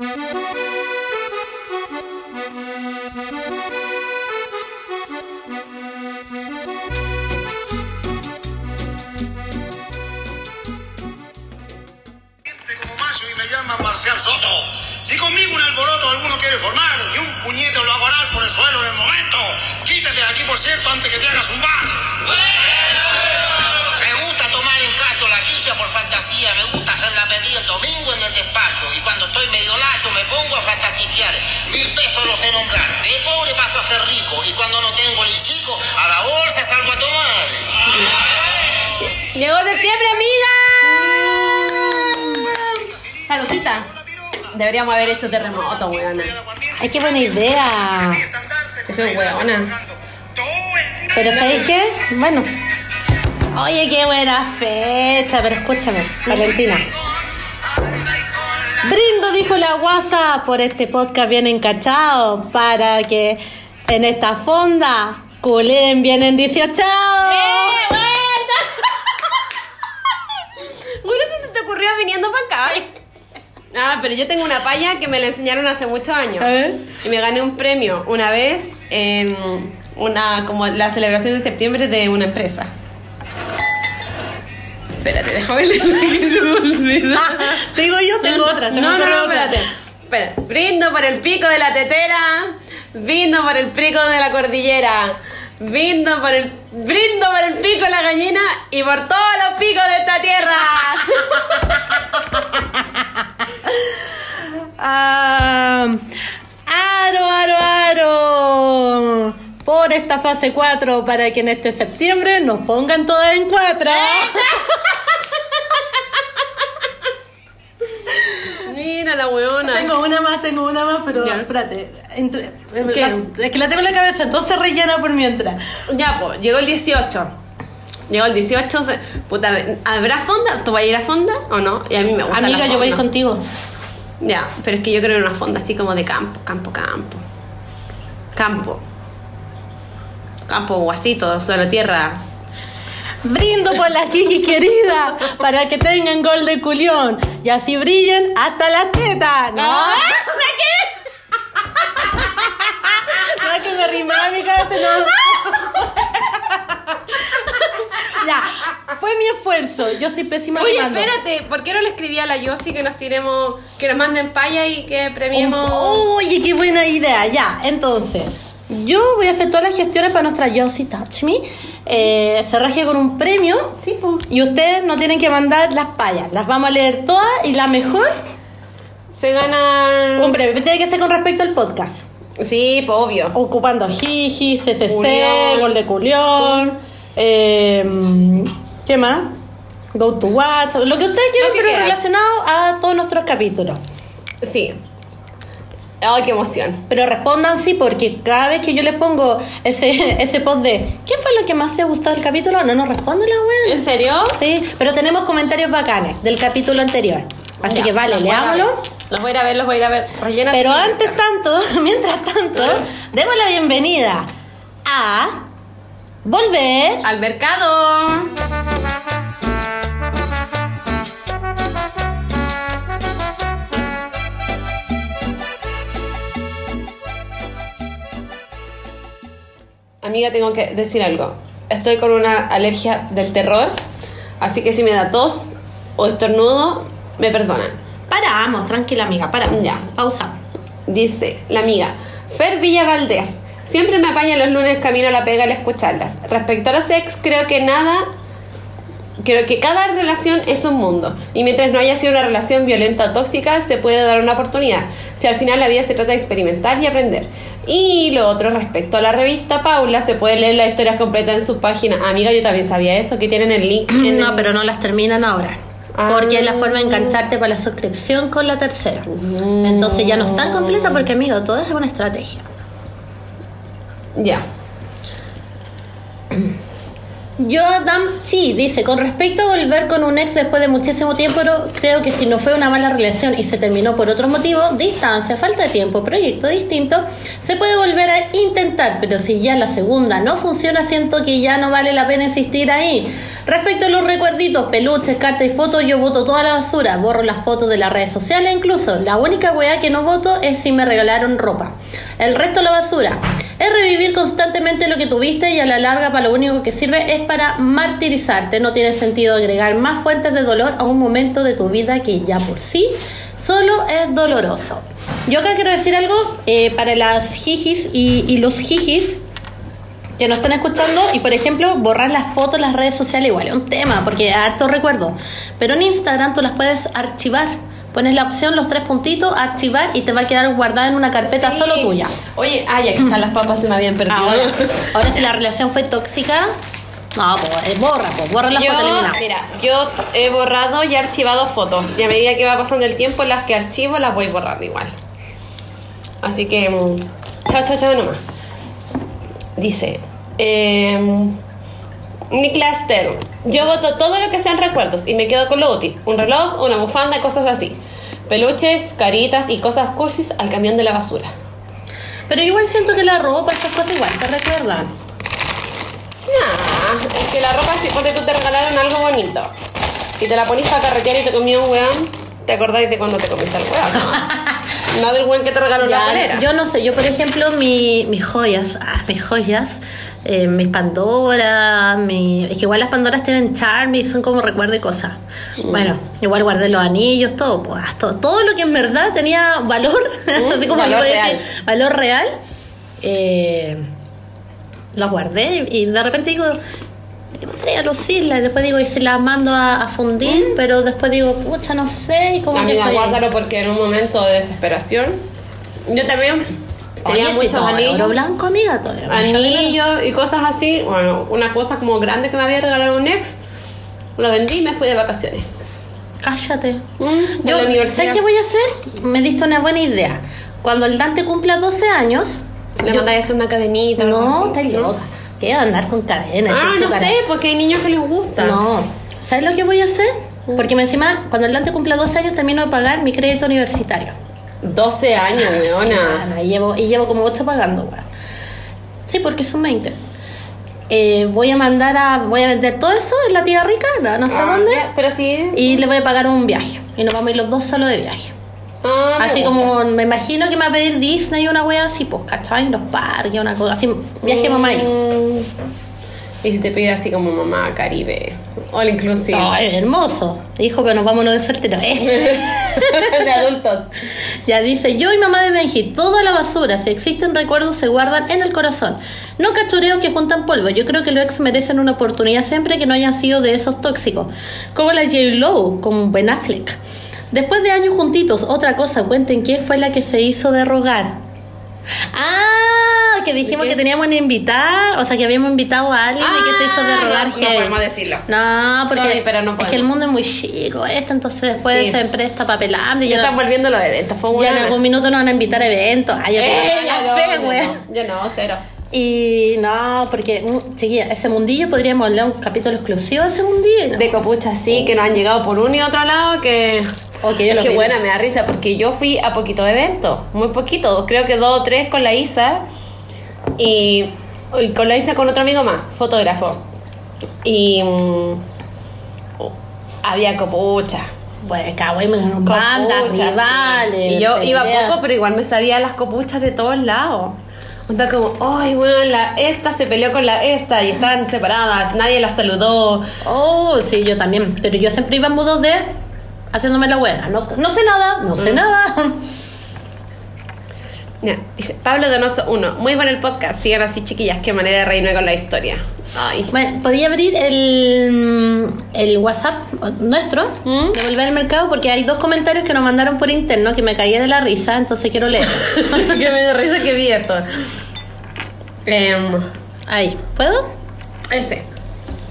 me llaman Marcial Soto. Si conmigo un alboroto alguno quiere formar y un puñete lo hago arar por el suelo en el momento, quítate de aquí, por cierto, antes que te hagas un bar. Me gusta la pedida el domingo en el despacho y cuando estoy medio lazo me pongo a fantastiquear. Mil pesos los sé nombrar, de pobre paso a ser rico y cuando no tengo el chico, a la bolsa salgo a tomar. Llegó septiembre, amiga. Saludcita. Deberíamos haber hecho terremoto, weona. Ay, qué buena idea. Que soy weona. Pero ¿sabéis qué? Bueno. Oye, qué buena fecha. Pero escúchame, Valentina. Brindo, dijo la guasa, por este podcast bien encachado, para que en esta fonda culen bien en 18. Bueno, eso se te ocurrió viniendo para acá. Ah, pero yo tengo una palla que me la enseñaron hace muchos años. Y me gané un premio una vez en una como la celebración de septiembre de una empresa. Espérate, déjame leer que se me olvida. Digo yo, tengo otra. No, no, no, espérate. Espera. Brindo por el pico de la tetera. Brindo por el pico de la cordillera. Brindo por el, brindo por el pico de la gallina y por todos los picos de esta tierra. Ah, aro, aro, aro. Por esta fase 4 para que en este septiembre nos pongan todas en cuatro. Mira la weona. Tengo una más, tengo una más, pero Ya. espérate. entre- eh, la- es que la tengo en la cabeza, entonces rellena por mientras. Ya, pues, llegó el 18. Llegó el 18. se- puta, ¿habrá fonda? ¿Tú vas a ir a fonda o no? Y a mí me gusta Amiga, la yo voy fonda. contigo. Ya, pero es que yo creo en una fonda así como de campo, campo, campo. Campo. Campo, guasito, solo tierra. Brindo por las Gigi queridas para que tengan gol de culión y así brillen hasta las tetas. ¿No? Ah, No es que me rimaba en mi cabeza, no. ya, fue mi esfuerzo. Yo soy pésima Oye, rimando. espérate, ¿por qué no le escribí a la Yossi que nos tiremos, que nos manden paya y que premiemos? Oye, qué buena idea. Ya, entonces, yo voy a hacer todas las gestiones para nuestra Yossi Touch Me. Eh, se raje con un premio. Sí, pues. Y ustedes no tienen que mandar las payas. Las vamos a leer todas y la mejor, Se ganan. un premio. Tiene que ser con respecto al podcast. Sí, pues obvio. Ocupando Jiji, CCC. Gol de Culión. eh, ¿Qué más? Go to Watch. Lo que ustedes quieran, pero relacionado a todos nuestros capítulos. Sí. Ay, qué emoción. Pero respondan sí, porque cada vez que yo les pongo ese, ese post de ¿qué fue lo que más te gustó del capítulo? No nos responde la web. ¿En serio? Sí, pero tenemos comentarios bacanes del capítulo anterior. Así Ya, que vale, leámoslo. Los voy a ir a ver, los voy a ir a ver. Pero antes tanto, mientras tanto, demos la bienvenida a Volver. Al mercado. Amiga, tengo que decir algo. Estoy con una alergia del terror, así que si me da tos o estornudo, me perdonan. Paramos, tranquila amiga, paramos. Ya. Pausa. Dice la amiga, Fer Villa Valdés. Siempre me apaña los lunes camino a la pega al escucharlas. Respecto a los ex, creo que nada. Creo que cada relación es un mundo. Y mientras no haya sido una relación violenta o tóxica, se puede dar una oportunidad. Si al final la vida se trata de experimentar y aprender. Y lo otro, respecto a la revista Paula, se puede leer las historias completas en sus páginas. Amiga, yo también sabía eso, que tienen el link. En No, el- pero no las terminan ahora. Ah. Porque es la forma de engancharte para la suscripción con la tercera. Entonces ya no están completas porque, amigo, todo es una estrategia. Ya. Jordan Chi dice, con respecto a volver con un ex después de muchísimo tiempo, creo que si no fue una mala relación y se terminó por otro motivo, distancia, falta de tiempo, proyecto distinto, se puede volver a intentar, pero si ya la segunda no funciona, siento que ya no vale la pena insistir ahí. Respecto a los recuerditos, peluches, cartas y fotos, yo voto toda la basura, borro las fotos de las redes sociales incluso. La única weá que no voto es si me regalaron ropa. El resto la basura. Es revivir constantemente lo que tuviste y a la larga para lo único que sirve es para martirizarte. No tiene sentido agregar más fuentes de dolor a un momento de tu vida que ya por sí solo es doloroso. Yo acá quiero decir algo eh, para las jijis y, los jijis que nos están escuchando y por ejemplo borrar las fotos en las redes sociales igual es un tema porque harto recuerdo pero en Instagram tú las puedes archivar Pones la opción, los tres puntitos, activar y te va a quedar guardada en una carpeta Sí. solo tuya. Oye, ah, ya que están las papas se me habían perdido. Ahora, ahora si la relación fue tóxica, no, pues borra, pues borra la yo, foto, elimina. mira, yo he borrado y archivado fotos. Y a medida que va pasando el tiempo, las que archivo las voy borrando igual. Así que, mm, chao, chao, chao nomás. Dice, eh, Niklas Ter, yo voto todo lo que sean recuerdos y me quedo con lo útil. Un reloj, una bufanda, cosas así. Peluches, caritas y cosas cursis al camión de la basura. Pero igual siento que la ropa, esas cosas igual te recuerdan. Nah, es que la ropa, si ponte tú te regalaron algo bonito y te la ponís para carretear y te comió un weón, te acordáis de cuando te comiste el weón. no del weón que te regaló la yo no sé, yo por ejemplo, mi- mis joyas, ah, mis joyas, eh, mis Pandora, mi, es que igual las Pandoras tienen charm y son como recuerdo y cosas. Bueno, igual guardé los anillos, todo, pues, todo, todo lo que en verdad tenía valor, no sé cómo valor real. decir, valor real, eh, los guardé y de repente digo, "¿Qué podría lucirla? Y después digo, y se la mando a, a fundir, pero después digo, pucha, no sé, y como que Amiga, estoy- guárdalo porque en un momento de desesperación. Yo también tenía Oye, si muchos todo anillos. oro blanco, amiga, todavía anillos y cosas así. Bueno, una cosa como grande que me había regalado un ex, lo vendí y me fui de vacaciones. Cállate. Mm, de Yo, la. ¿sabes qué voy a hacer? Me diste una buena idea. Cuando el Dante cumpla 12 años, Le yo- mandáis a hacer una cadenita. no, está ¿no? ¿Qué andar con cadena? Ah, no sé, porque hay niños que les gusta. No. ¿Sabes lo que voy a hacer? Porque me encima, cuando el Dante cumpla 12 años, termino de pagar mi crédito universitario. 12 años, Sí, weona. weona, y, llevo, y llevo como 8 pagando, weón. Sí, porque son 20. Eh, voy a mandar a. Voy a vender todo eso en la tía rica, no, no sé Ah, dónde. Pero sí. Y le voy a pagar un viaje. Y nos vamos a ir los dos solo de viaje. Ah, me Así gusta. como me imagino que me va a pedir Disney una wea así, pues, ¿cachai? Los parques, una cosa así, viaje mamá y. Mm. Y si te pide así como mamá Caribe, all inclusive. Hermoso. Hijo, pero nos vámonos de soltero, ¿eh? de adultos. ya dice, yo y mamá de Benji, toda la basura, si existen recuerdos, se guardan en el corazón. No cachureos que juntan polvo. Yo creo que los ex merecen una oportunidad siempre que no hayan sido de esos tóxicos. Como la J-Lo, con Ben Affleck. Después de años juntitos, otra cosa, cuenten quién fue la que se hizo de rogar. Ah, que dijimos que teníamos una invitada, o sea que habíamos invitado a alguien y que se hizo de Ah, rogar no, no podemos decirlo. No, porque Sorry, pero no es que el mundo es muy chico, este, entonces después Sí. se presta para pelambre. Ya están volviendo lo de ventas. Fue ya en algún minuto nos van a invitar a eventos. Ay, yo Eh, no, fe, yo Yo no, cero. Y no, porque, mm, chiquilla, ese mundillo podríamos hablar un capítulo exclusivo de ese mundillo. ¿no? De copucha, sí, que nos han llegado por uno y otro lado que... Ok, yo lo es que vi. buena, me da risa porque yo fui a poquitos eventos, muy poquito, creo que dos o tres con la Isa y, y con la Isa con otro amigo más, fotógrafo. Y mm, había copucha. Bueno, cabrón, bandas, copuchas, sí. rivales. Y yo iba poco, pero igual me sabía las copuchas de todos lados. Onda como, ay, bueno, la esta se peleó con la esta y estaban separadas, nadie las saludó. Oh, sí, yo también. Pero yo siempre iba en modo de haciéndome la buena. No, no sé nada, no sé Mm. nada. Dice Pablo Donoso 1, muy bueno el podcast, sigan así chiquillas, qué manera de reírme con la historia. Ay. Bueno, podía abrir el, el WhatsApp nuestro ¿Mm? de Volver al Mercado porque hay dos comentarios que nos mandaron por interno que me caí de la risa, entonces quiero leer. que me da risa que vi esto. Em, Ahí, ¿puedo? ese.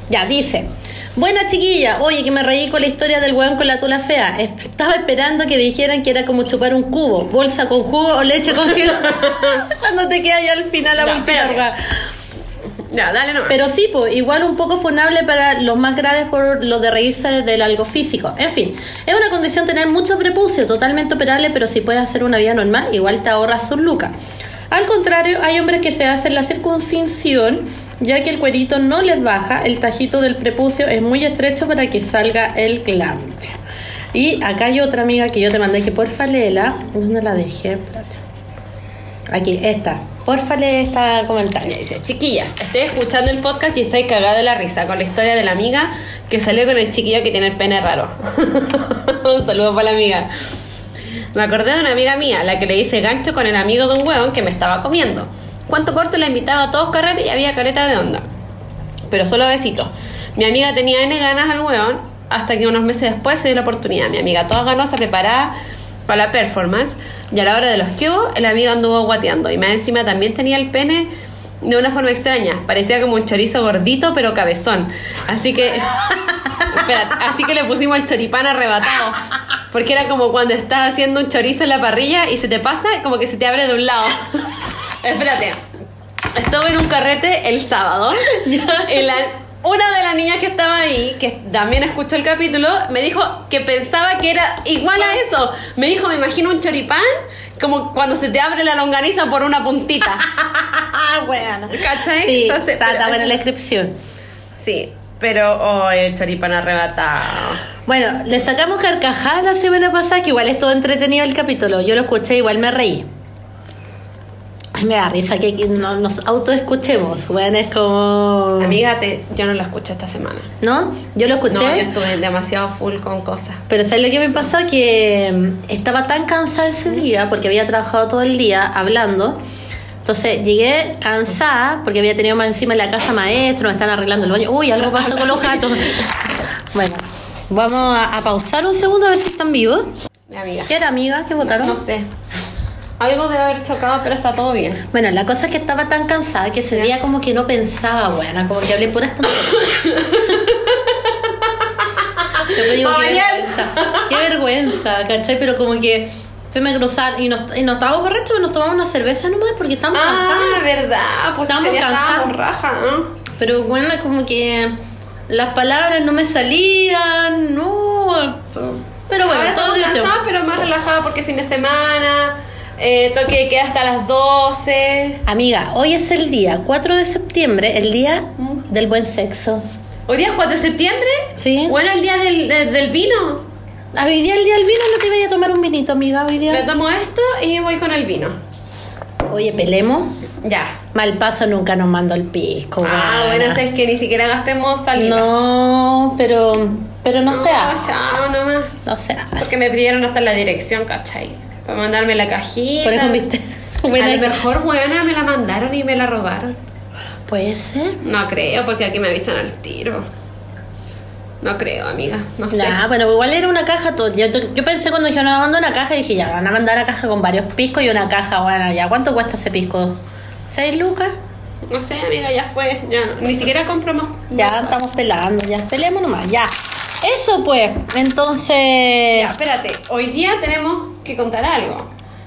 Ya, dice. Buena chiquilla, oye que me reí con la historia del hueón con la tula fea. Estaba esperando que dijeran que era como chupar un cubo, bolsa con jugo o leche congelada. Cuando te queda ya al final la bolsita espérate. arrugada. Ya, dale nomás. Pero sí, pues, igual un poco funable para los más graves por lo de reírse del algo físico. En fin, es una condición tener mucho prepucio, totalmente operable, pero si puedes hacer una vida normal, igual te ahorras sus lucas. Al contrario, hay hombres que se hacen la circuncisión, ya que el cuerito no les baja, el tajito del prepucio es muy estrecho para que salga el glande. Y acá hay otra amiga que yo te mandé que porfa léela. ¿Dónde la dejé? Aquí, esta. Porfa lee esta comentario. Dice, chiquillas, estoy escuchando el podcast y estoy cagada de la risa con la historia de la amiga que salió con el chiquillo que tiene el pene raro. un saludo para la amiga. Me acordé de una amiga mía, la que le hice gancho con el amigo de un hueón que me estaba comiendo. Cuánto corto la invitaba a todos carretes y había careta de onda. Pero solo besitos. Mi amiga tenía N ganas al hueón hasta que unos meses después se dio la oportunidad. Mi amiga toda ganosa, preparada para la performance y a la hora de los hubo, el amigo anduvo guateando y más encima también tenía el pene de una forma extraña. Parecía como un chorizo gordito pero cabezón. Así que... Así que le pusimos el choripán arrebatado. Porque era como cuando estás haciendo un chorizo en la parrilla y se te pasa, como que se te abre de un lado. Espérate. Estuve en un carrete el sábado. Y la, una de las niñas que estaba ahí, que también escuchó el capítulo, me dijo que pensaba que era igual a eso. Me dijo, me imagino un choripán como cuando se te abre la longaniza por una puntita. bueno. ¿Cachai? Sí, Entonces, está, pero está buena la descripción. Sí, pero oh, el choripán arrebatado. Bueno, le sacamos carcajadas la semana pasada, que igual es todo entretenido el capítulo. Yo lo escuché, igual me reí. Ay, me da risa que que no- nos autoescuchemos. Bueno, es como. Amiga, te- yo no la escuché esta semana. ¿No? Yo lo escuché. No, yo estuve demasiado full con cosas. Pero ¿sabes lo que me pasó? Que mm, estaba tan cansada ese día porque había trabajado todo el día hablando. Entonces llegué cansada porque había tenido más encima en la casa maestro, me están arreglando el baño. Uy, algo pasó con los gatos. Bueno, vamos a, a pausar un segundo a ver si están vivos. Mi amiga. ¿Qué era, amiga? ¿Qué votaron? No sé. Algo debe haber chocado, pero está todo bien. Bueno, la cosa es que estaba tan cansada que ese día como que no pensaba, bueno, como que hablé puras tonterías. Me digo, qué vergüenza, qué vergüenza, ¿cachai? Pero como que se me cruzaron y nos, y nos estábamos borrachos, pero nos tomamos una cerveza nomás porque estábamos Ah, cansados. verdad. Pues día cansados. estábamos raja, ¿no? Pero bueno, como que las palabras no me salían, no. Pero bueno, Ahora todo cansadas, pero más relajada porque fin de semana. Eh, toque de queda hasta las 12. Amiga, hoy es el día 4 de septiembre, el día Mm. del buen sexo. ¿Hoy día es 4 de septiembre? Sí. Bueno, el día del, de- del vino. Ah, Hoy día el día del vino no te vaya a tomar un vinito, amiga, hoy día. Le tomo esto y voy con el vino. Oye, pelemos. Ya. Malpaso nunca nos mandó el pisco. Ah, buena. bueno, es que ni siquiera gastemos saliva. No, pero, pero no, No, sea. ya, nomás. No sea. Porque me pidieron hasta la dirección, ¿cachai? Para mandarme la cajita. Por eso viste. A Bueno, lo mejor, buena, me la mandaron y me la robaron. puede ser. No creo, porque aquí me avisan al tiro. No creo, amiga. No sé. Ya, bueno, igual era una caja. todo- Yo, yo pensé cuando dijeron, "Ah, mandó una caja, dije, ya, van a mandar una caja con varios piscos y una caja, bueno, ya, ¿cuánto cuesta ese pisco? ¿Seis lucas? No sé, amiga, ya fue. Ya, no- ni siquiera compro más. Ya estamos pelando, ya, pelemos nomás, ya. Eso pues, entonces... Ya, espérate. Hoy día tenemos que contar algo.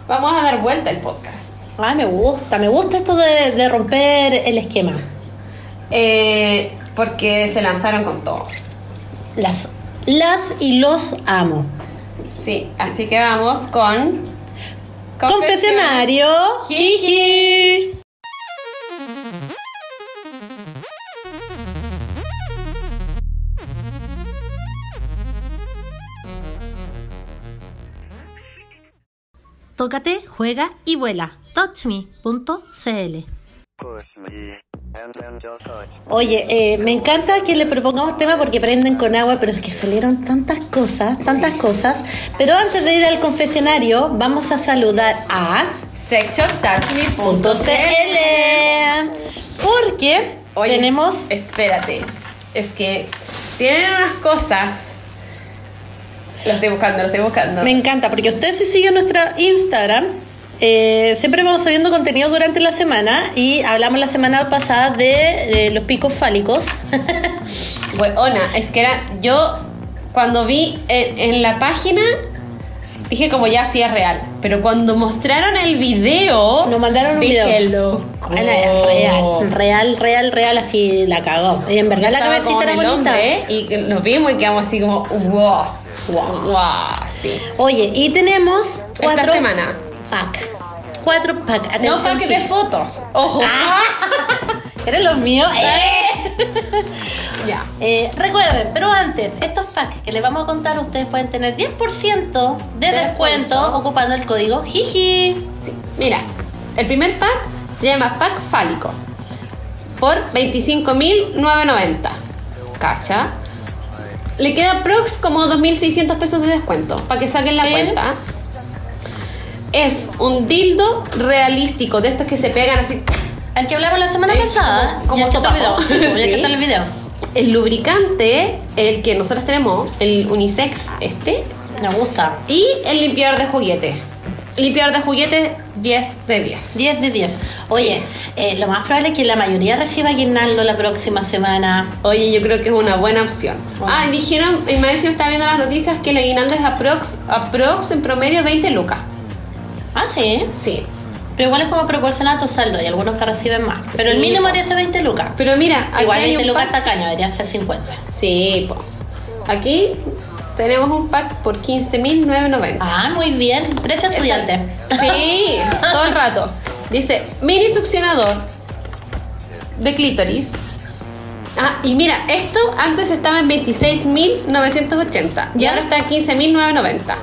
Vamos a dar vuelta el podcast. Ah, me gusta, me gusta esto de, de romper el esquema. Eh, porque se lanzaron con todo. Las, las y los amo. Sí, así que vamos con. Confesionario. Jiji. Tócate, juega y vuela. Touchme.cl. Oye, eh, me encanta que le propongamos tema porque prenden con agua, pero es que salieron tantas cosas, tantas cosas. Pero antes de ir al confesionario, vamos a saludar a sexshoptouchme.cl .cl porque Oye, tenemos Espérate, es que tienen unas cosas. Lo estoy buscando, lo estoy buscando. Me encanta, porque ustedes si siguen nuestra Instagram, eh, siempre vamos subiendo contenido durante la semana y hablamos la semana pasada de eh, los picos fálicos. Buena, es que era. Yo, cuando vi en, en la página, dije como ya sí es real. Pero cuando mostraron el video, Nos mandaron un dije, video. loco. Bueno, es real, real, real, real, así la cagó. Y en verdad la Estaba cabecita era bonita. hombre, y nos vimos y quedamos así como, wow, wow, wow, sí. Oye, y tenemos cuatro Esta semana. pack. Cuatro pack. No Atención, pack de fotos, ojo. Eran los míos. ¡Eh! Ya. Eh, recuerden, pero antes, estos packs que les vamos a contar, ustedes pueden tener 10% de, De descuento, descuento. ocupando el código JIJI. Sí. Mira, el primer pack se llama pack fálico por 25.990. Cacha. Le queda prox como 2.600 pesos de descuento para que saquen la Sí. cuenta. Es un dildo realístico de estos que se pegan así. El que hablamos la semana pasada, como- como ya video. Sí, pues, ya está el video. El lubricante, el que nosotros tenemos, el unisex este, Me gusta. y el limpiador de juguete. Limpiador de juguete 10 de 10. 10 de 10. Oye, eh, lo más probable es que la mayoría reciba aguinaldo la próxima semana. Oye, yo creo que es una buena opción. Bueno. Ah, y dijeron, y me estaba viendo las noticias que el aguinaldo es aprox, aprox en promedio 20 lucas. Ah, sí. Sí. Pero igual es como proporcional a tu saldo. Hay algunos que reciben más. Pero el Sí, mínimo po. debería ser 20 lucas. Pero mira, Igual hay 20 un lucas tacaño, debería ser 50. Sí, po. Aquí tenemos un pack por 15.990. Ah, muy bien. Precio estudiante. Sí, todo el rato. Dice, mini succionador de clítoris. Ah, y mira, esto antes estaba en 26.980 y ahora está en 15.990.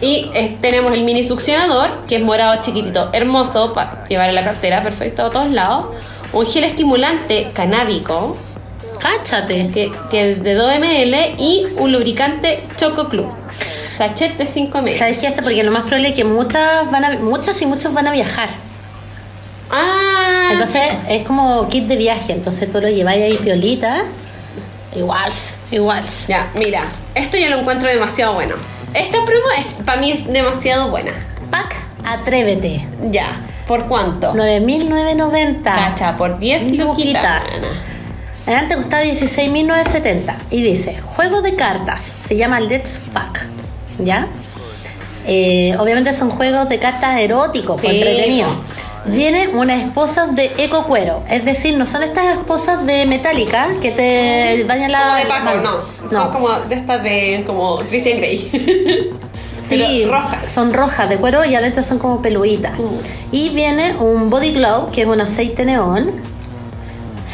Y eh, tenemos el mini succionador, que es morado chiquitito, hermoso para llevar en la cartera, perfecto a todos lados. Un gel estimulante canábico, Cáchate. que, que es de 2 ml, y un lubricante Choco Club, sachet de 5 ml. ¿Sabes qué? Esto porque lo más probable es que muchas van a, muchas y muchos van a viajar. Ah, Entonces es como kit de viaje. Entonces tú lo lleváis ahí piolita. Igual, igual. Ya, mira, esto yo lo encuentro demasiado bueno. Esta prueba es, para mí es demasiado buena. Pack Atrévete. Ya, ¿por cuánto? 9.990. Cacha, por 10 Luquita. Antes costaba 16.970 y dice, juego de cartas, se llama Let's Fuck, ¿ya? Eh, obviamente son juegos de cartas eróticos, Sí, entretenidos. Viene unas esposas de eco cuero, es decir, no son estas esposas de metálica que te dañan la... Como de Paco, mano. no. Son como de estas de como Christian Grey. Sí, rojas. son rojas de cuero y adentro son como peluditas. Mm. Y viene un body glow, que es un aceite neón.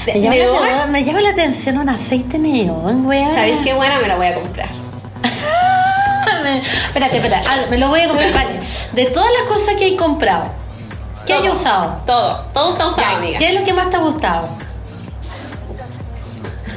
¿De Me llama? La, me llama la atención un aceite neón, weá. ¿Sabéis qué buena? Me la voy a comprar. Me- espérate, espérate. Ah, me lo voy a comprar. Vale. De todas las cosas que hay comprado, ¿qué hay Todo. usado? Todo, todo está usado, Ya, amiga. ¿Qué es lo que más te ha gustado?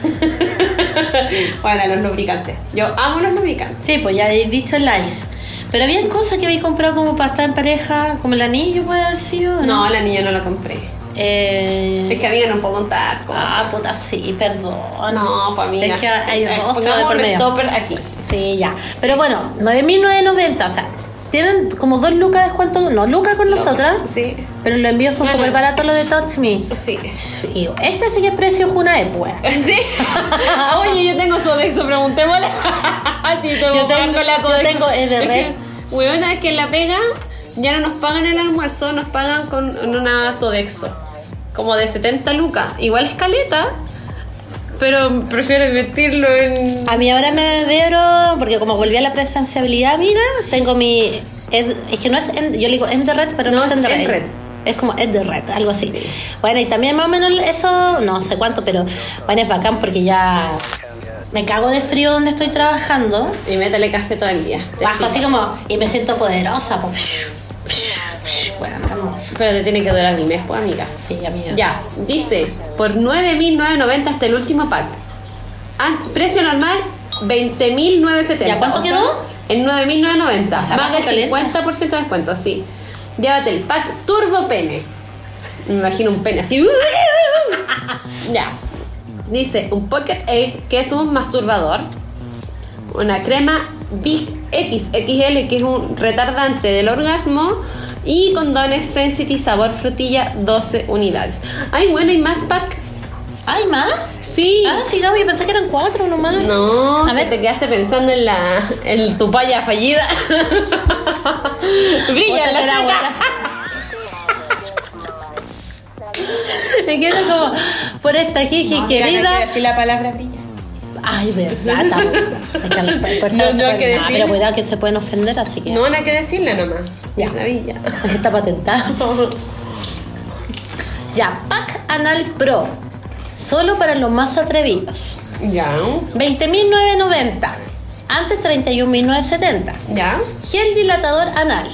Bueno, los lubricantes. Yo amo los lubricantes. Sí, pues ya he dicho el ice. Pero había cosas que habéis comprado como para estar en pareja, como el anillo puede haber sido. ¿o No, la niña no lo compré. Eh, Es que amiga no puedo contar cosas. Ah, puta, sí, perdón. no, para mí. Es que hay Pongamos un stopper aquí. Sí, ya. Pero bueno, 9.990, o sea, tienen como dos lucas de descuento, no, lucas con nosotras, Sí. pero los envíos son Bueno. súper baratos los de Touch Me. Sí. Sí, este sí que es precio Junae, pues. ¿Sí? Oye, yo tengo Sodexo, preguntémosle. Así te Yo voy tengo- la yo Sodexo. tengo Ederred. Es que, Weona, es que en la pega ya no nos pagan el almuerzo, nos pagan con una Sodexo. Como de 70 lucas. Igual es caleta, pero prefiero invertirlo en. A mí ahora me dieron, porque como volví a la presenciabilidad, amiga, tengo mi... Ed- es que no es, en- yo le digo Enderred, pero no, No, es es Enderred. Enred. Es como Enderred, algo así. Sí. Bueno, y también más o menos eso, no sé cuánto, pero bueno, es bacán porque ya me cago de frío donde estoy trabajando. Y métele café todo el día. Bajo así como, y me siento poderosa. pues. Bueno, hermoso. Pero te tiene que durar mi mes, pues, amiga. Sí, amiga. Ya, dice, por 9.990 hasta el último pack. Ah, precio normal, 20.970. ¿Ya cuánto O sea, quedó? En 9.990. O sea, Más del caleta. 50% de descuento, sí. Llévate el pack Turbo Pene. Me imagino un pene así. ya. Dice, un Pocket Egg, que es un masturbador. Una crema Big X XL, que es un retardante del orgasmo. Y condones Sensitive sabor frutilla, 12 unidades. Ay, bueno, hay más pack. ¿Hay más? Sí. Ah, sí, Gaby, pensé que eran cuatro nomás. No, A ver. te quedaste pensando en la en tu palla fallida. Brilla la teta. Me quedo como por esta jiji No, querida. que decir la palabra brilla. Ay, verdad, personas No, no que decirle. pero cuidado que se pueden ofender, así que. No, no hay que decirla nomás. Ya. Ya sabía. Está patentado. Ya, Pack Anal Pro. Solo para los más atrevidos. Ya. 20.990. Antes 31.970. Ya. Gel dilatador anal.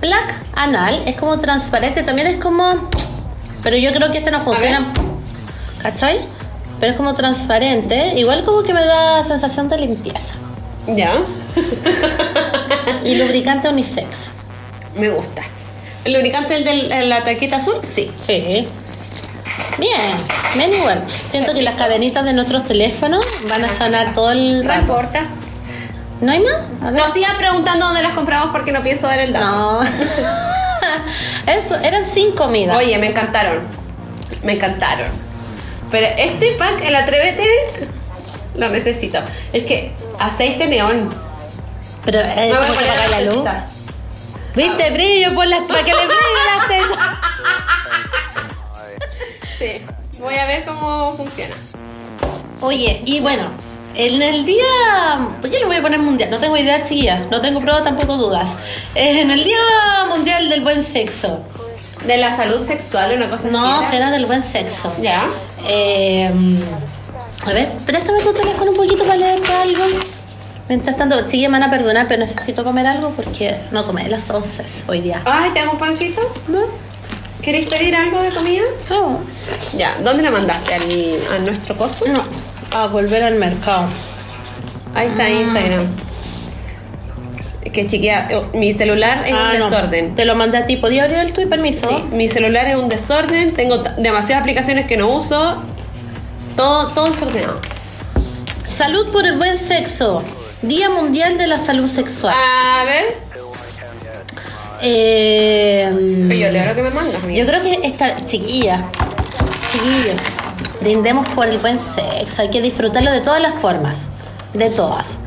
Plac anal es como transparente, también es como. Pero yo creo que este no funciona. ¿Cachai? Pero es como transparente. Igual como que me da sensación de limpieza. Ya. Y lubricante unisex. Me gusta. ¿El lubricante el de la taquita azul? Sí. Sí. Bien, bien igual. Siento que las cadenitas de nuestros teléfonos van a sonar todo el No rato. importa. ¿No hay más? Nos sigan preguntando dónde las compramos porque no pienso dar el dato. No. Eso, eran cinco, amiga. Oye, me encantaron. Me encantaron. Pero este pack, el Atrévete, lo necesito. Es que aceite neón. Pero voy a como que apagar la luz. ¿Viste? Brillo por las para que le brillen las tetas. Sí. Voy a ver cómo funciona. Oye, y bueno, en el día. Pues yo le voy a poner mundial. No tengo idea, chiquillas. No tengo prueba, tampoco dudas. Eh, En el día mundial del buen sexo. De la salud sexual, una cosa No, así. será del buen sexo. Ya. Eh, a ver, préstame tu teléfono un poquito para leerte algo. Mientras tanto, chiquillas me van a perdonar, pero necesito comer algo porque no tomé las once hoy día. Ay, ¿te hago un pancito? ¿No? ¿Queréis pedir algo de comida? No. Ya. ¿Dónde la mandaste? ¿Al, ¿A nuestro coso? No. A volver al mercado. Ahí está Instagram. Que chiquilla, eh, mi celular es Ah, un no. desorden. Te lo mandé a ti. ¿Podía abrir el tuyo? Permiso. Sí, mi celular es un desorden, tengo demasiadas aplicaciones que no uso, todo, todo desordenado. Salud por el buen sexo. Día Mundial de la Salud Sexual. A ver, Eh, yo leo lo que me mandas, yo creo que esta chiquilla, chiquillos, brindemos por el buen sexo. Hay que disfrutarlo de todas las formas. De todas.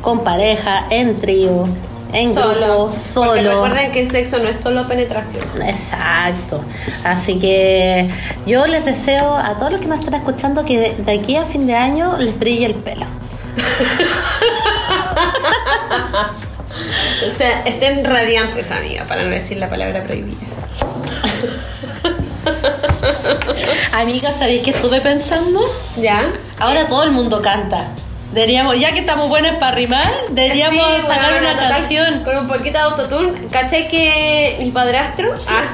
Con pareja, en trío, en grupo, Porque solo. recuerden que el sexo no es solo penetración. Exacto. Así que yo les deseo a todos los que nos están escuchando que de, de aquí a fin de año les brille el pelo. O sea, estén radiantes, amiga, para no decir la palabra prohibida. Amiga, ¿sabéis qué estuve pensando? ¿Ya? Ahora todo el mundo canta. Deberíamos, ya que estamos buenas para rimar, deberíamos Sí, sacar bueno, una canción. Con un poquito de autotune. ¿Cachai que mi padrastro Ah,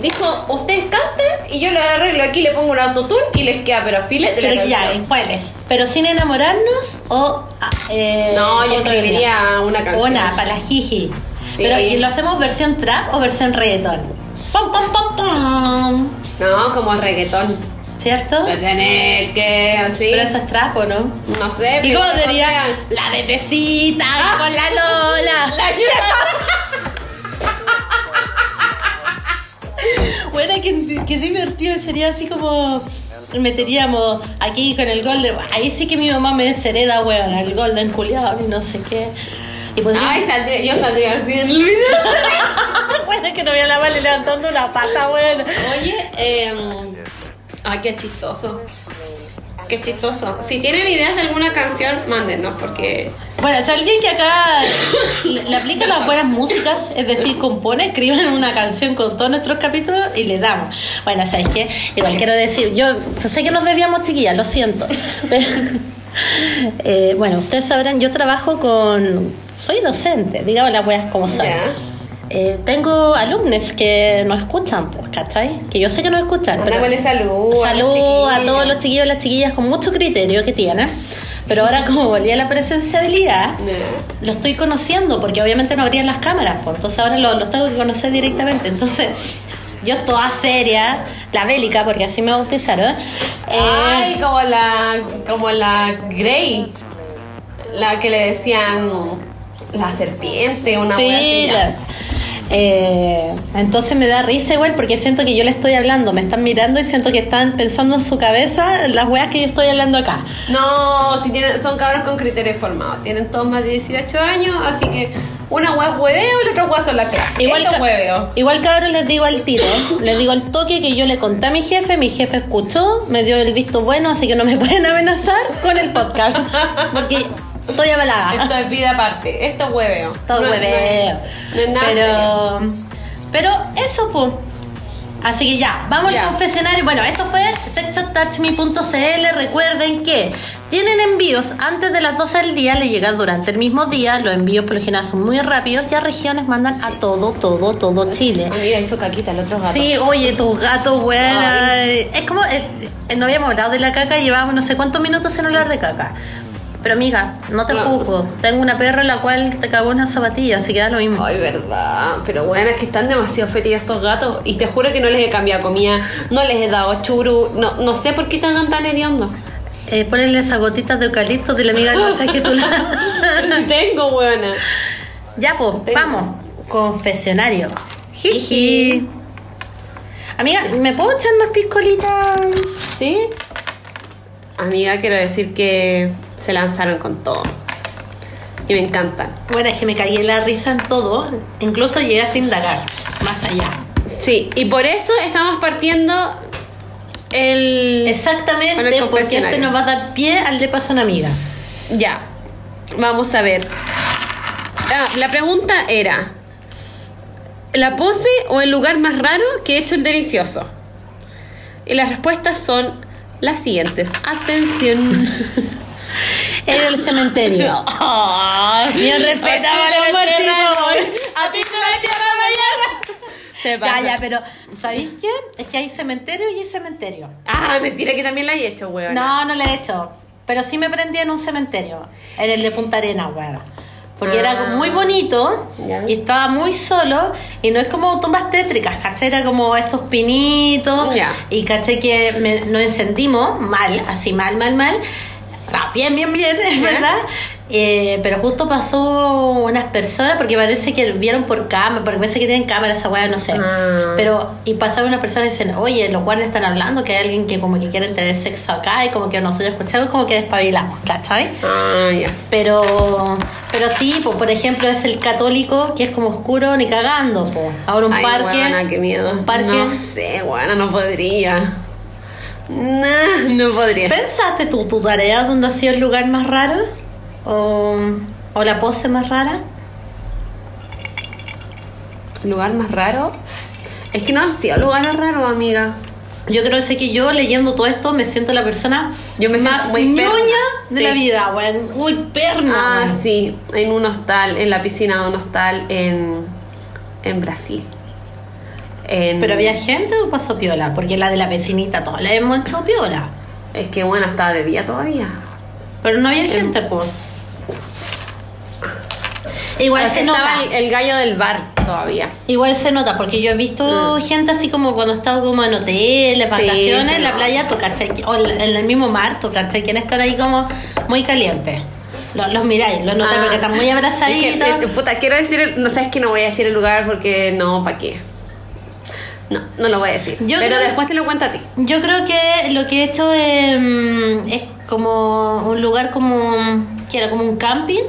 dijo, ustedes canten y yo le arreglo aquí, le pongo un autotune y les queda pero filete la Pero ya. ¿cuáles? ¿Pero sin enamorarnos o...? ah, eh, No, yo otro escribiría una canción. Una, para la jiji. Sí. Pero ¿y lo hacemos versión trap o versión reggaetón? ¡Pam, pam, pam, pam! No, como reggaetón. ¿Cierto? Pues tenés que así. Pero eso es trap, ¿o no? No sé. ¿Y pero cómo diría? La bebecita con la Lola. La Bueno, qué, qué divertido sería así como meteríamos aquí con el Golden. Ahí sí que mi mamá me deshereda, weón, el Golden culiado y no sé qué. Y. Ay, saldría, yo saldría así en el video. bueno, que no voy a la vale levantando una pata, weón. Oye, eh, ay, qué chistoso. Qué chistoso. Si tienen ideas de alguna canción, mándenos, porque. Bueno, si alguien que acá le, aplica las buenas músicas, es decir, compone, escriban una canción con todos nuestros capítulos y le damos. Bueno, ¿sabes qué? Igual quiero decir, yo sé que nos debíamos chiquillas, lo siento. Pero, eh, bueno, ustedes sabrán, yo trabajo con. Soy docente, digamos las weas como son. Ya. Eh, tengo alumnos que nos escuchan, pues, ¿cachai? Que yo sé que nos escuchan. pero- salud. Salud a todos los chiquillos y las chiquillas con mucho criterio que tienen. Pero ahora como volví a la presenciabilidad, chiquillos. lo estoy conociendo porque obviamente no abrían las cámaras, pues entonces ahora lo- los tengo que conocer directamente. Entonces, yo toda seria, la bélica, porque así me bautizaron. eh, Ay, como la. Como la Grey. La que le decían. La serpiente, una wea así, sí, la- Eh, entonces me da risa igual porque siento que yo le estoy hablando, me están mirando y siento que están pensando en su cabeza las weas que yo estoy hablando acá. No, si tienen, son cabros con criterios formados. Tienen todos más de 18 años, así que una es hueveo y la otra hueá son la clase. Igual, Esto hueveo. igual cabrón les digo al tiro, les digo al toque que yo le conté a mi jefe, mi jefe escuchó, me dio el visto bueno, así que no me pueden amenazar con el podcast, porque estoy avalada. Esto es vida aparte. Esto es hueveo. Todo No es- hueveo. No es nada serio. pero, pero eso, pues. Así que ya, vamos Ya. al confesionario. Bueno, esto fue sexotouchme.cl. Recuerden que tienen envíos antes de las 12 del día, le llegan durante el mismo día. Los envíos por lo general son muy rápidos. Ya regiones mandan a todo, todo, todo Chile. Amiga, hizo caquita el otro gato. Sí, oye, tus gatos, buena. Es como, eh, eh, no habíamos hablado de la caca, llevábamos no sé cuántos minutos sin hablar de caca. Pero amiga, no te juzgo. Tengo una perra la cual te cagó una zapatilla, así que da lo mismo. Ay, verdad. Pero bueno, es que están demasiado fétidos estos gatos. Y te juro que no les he cambiado comida, no les he dado churu. No, no sé por qué cagan tan hediondo. Eh, ponle esas gotitas de eucalipto de la amiga del masaje. Pero sí tengo, buena. ya, pues, Tengo. vamos. Confesionario. Jiji. Amiga, ¿me puedo echar más piscolitas? ¿Sí? Amiga, quiero decir que se lanzaron con todo. Y me encantan. Bueno, es que me caí en la risa en todo. Incluso llegaste a indagar. Más allá. Sí, y por eso estamos partiendo el... Exactamente, el porque este nos va a dar pie al de paso una amiga. Ya, vamos a ver. Ah, la pregunta era, ¿la pose o el lugar más raro que he hecho el delicioso? Y las respuestas son las siguientes. Atención. En el cementerio. Bien respetaba a los muertitos. A ti te la tierra mañana. Pasa. ya, pero ¿sabéis qué? Es que hay cementerio y hay cementerio. Ah, mentira que también la he hecho, weón. No, no lo he hecho. Pero sí me prendí en un cementerio. En el de Punta Arena, weón. Porque era como muy bonito Ya. y estaba muy solo y no es como tumbas tétricas, ¿cachai? Era como estos pinitos Ya. y caché que me- nos encendimos mal, así mal, mal, mal. O sea, bien, bien, bien, es verdad. Eh, pero justo pasó unas personas porque parece que vieron por cámara, porque parece que tienen cámara esa weá, no sé. Ah. Pero, y pasaron unas personas y dicen, oye, los guardias están hablando que hay alguien que como que quiere tener sexo acá y como que nosotros escuchamos como que despabilamos, ¿cachai? Ah. Pero, pero sí, pues, por ejemplo, es el católico que es como oscuro ni cagando, pues. Ahora un Ay, parque. qué miedo. Un parque. No sé, bueno, no podría. Nah, no podría. ¿Pensaste tú tu tarea dónde ha sido el lugar más raro? ¿O, o la pose más rara? ¿Lugar más raro? Es que no ha sido lugar raro, amiga. Yo creo que sé que yo leyendo todo esto me siento la persona Yo me siento más muy ñoña de Sí. la vida, weón. Uy, perna. Ah, sí, en un hostal, en la piscina de un hostal en, en Brasil. En- ¿Pero había gente o pasó piola? Porque la de la vecinita toda la hemos hecho piola. Es que bueno, estaba de día todavía. Pero no había gente, pues. Igual se nota. estaba el, el gallo del bar todavía. Igual se nota, porque yo he visto gente así como cuando he estado como en hoteles, Mm. Sí, vacaciones, en la nota. playa, ¿cachai? O en el mismo mar, tú, ¿cachai? Quieren estar ahí como muy calientes. Los, los miráis, los notáis Ah. porque están muy Es abrazaditos. que, puta, quiero decir, no sabes que no voy a decir el lugar porque no, ¿para qué? No, no lo voy a decir. Yo Pero creo- después te lo cuento a ti. Yo creo que lo que he hecho eh, es como un lugar como que era como un camping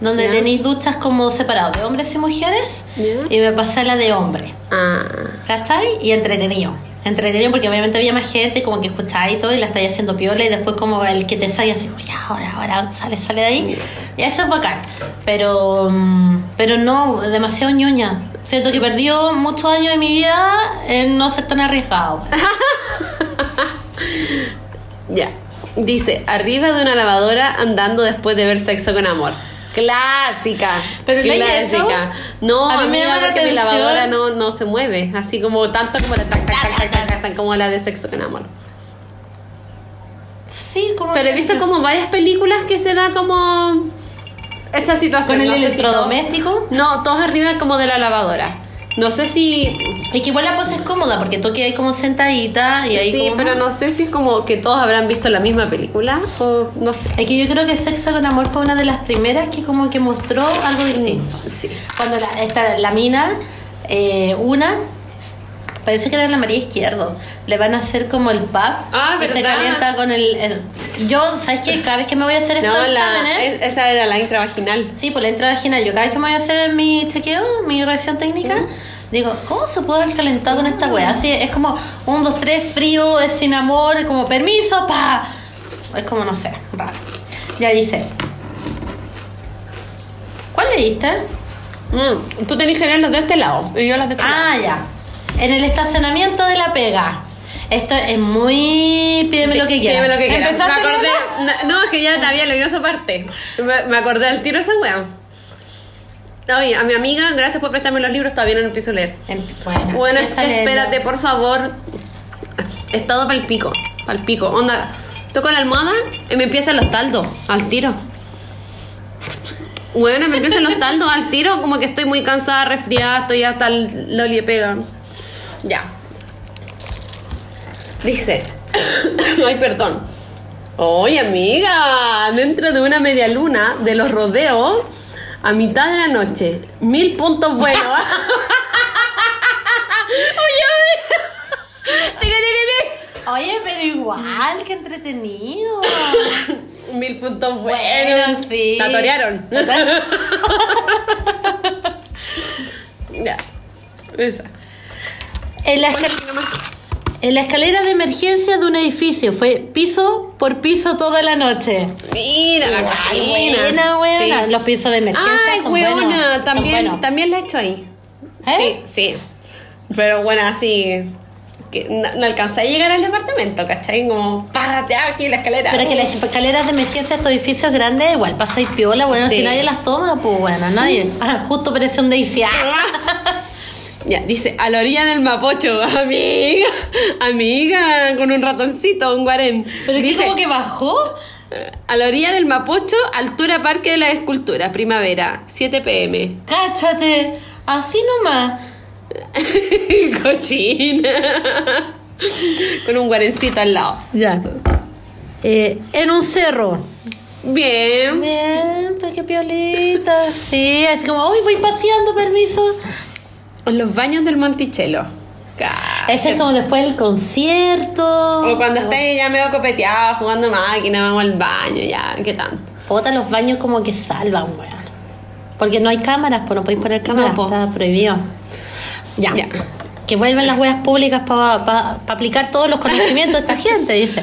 donde tenéis duchas como separados de hombres y mujeres y me pasé la de hombre, Ah, ¿cachai? Y entretenido. Entretenido porque obviamente había más gente como que escucháis y todo y la estáis haciendo piola y después como el que te sale así como ya ahora, ahora sale, sale de ahí. Y eso es bacán. Pero, mm, pero no, demasiado ñoña. Siento que perdió muchos años de mi vida en no ser tan arriesgado. ya. Dice, arriba de una lavadora andando después de ver sexo con amor. Clásica. ¿Pero clásica. No, A mí me llama la porque mi lavadora no, no se mueve. Así como tanto como la, tac, como la de sexo con amor. Sí, como Pero he visto como varias películas que se da como esa situación. con el No sé si electrodoméstico. no, todos arriba como de la lavadora. No sé si. Es que igual la pose es cómoda porque tú quedas como sentadita y ahí sí, como- pero no sé si es como que todos habrán visto la misma película o no sé. Es que yo creo que Sexo con Amor fue una de las primeras que como que mostró algo distinto. Sí. Cuando la, esta, la mina Eh, una, parece que era la María Izquierdo. Le van a hacer como el pub. Ah, y se calienta con el, el- Yo, ¿sabes qué? Cada vez que me voy a hacer estos No, la, exámenes. es- esa era la intravaginal. Sí, por la entrada vaginal. Yo cada vez que me voy a hacer mi chequeo, mi revisión técnica, digo, ¿cómo se puede haber calentado con esta wea? Así es como un, dos, tres, frío, es sin amor, como permiso, pa. Es como, no sé, raro. Ya dice. ¿Cuál leíste? Mm, tú tenés que leer los de este lado y yo los de este lado. Ah, ya. En el estacionamiento de la pega. Esto es muy. Pídeme lo que quieras. Pídeme lo que quieras. Me ¿Empezaste acordé, Lola? no, es que ya había leído esa parte. Me, me acordé al tiro esa wea. Oye, a mi amiga, gracias por prestarme los libros, todavía no empiezo a leer. Em- Bueno, Bueno, es que espérate, por favor. Estado pa'l pico, pa'l pico. Onda, toco la almohada y me empiezan los taldos, al tiro. Bueno, me empiezan los taldos al tiro, como que estoy muy cansada, resfriada, estoy hasta el loli pega. Ya. Dice. Ay, perdón. Oye, amiga, dentro de una media luna de los rodeos, a mitad de la noche, mil puntos buenos. Oye, pero igual, que entretenido. Mil puntos Bueno, buenos. sí. La torearon. ya. Esa. En la, escal- en la escalera de emergencia de un edificio fue piso por piso toda la noche. Mira, cocina. buena, buena. Sí. Los pisos de emergencia Ay, son weona, buenos. son también, buenos. también la he hecho ahí. ¿Eh? Sí, sí. Pero bueno, así. Que no, no alcancé a llegar al departamento, ¿cachai? Como, párate aquí la escalera. Pero que las escaleras de emergencia de estos edificios grandes igual pasáis piola, bueno, Sí. si nadie las toma, pues bueno, nadie. Ah, justo parece un Daisy. Ya, dice, a la orilla del Mapocho, amiga, amiga, con un ratoncito, un guarén. Pero es que dice, como que bajó. A la orilla del Mapocho, altura Parque de la Escultura, primavera, 7 pm. Cáchate, así nomás. Cochina. Con un guarencito al lado. Ya. Eh, en un cerro. Bien. Bien, pues qué piolita. Sí, así como, uy, voy paseando, permiso. Los baños del Monticello. Ese es como después del concierto. O cuando estés ya medio copeteado, jugando máquina, vamos al baño, ya, ¿qué tanto? Puta, los baños como que salvan, weón. Porque no hay cámaras, pues no podéis poner cámaras, No, está prohibido. Ya. Ya. Que vuelvan las weas públicas para aplicar todos los conocimientos de esta gente, dice.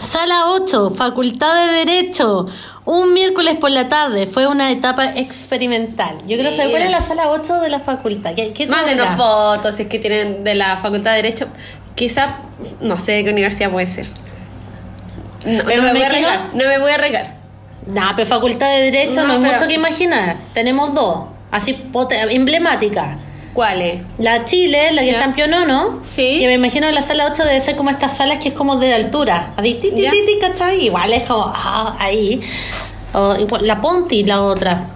Sala 8, Facultad de Derecho. Un miércoles por la tarde fue una etapa experimental. Yo quiero saber cuál es la sala 8 de la facultad. ¿Qué, qué Mándenos fotos si es que tienen de la Facultad de Derecho. Quizá, no sé de qué universidad puede ser. No, Pero no me me voy a arriesgar. No me voy a arriesgar. Nah, pero Facultad de Derecho no, No, es pero- mucho que imaginar. Tenemos dos, así emblemáticas. ¿Cuál es? La Chile, la que está en Pionono. Sí. Y me imagino que la sala 8 debe ser como estas salas que es como de altura. Así, ti, ¿cachai? Igual es como, ah, ahí. O igual, la Ponti, la otra.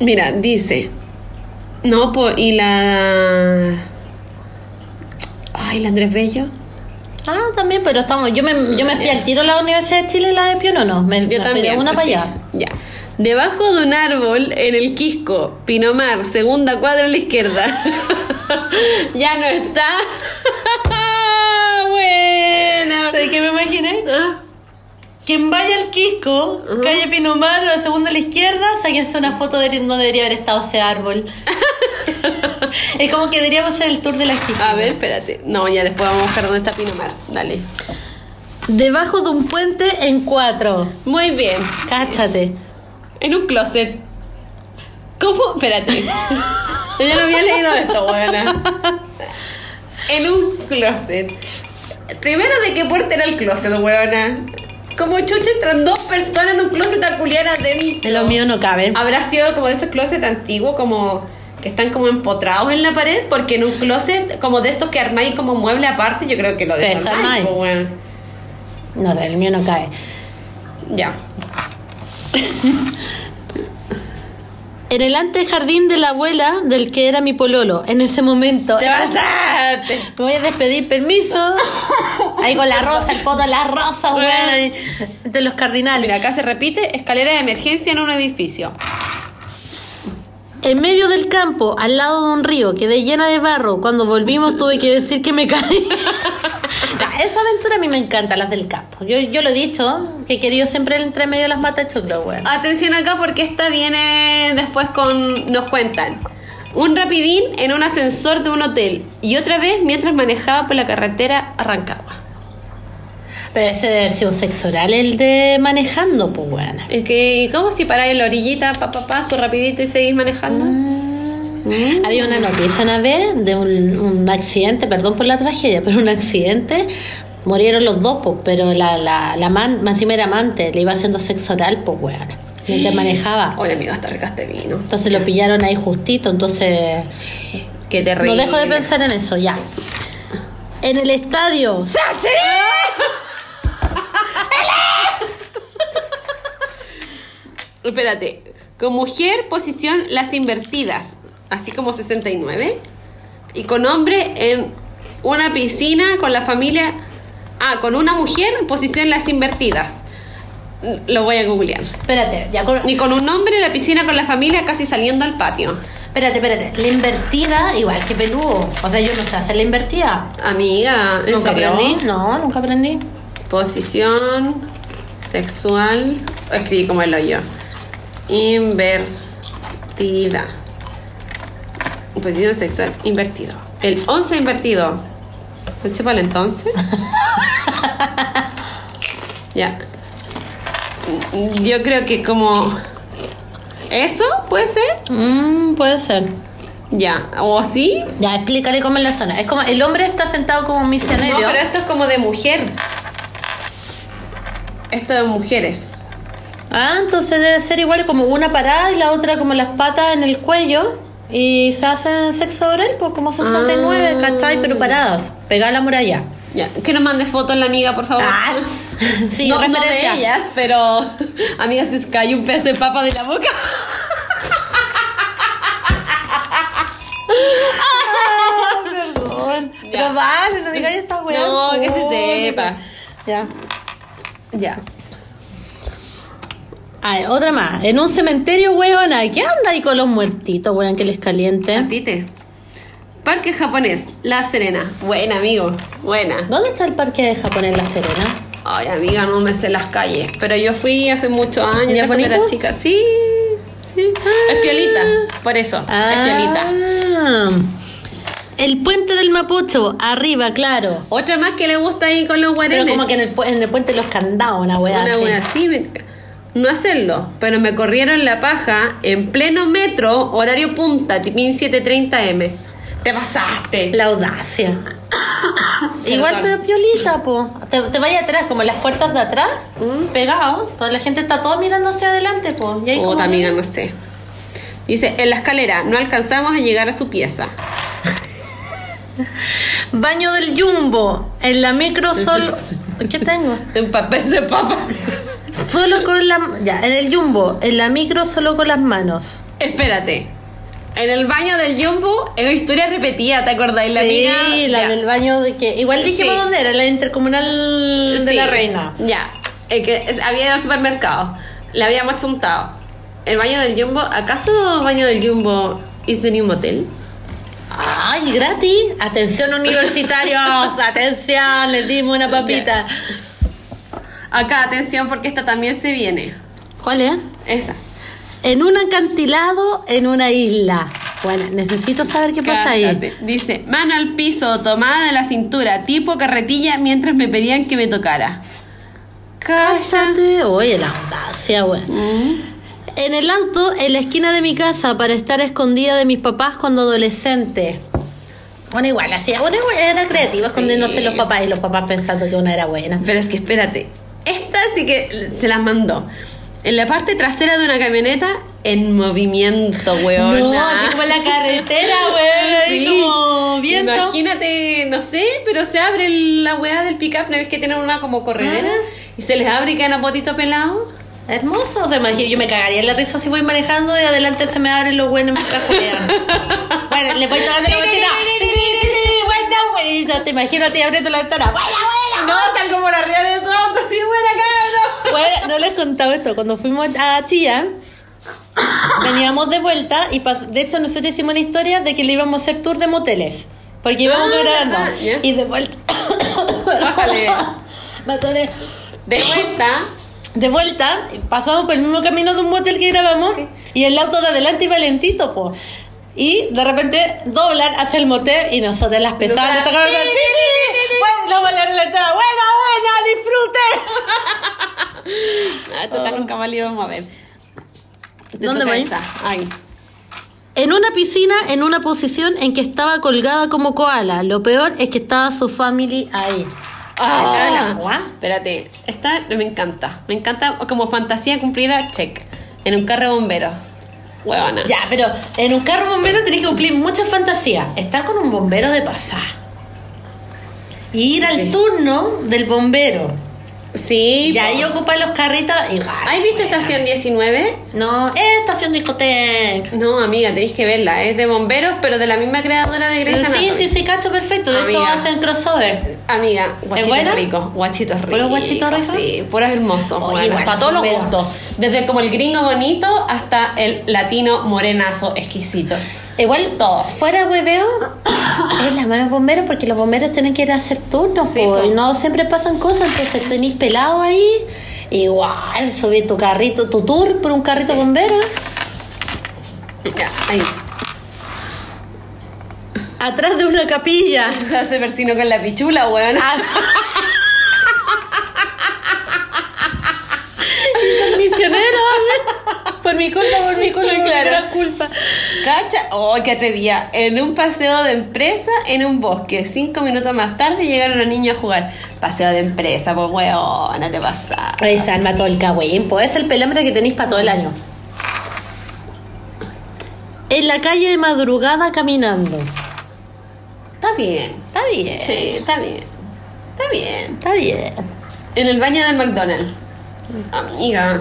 Mira, dice. No, pues, y la. Ay, la Andrés Bello. Ah, también, pero estamos. Yo me, yo me fui al tiro a la Universidad de Chile y la de Pionono. Me, Yo me también. una pues, para sí. allá. Ya. Debajo de un árbol en el Quisco, Pinomar, segunda cuadra a la izquierda. ya no está. bueno. ¿Sabes qué me imaginé? Ah, Quien vaya al Quisco, calle Pinomar, la segunda a la izquierda, sáquense una foto de donde debería haber estado ese árbol. es como que deberíamos hacer el tour de la Quisco. A ver, espérate. No, ya después vamos a buscar dónde está Pinomar. Dale. Debajo de un puente en cuatro. Muy bien. Cáchate. En un closet. ¿Cómo? Espérate. Yo no había leído esto, buena. En un closet. Primero, ¿de qué puerta era el closet, weona? Como chucha entran dos personas en un closet a culiar adentro. En lo mío no cabe. Habrá sido como de esos closets antiguos, como que están como empotrados en la pared, porque en un closet como de estos que armáis como mueble aparte, yo creo que lo desarmáis, weón. No sé, el mío no cae. Ya. En el antejardín de la abuela del que era mi pololo, en ese momento. Te pasaste. Me voy a despedir, permiso. Ahí con la rosa, el poto de la rosa, Bueno. weón. De los cardinales. Mira, acá se repite escalera de emergencia en un edificio. En medio del campo, al lado de un río, quedé llena de barro. Cuando volvimos tuve que decir que me caí. Esa aventura a mí me encanta, las del campo. Yo, yo lo he dicho, que he querido siempre el entre medio de las matas de choclo, weón. Atención acá porque esta viene después con. Nos cuentan. Un rapidín en un ascensor de un hotel. Y otra vez mientras manejaba por la carretera a Rancagua. Pero ese debe sido un sexo oral el de manejando, pues, weón. Es que, ¿cómo si paráis en la orillita, pa, pa, pa, su rapidito y seguís manejando? Mm. Había una noticia una vez de un, un accidente, perdón por la tragedia, pero un accidente. Murieron los dos, pues, pero la, la, la man, más encima era amante, le iba haciendo sexo oral, pues, weón. Mientras manejaba. Oye, amigo, está rica este vino. Entonces lo pillaron ahí justito, entonces Qué terrible. no dejo de pensar en eso, ya. En el estadio. Espérate. Con mujer, posición las invertidas. Así como 69. Y con hombre en una piscina con la familia. Ah, con una mujer, posición las invertidas. Lo voy a googlear. Espérate, ya con- Ni con un hombre en la piscina con la familia casi saliendo al patio. Espérate, espérate. La invertida, igual que peludo. O sea, yo no sé hacer la invertida. Amiga, ¿en Nunca serio? aprendí. No, nunca aprendí. Posición sexual. Escribí como el hoyo. Invertida. Posición sexual invertido. El 11 invertido. ¿Eche para el entonces? ya. Yo creo que como. ¿Eso puede ser? Mm, puede ser. Ya. ¿O así? Ya, explícale cómo es la zona. Es como el hombre está sentado como un misionero. No, pero esto es como de mujer. Esto de mujeres. Ah, entonces debe ser igual como una parada y la otra como las patas en el cuello. Y se hacen sexo oral, pues como 69, Ah. ¿cachai? Pero paradas, pegar la muralla. Ya, que nos mande fotos la amiga, por favor. Ah, sí, no, no de ellas, pero amiga, se cae un pedazo de papa de la boca. Perdón. Pero vale, no digas esta weá. No, que se sepa. Ya. Ya. Otra más. En un cementerio, weona. ¿Qué anda ahí con los muertitos, weón, que les caliente? Parque japonés, La Serena. Buena, amigo. Buena. ¿Dónde está el parque de japonés La Serena? Ay, amiga, no me sé las calles. Pero yo fui hace muchos años. ¿Ya cuando era chica. Sí, sí. Es piolita. Por eso. Es piolita. Ah, el puente del Mapocho, arriba, claro. Otra más que le gusta ahí con los Pero guarenes. como que en el, en el puente los candados, una weá Una así. buena así. me- No hacerlo, pero me corrieron la paja en pleno metro, horario punta, tipín 7:30 M. Te pasaste. La audacia. Igual, pero piolita, po. Te, te vaya atrás, como en las puertas de atrás, pegado. Toda la gente está todo mirando hacia adelante, po. Y ahí Puta amiga, no sé. Dice, en la escalera no alcanzamos a llegar a su pieza. Baño del Jumbo. En la micro solo. ¿Qué tengo? En papel de papa. Solo con la. Ya, en el Jumbo. En la micro solo con las manos. Espérate. En el baño del Jumbo es una historia repetida, ¿te acordáis? La sí, la Ya. del baño de que. Igual dijimos Sí. dónde era, la intercomunal de Sí, la reina. Ya. El que había ido al supermercado. Le habíamos chuntado. El baño del Jumbo. ¿Acaso baño del Jumbo is the new motel? Ay, gratis. Atención, universitarios. Atención, les dimos una papita. Acá, atención, porque esta también se viene. ¿Cuál es? Esa. En un acantilado en una isla. Bueno, necesito saber qué pasa Cállate. ahí. Dice, mano al piso, tomada de la cintura, tipo carretilla, mientras me pedían que me tocara. Cállate. Oye, la audacia, güey. Mm. En el auto, en la esquina de mi casa, para estar escondida de mis papás cuando adolescente. Bueno, igual, así, bueno, igual era creativo, escondiéndose los papás y los papás pensando que una era buena. Pero es que espérate, esta sí que se las mandó. En la parte trasera de una camioneta, en movimiento, weón. No, que como en la carretera, güey, ahí como viento. Imagínate, no sé, pero se abre la weá del pickup, ¿no ves que tienen una como corredera? Ah. Y se les abre y quedan a potito pelado. Hermoso, o sea, imagino, yo me cagaría en la risa si voy manejando y adelante se me abren los buenos mientras juegan. bueno, le voy tocando la bocina. Buena, buena. Te imagino a ti abriendo la ventana. Buena, buena. No, están como la arriba de tu auto, así buena cara. Bueno, no les he contado esto. Cuando fuimos a Chillán, veníamos de vuelta y de hecho nosotros hicimos una historia de que le íbamos a hacer tour de moteles. Porque íbamos Ah, grabando. ya. Y de vuelta. Bájale. Atoré. De vuelta. De vuelta, pasamos por el mismo camino de un motel que grabamos y el auto de adelante iba lentito, po. Y de repente doblan hacia el motel y nosotros las sí, la-. Bueno, la entrada. Buena, buena, disfrute. Ah, total, nunca más le íbamos a ver. ¿Dónde esa. Ahí. En una piscina, en una posición en que estaba colgada como koala. Lo peor es que estaba su family ahí. Ah, Espérate, esta me encanta. Me encanta como fantasía cumplida, check. En un carro de bomberos. Huevona. Ya, pero en un carro bombero tenés que cumplir muchas fantasías. Estar con un bombero de pasar. Y ir al turno del bombero. Sí. Y ahí po. ocupa los carritos igual. ¿Has visto Estación 19? No, es estación discoteca. No, amiga, tenéis que verla. Es de bomberos, pero de la misma creadora de Grey's Sí, sí, sí, cacho, perfecto. De hecho, Amiga. hacen crossover. Amiga, guachitos ricos, guachitos ricos. ¿Puros guachitos ricos? Sí, puros hermosos. Oye, bueno, para todos los gustos. Desde como el gringo bonito hasta el latino morenazo exquisito. Igual, Todos. fuera hueveo, es la mano bomberos porque los bomberos tienen que ir a hacer turnos, Sí, po, po. y no siempre pasan cosas, entonces tenéis pelado ahí, igual, subir tu carrito, tu tour por un carrito bombero. Ya, ahí. Atrás de una capilla. Se hace persino con la pichula, weón. Misionero, por mi culpa, por mi culpa, por mi Claro. gran culpa. Cacha, oh, qué atrevía. En un paseo de empresa en un bosque. Cinco minutos más tarde llegaron los niños a jugar. Paseo de empresa, pues weón, no te pasa. Se arma todo el cagüín, pues es el pelambre que tenéis para todo el año. En la calle de madrugada caminando. Está bien. Está bien. Sí, está bien. Está bien. Está bien. En el baño del McDonald's. Amiga.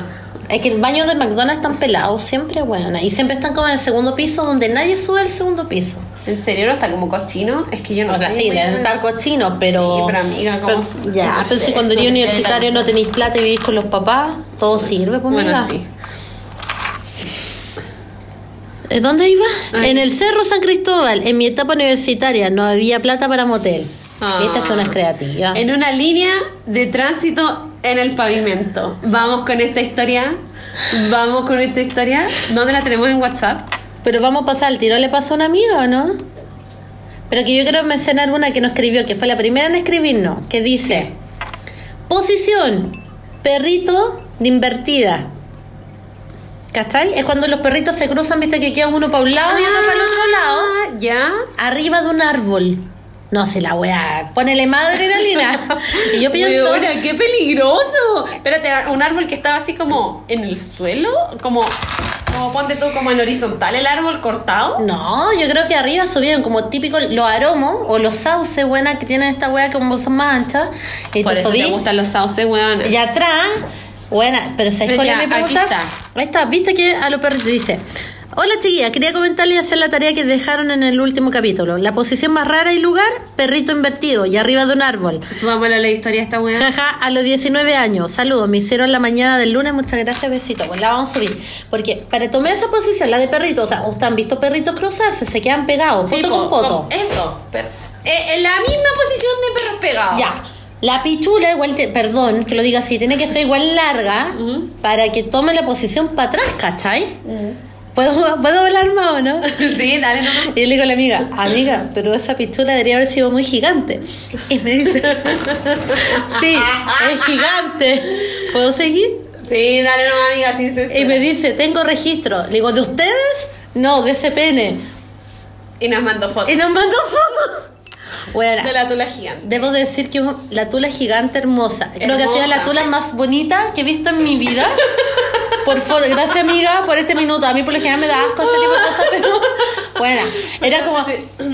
Es que el baño de McDonald's están pelados siempre, bueno, y siempre están como en el segundo piso donde nadie sube al segundo piso. ¿En serio no está como cochino? Es que yo no o sea, sé. sí, deben estar cochinos, pero. Sí, pero amiga, ¿cómo? pero- ya, no pero sé, si cuando eres universitario no tenéis plata y vivís con los papás, todo sirve, pues Bueno, amiga. sí. ¿Eh, ¿Dónde iba? Ay. En el Cerro San Cristóbal, en mi etapa universitaria, no había plata para motel. Ah. Esta zona es creativa. En una línea de tránsito en el pavimento. Vamos con esta historia. Vamos con esta historia. ¿Dónde la tenemos en WhatsApp? Pero vamos a pasar al tiro, ¿le pasó a un amigo o no? Pero que yo quiero mencionar una que nos escribió, que fue la primera en escribirnos, que dice, posición, perrito de invertida. ¿Cachai? Es cuando los perritos se cruzan, viste que queda uno para un lado y otro para el otro lado, Ah, ¿Ya? arriba de un árbol. No sé, la weá, ponele más adrenalina. y yo pienso, qué peligroso. Espérate, un árbol que estaba así como en el suelo, como, como ponte tú como en horizontal el árbol cortado. no, yo creo que arriba subieron como típico los aromos o los sauces, buenas que tienen esta weá como son más anchas. Y Por eso subí- te gustan los sauces, weona. Y atrás, buena, pero ¿sabes Pero cuál es mi pregunta? aquí está. Ahí está, viste que a los perritos dice. Hola chiquilla, quería comentarle y hacer la tarea que dejaron en el último capítulo. La posición más rara y lugar, perrito invertido y arriba de un árbol. Subámosle a la historia esta weá. Jaja, a los 19 años. Saludos, me hicieron la mañana del lunes. Muchas gracias, besito. Pues la vamos a subir. Porque para tomar esa posición, la de perrito, o sea, ustedes han visto perritos cruzarse, se quedan pegados, Sí, poto po, con poto. con- Eso. pero- eh, en la misma posición de perros pegados. Ya. La pichula, igual, te- perdón que lo diga así, tiene que ser igual larga para que tome la posición para atrás, ¿cachai? ¿Puedo, ¿Puedo hablar más o no? sí, dale nomás. Y yo le digo a la amiga, amiga, pero esa pichula debería haber sido muy gigante. Y me dice, sí, es gigante. ¿Puedo seguir? Sí, dale nomás, amiga, sin censura. Y me dice, tengo registro. Le digo, ¿de ustedes? No, de ese pene. Y nos mandó fotos. Y nos mandó fotos. Bueno, De la tula gigante. Debo decir que la tula gigante hermosa. Creo que ha sido la tula más bonita que he visto en mi vida. Por favor, gracias amiga por este minuto. A mí por lo general me da asco ese tipo de cosas, pero bueno, era como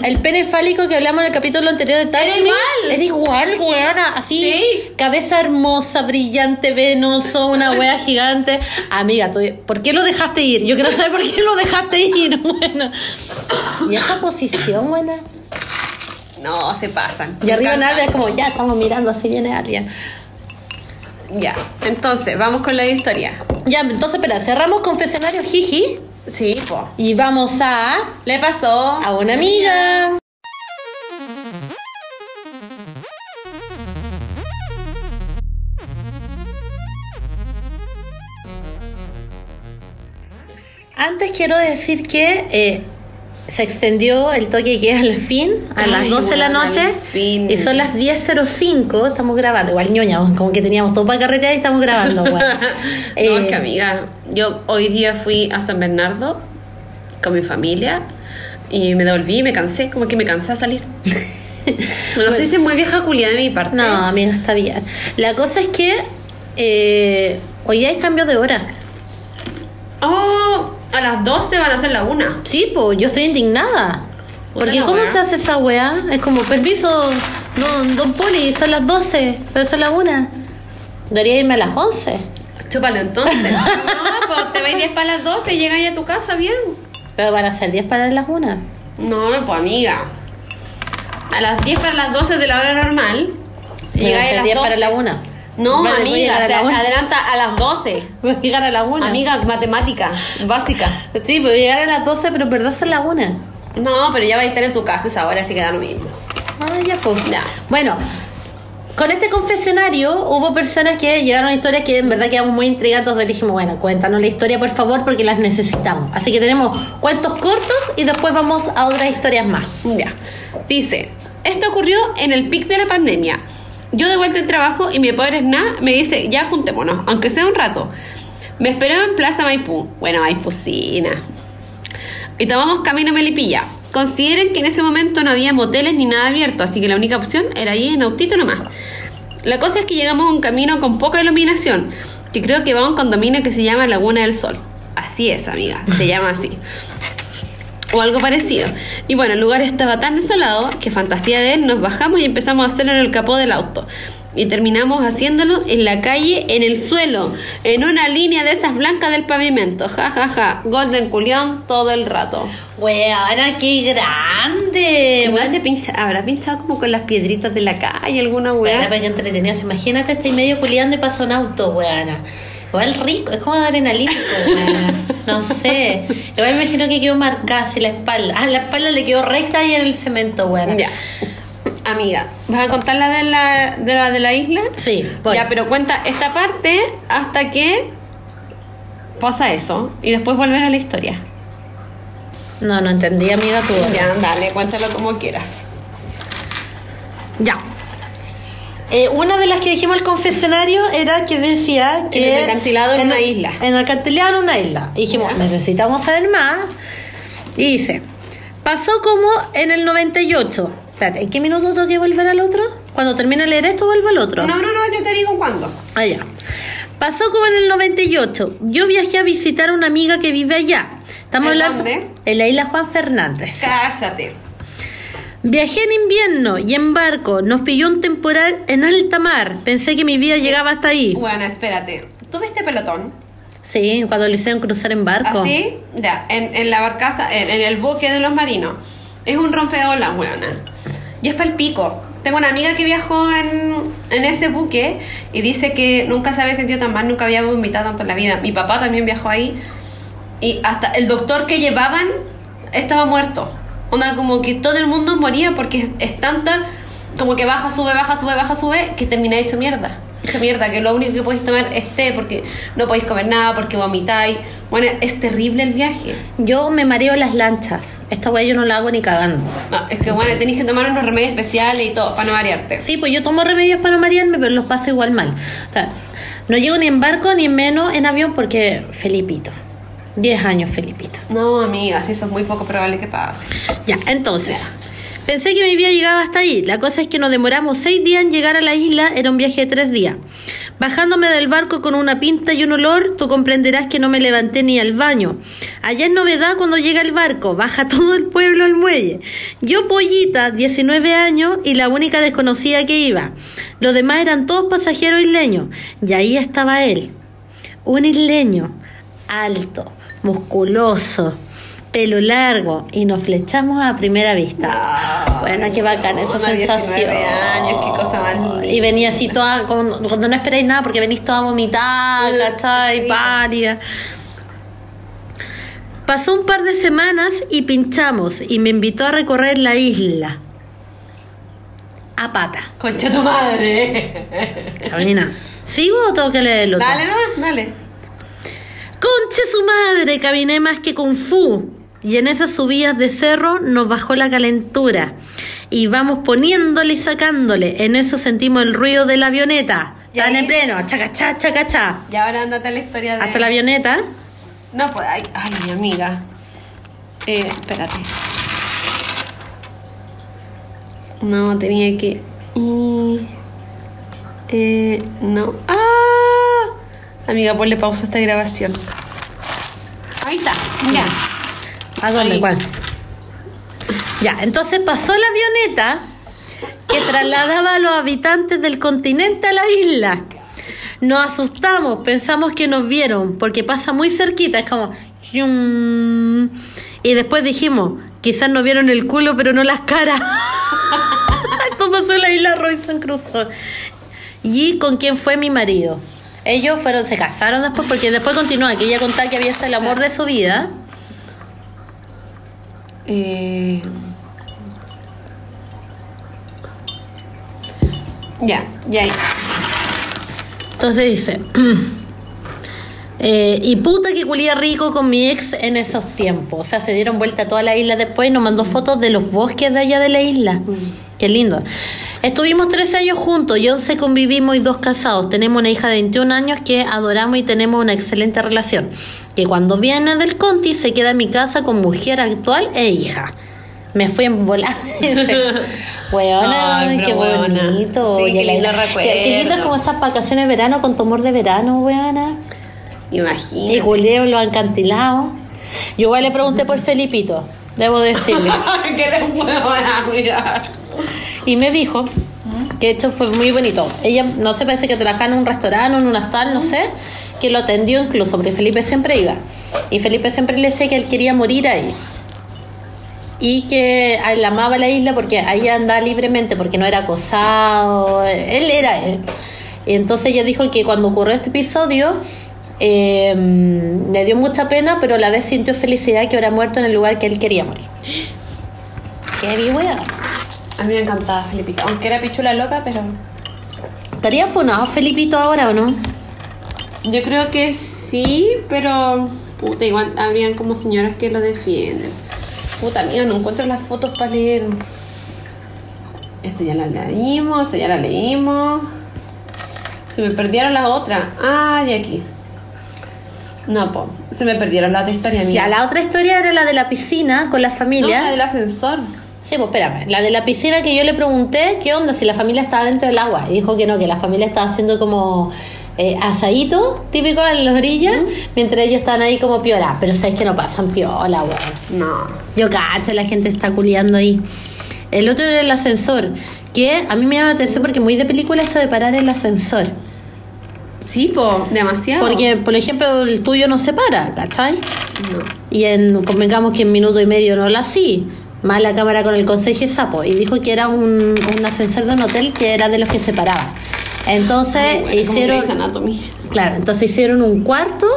el pene fálico que hablamos en el capítulo anterior de Touch Era igual. Era igual, weona. Así, Sí. cabeza hermosa, brillante, venoso, una wea gigante. Amiga, tú- ¿por qué lo dejaste ir? Yo quiero saber por qué lo dejaste ir. Bueno. Y esa posición, buena. No, se pasan. Y arriba nada, es como, ya estamos mirando, así viene alguien. Ya, entonces, vamos con la historia. Ya, entonces, espera, cerramos confesionario Jiji. Sí, po. Y vamos a... Le pasó A una amiga. Antes quiero decir que eh, se extendió el toque que es al fin, a Ay, las 12 de la noche. Y son las 10.05, estamos grabando. Igual ñoña, como que teníamos todo para carretear y estamos grabando. weón. no, Eh, es que amiga, yo hoy día fui a San Bernardo con mi familia y me devolví y me cansé, como que me cansé a salir. no sé si es muy vieja culia de mi parte. No, amiga, está bien. La cosa es que eh, hoy día hay cambio de hora. Oh, a las 12 van a ser la una. Sí, pues yo estoy indignada. Porque la ¿cómo wea. se hace esa weá? Es como, permiso, don, don Poli, son las 12, pero son las 1. Debería irme a las 11. Chúpalo entonces. no, pues te vais 10 para las 12 y llegas ya a tu casa bien. Pero van a ser 10 para las 1. No, no, pues amiga. A las 10 para las 12 de la hora normal. Llegáis a las 10 para 12. la 1. No, Vale, a amiga, a o sea, la adelanta a las 12. Voy a llegar a la 1. Amiga, matemática, básica. Sí, voy a llegar a las 12, pero verdad son las 1. No, pero ya vais a estar en tu casa esa hora, así que da lo mismo. Ah, ya pues. Ya. Bueno, con este confesionario hubo personas que llegaron a historias que en verdad quedamos muy intrigados. Entonces dijimos, bueno, cuéntanos la historia por favor porque las necesitamos. Así que tenemos cuentos cortos y después vamos a otras historias más. Ya. Dice, esto ocurrió en el pic de la pandemia. Yo de vuelta al trabajo y mi pobre nada me dice, ya juntémonos, aunque sea un rato. Me esperaba en Plaza Maipú. Bueno, Maipucina. Y tomamos camino a Melipilla. Consideren que en ese momento no había moteles ni nada abierto, así que la única opción era ir en autito nomás. La cosa es que llegamos a un camino con poca iluminación, que creo que va a un condominio que se llama Laguna del Sol. Así es, amiga, se llama así. O algo parecido. Y bueno, el lugar estaba tan desolado que fantasía de él nos bajamos y empezamos a hacerlo en el capó del auto. Y terminamos haciéndolo en la calle, en el suelo, en una línea de esas blancas del pavimento. Ja, ja, ja. Golden culión todo el rato. Weona, qué grande. Igual se pincha, habrá pinchado como con las piedritas de la calle, alguna Bueno, weá. pero entretenido. Imagínate, estoy medio culiando y pasa un auto, weona. Igual rico, es como adrenalínico. No sé. Igual me imagino que quedó marcada así la espalda. Ah, la espalda le quedó recta ahí en el cemento, weona. Ya. Amiga, ¿vas a contar la de la de la, de la isla? Sí, voy. Ya, pero cuenta esta parte hasta que pasa eso y después vuelves a la historia. No, no entendí, amiga, tú. Ya, dale, cuéntalo como quieras. Ya. Eh, una de las que dijimos al confesionario era que decía que... En el acantilado en una el- isla. En el acantilado en una isla. Y dijimos, Ya. necesitamos saber más. Y dice, pasó como en el 98. Espérate, ¿en qué minuto tengo que volver al otro? Cuando termine de leer esto, vuelvo al otro. No, no, no, yo te digo cuándo. Allá. Pasó como en el 98. Yo viajé a visitar a una amiga que vive allá. Estamos ¿En hablando dónde? en la isla Juan Fernández. Cállate. Viajé en invierno y en barco. Nos pilló un temporal en alta mar. Pensé que mi vida llegaba hasta ahí. Bueno, espérate. ¿Tú viste pelotón? Sí, cuando lo hicieron cruzar en barco. Así, ya, en, en la barcaza, en, en el buque de los marinos. Es un rompeolas, weona. Y es para el pico. Tengo una amiga que viajó en, en ese buque y dice que nunca se había sentido tan mal, nunca había vomitado tanto en la vida. Mi papá también viajó ahí y hasta el doctor que llevaban estaba muerto. Onda, como que todo el mundo moría porque es, es tanta, como que baja, sube, baja, sube, baja, sube, que termina hecho mierda. Hecho mierda, que lo único que podéis tomar es té porque no podéis comer nada, porque vomitáis. Bueno, es terrible el viaje. Yo me mareo las lanchas. Esta weá yo no la hago ni cagando. No, es que bueno, tenéis que tomar unos remedios especiales y todo para no marearte. Sí, pues yo tomo remedios para no marearme, pero los paso igual mal. O sea, no llego ni en barco ni menos en avión porque Felipito. 10 años, Felipito. No, amiga, sí, eso es muy poco probable que pase. Ya, entonces. Ya. Pensé que mi vida llegaba hasta ahí. La cosa es que nos demoramos seis días en llegar a la isla. Era un viaje de tres días. Bajándome del barco con una pinta y un olor, tú comprenderás que no me levanté ni al baño. Allá es novedad cuando llega el barco. Baja todo el pueblo al muelle. Yo, pollita, 19 años y la única desconocida que iba. Los demás eran todos pasajeros isleños. Y ahí estaba él. Un isleño. Alto, musculoso, pelo largo y nos flechamos a primera vista. bueno, qué bacana esa Una 19 sensación. años, qué cosa más linda. Y venía así toda, cuando no esperáis nada porque venís toda vomitada, ¿cachai? Sí. Pálida. Pasó un par de semanas y pinchamos y me invitó a recorrer la isla. A pata. Concha tu madre. Carolina, ¿sigo o tengo que leerlo? Dale nomás, dale. Conche su madre, caminé más que Kung Fu. Y en esas subidas de cerro nos bajó la calentura. Y vamos poniéndole y sacándole. En eso sentimos el ruido de la avioneta. ¿Y Tan ahí? en pleno, chacachá, chacachá. Y ahora andate la historia de. Hasta la avioneta. No, pues. Ay, ay, mi amiga. Eh, espérate. No, tenía que. y- Eh, no. ¡Ah! Amiga, ponle pausa a esta grabación. Ahí está, ya. ¿A dónde? Ya, entonces pasó la avioneta que trasladaba a los habitantes del continente a la isla. Nos asustamos, pensamos que nos vieron, porque pasa muy cerquita, es como... Y después dijimos, quizás nos vieron el culo, pero no las caras. Esto pasó en la isla Robinson Crusoe. ¿Y con quién fue mi marido? Ellos fueron, se casaron después, porque después continúa, que ella contaba que había sido el amor de su vida. Eh... Ya, ya. Entonces dice, eh, y puta que culía rico con mi ex en esos tiempos. O sea, se dieron vuelta a toda la isla después y nos mandó fotos de los bosques de allá de la isla. Qué lindo. Estuvimos 13 años juntos y 11 convivimos y dos casados. Tenemos una hija de 21 años que adoramos y tenemos una excelente relación. Que cuando viene del Conti se queda en mi casa con mujer actual e hija. Me fui en volar. Weona, qué bonito. Sí, Y qué lindo Qué, qué lindo es como esas vacaciones de verano con tu amor de verano, weona. Y Imagínate. Julio lo acantilado. Yo igual le pregunté por Felipito, debo decirle. que eres buena, mira. Y me dijo que esto fue muy bonito. Ella, no sé, parece que trabajaba en un restaurante, en un hostal, no sé, que lo atendió incluso, porque Felipe siempre iba. Y Felipe siempre le decía que él quería morir ahí. Y que él amaba la isla porque ahí andaba libremente, porque no era acosado, él era él. Y entonces ella dijo que cuando ocurrió este episodio, eh, le dio mucha pena, pero a la vez sintió felicidad que hubiera muerto en el lugar que él quería morir. Qué bien. A mí me encantaba Felipito, aunque era pichula loca, pero ¿Estaría funado Felipito ahora o no? yo creo que sí, pero puta, igual habrían como señoras que lo defienden. Puta mía, no encuentro las fotos para leer. Esto ya la leímos, esto ya la leímos. Se me perdieron las otras. Ah, y aquí. No, po. Se me perdieron la otra historia mía. Ya, la otra historia era la de la piscina con la No, familia. la del ascensor. Sí, pues espérame. La de la piscina que yo le pregunté, ¿qué onda? Si la familia estaba dentro del agua. Y dijo que no, que la familia estaba haciendo como eh, asadito, típico en las orillas, mientras ellos estaban ahí como piola. Pero sabes que no pasan piola, weón. No. Yo cacho, la gente está culiando ahí. El otro era el ascensor, que a mí me llama la atención porque muy de película eso de parar el ascensor. Sí, po, demasiado. Porque, por ejemplo, el tuyo no se para, ¿cachai? No. Y en, convengamos que en minuto y medio no la así. Más la cámara con el consejo y sapo. Y dijo que era un, un ascensor de un hotel que era de los que se paraba. Entonces hicieron. Claro, entonces hicieron un cuarto,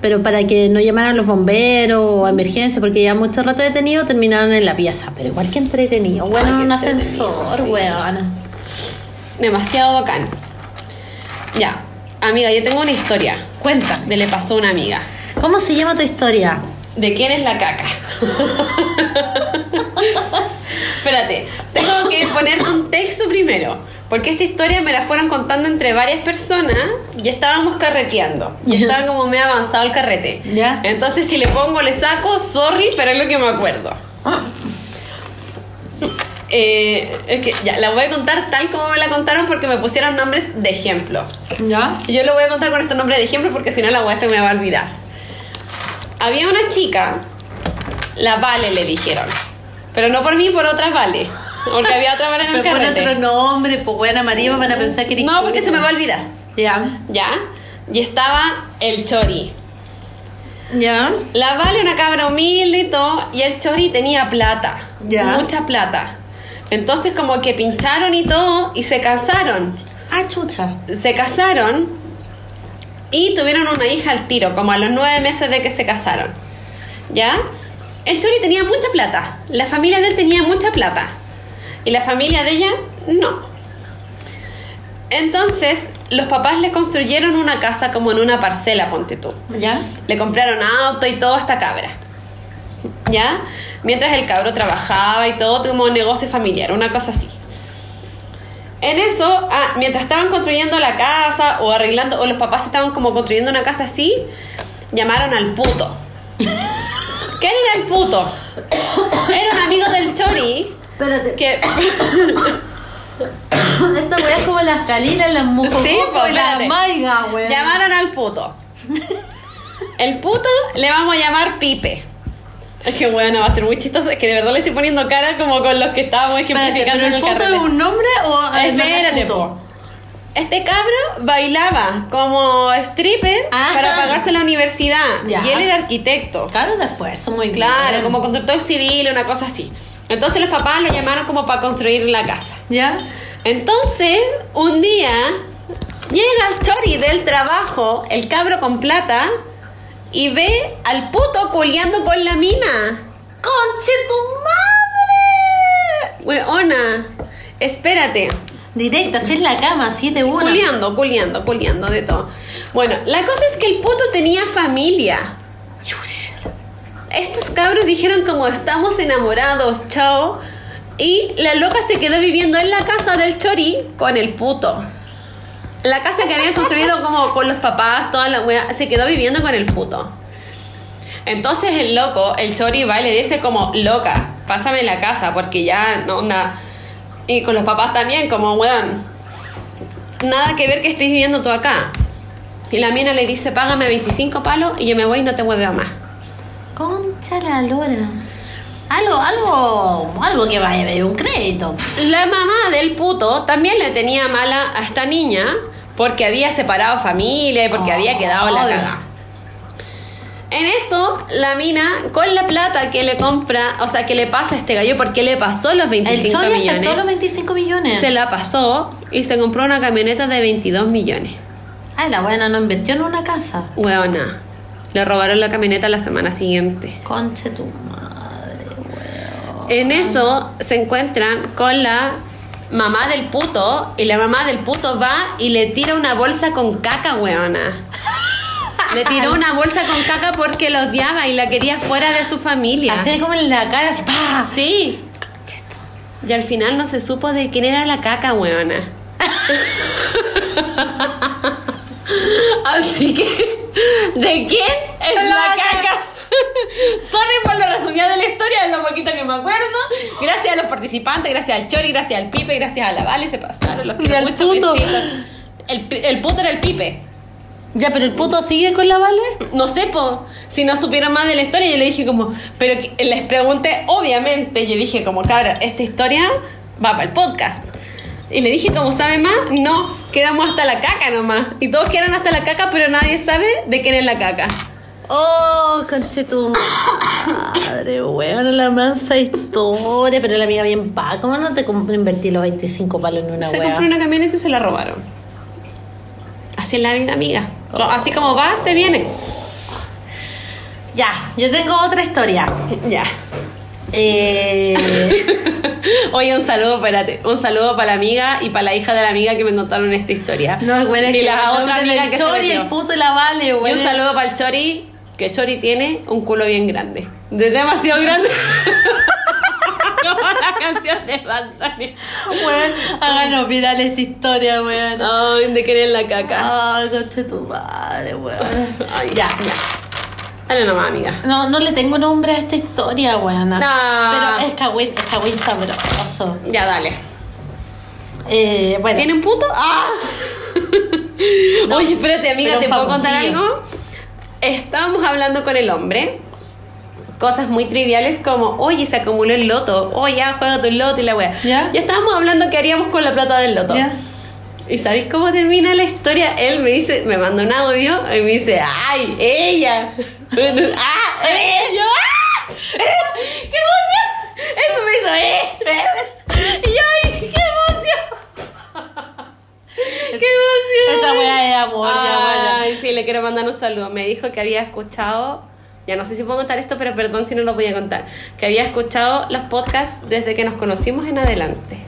pero para que no llamaran los bomberos o emergencia, porque ya mucho rato detenido, terminaron en la pieza. Pero igual que entretenido. Bueno, Ay, un ascensor, sí. weón. Demasiado bacán. Ya, amiga, yo tengo una historia. Cuenta. De le pasó a una amiga. ¿Cómo se llama tu historia? ¿De quién es la caca? Espérate, tengo que poner contexto primero. Porque esta historia me la fueron contando entre varias personas y estábamos carreteando. Y estaba como medio avanzado el carrete. Ya. Entonces, si le pongo, le saco, sorry, pero es lo que me acuerdo. Eh, es que ya, la voy a contar tal como me la contaron porque me pusieron nombres de ejemplo. ¿Ya? Y yo lo voy a contar con estos nombres de ejemplo porque si no la weá se me va a olvidar. Había una chica, la Vale le dijeron. Pero no por mí, por otra Vale. Porque había otra Vale en el Pero otro nombre, pues buena María, van a pensar que eres No, tú. porque se me va a olvidar. Ya. ¿Ya? Y estaba el Chori. Ya. La Vale, una cabra humilde y todo, y el Chori tenía plata. Ya. Mucha plata. Entonces como que pincharon y todo y se casaron. Ah, chucha. se casaron y tuvieron una hija al tiro, como a los nueve meses de que se casaron. ¿Ya? El Chori tenía mucha plata. La familia de él tenía mucha plata. Y la familia de ella, no. Entonces, los papás le construyeron una casa como en una parcela, ponte tú. ¿Ya? Le compraron auto y todo a esta cabra. ¿Ya? Mientras el cabro trabajaba y todo como un negocio familiar, una cosa así. En eso, ah, mientras estaban construyendo la casa o arreglando, o los papás estaban como construyendo una casa así, llamaron al puto. ¿Quién era el puto? Era un amigo del Chori Espérate. que... Esta weá es como las calinas, las mujococos Sí, pues, weón. Llamaron al puto. El puto le vamos a llamar Pipe. Es que bueno, va a ser muy chistoso. Es que de verdad le estoy poniendo cara como con los que estábamos Espérate, ejemplificando ¿pero en el el carrete. es un nombre o nombre Espérate, po. Este cabro bailaba como stripper Ah. para pagarse la universidad. Ya. Y él era arquitecto. Claro, de esfuerzo, muy Claro, bien. como constructor civil, una cosa así. Entonces los papás lo llamaron como para construir la casa. ¿Ya? Entonces, un día llega el chori del trabajo, el cabro con plata, y ve al puto culeando con la mina. ¡Conche tu madre! Weona, espérate. Directo, así en la cama, así de una. Culeando, culeando, culeando de todo. Bueno, la cosa es que el puto tenía familia. Estos cabros dijeron como estamos enamorados, chao. Y la loca se quedó viviendo en la casa del chori con el puto. La casa que habían construido como con los papás, toda la wea, se quedó viviendo con el puto. Entonces el loco, el chori va y le dice como, loca, pásame la casa porque ya no onda. Y con los papás también, como, weón, nada que ver que estés viviendo tú acá. Y la mina le dice, págame 25 palos y yo me voy y no te vuelvo más. Concha la lora. Algo, algo, algo que vaya a haber un crédito. La mamá del puto también le tenía mala a esta niña porque había separado familia y porque había quedado la cagada. En eso, la mina, con la plata que le compra, o sea, que le pasa a este gallo, porque le pasó los El 25 Chori aceptó millones, los 25 millones. se la pasó y se compró una camioneta de 22 millones. Ay, la buena no invirtió en una casa. Hueona, le robaron la camioneta la semana siguiente. Conche tu madre, weón. En eso se encuentran con la mamá del puto y la mamá del puto va y le tira una bolsa con caca, weona. Le tiró una bolsa con caca porque lo odiaba y la quería fuera de su familia. Así como en la cara, así, ¡pah! Sí. Y al final no se supo de quién era la caca, weona. Así que, ¿de quién es la, La caca? Sorry por lo resumido de la historia, es lo poquito que me acuerdo. Gracias a los participantes, gracias al Chori, gracias al Pipe, gracias a la Vale, se pasaron los al mucho, puto. El, puto era el Pipe. Ya, pero el puto sigue con la Vale. No sé, po, si no supieron más de la historia, yo le dije como, pero que- les pregunté, obviamente, yo dije como, cabra, esta historia va para el podcast. Y le dije, como sabe más, no, quedamos hasta la caca nomás. Y todos quedaron hasta la caca, pero nadie sabe de quién es la caca. Oh, conche tu madre, weón, la mansa historia. Pero la mía bien pa. ¿Cómo no te comp- invertí los 25 palos en una se wea? compró una camioneta y se la robaron. Así es la vida, amiga. Así como va, se viene. Ya, yo tengo otra historia. Ya. Eh, Oye, un saludo, espérate. Un saludo para la amiga y para la hija de la amiga que me contaron esta historia. no, es buena y que la otra amiga que se el puto y la Vale, Y weón. un saludo para el Chori, que Chori tiene un culo bien grande. De demasiado grande. Como la canción de Bunny. Weón, háganos viral esta historia, weón. Ay, de querer la caca. Ay, conche tu madre, weón. Ay, ya, ya. Dale nomás, amiga. No, no le tengo nombre a esta historia, weón. No. Pero es cagüín, es cagüín sabroso. Ya, dale. Eh, bueno. ¿Tiene un puto? ¡Ah! Oye, espérate, amiga, ¿te puedo contar algo? Estábamos hablando con el hombre. Cosas muy triviales como, oye, se acumuló el loto. Oye, ya, juega tu loto y la wea. ¿Ya? Ya estábamos hablando qué haríamos con la plata del loto. Ya. ¿Y sabéis cómo termina la historia? Él me dice, me manda un audio y me dice, ¡ay, ella! ¡Ah! ¡Ella! ¡Ah! ¡Qué emoción! Eso me hizo, ¡eh! Y yo. ¡Qué emoción! Esta weá es amor, ya. Ay, sí, le quiero mandar un saludo. Me dijo que había escuchado ya no sé si puedo contar esto, pero perdón si no lo voy a contar. Que había escuchado los podcasts desde que nos conocimos en adelante.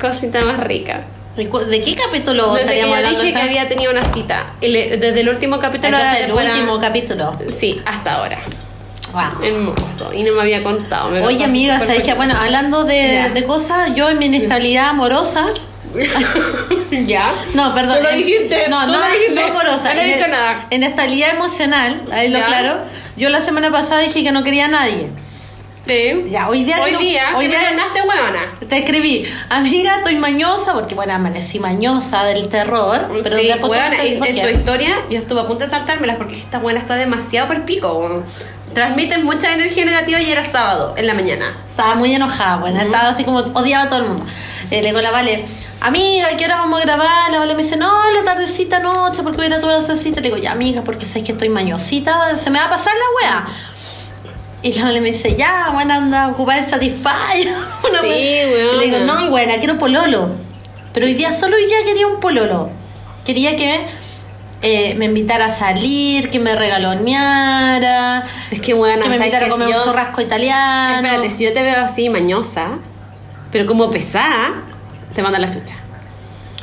Cosita más rica. ¿De ¿De qué capítulo Desde que estaríamos yo hablando? dije que había tenido una cita. Desde el último capítulo de Entonces, el temporada- último capítulo. Sí, hasta ahora. Wow. Hermoso. Y no me había contado. me Oye, amiga, ¿sabes qué? Bueno, hablando de, de cosas, yo en mi inestabilidad amorosa. ¿Ya? No, perdón. Tú lo en- dijiste, No, tú no, lo dijiste. no amorosa. No he en- dicho nada. En estabilidad emocional, ahí lo Ya. claro. Yo la semana pasada dije que no quería a nadie. Sí. Ya, hoy día. Hoy día, Hoy día. mandaste huevona. Te escribí, amiga, estoy mañosa, porque bueno, amanecí mañosa del terror. Pero sí, te en, en tu historia yo estuve a punto de saltármelas porque esta buena está demasiado por pico. Transmiten mucha energía negativa y era sábado en la mañana. Estaba muy enojada, bueno, estaba así como odiaba a todo el mundo. Eh, le digo a la Vale, amiga, ¿qué hora vamos a grabar? La Vale me dice, no, la tardecita noche, porque voy a ir a tu cita. Le digo, ya, amiga, porque sabes que estoy mañosita, se me va a pasar la wea. Y la Vale me dice, ya, bueno, anda a ocupar el Satisfyer. Una Sí, weona. Le digo, no, buena, quiero pololo. Pero hoy día, solo hoy día quería un pololo. Quería que eh, me invitara a salir, que me regaloneara, Es que bueno, que me ¿sabes invitara a comer un churrasco italiano. Espérate, si yo te veo así mañosa, pero como pesada, te manda la chucha.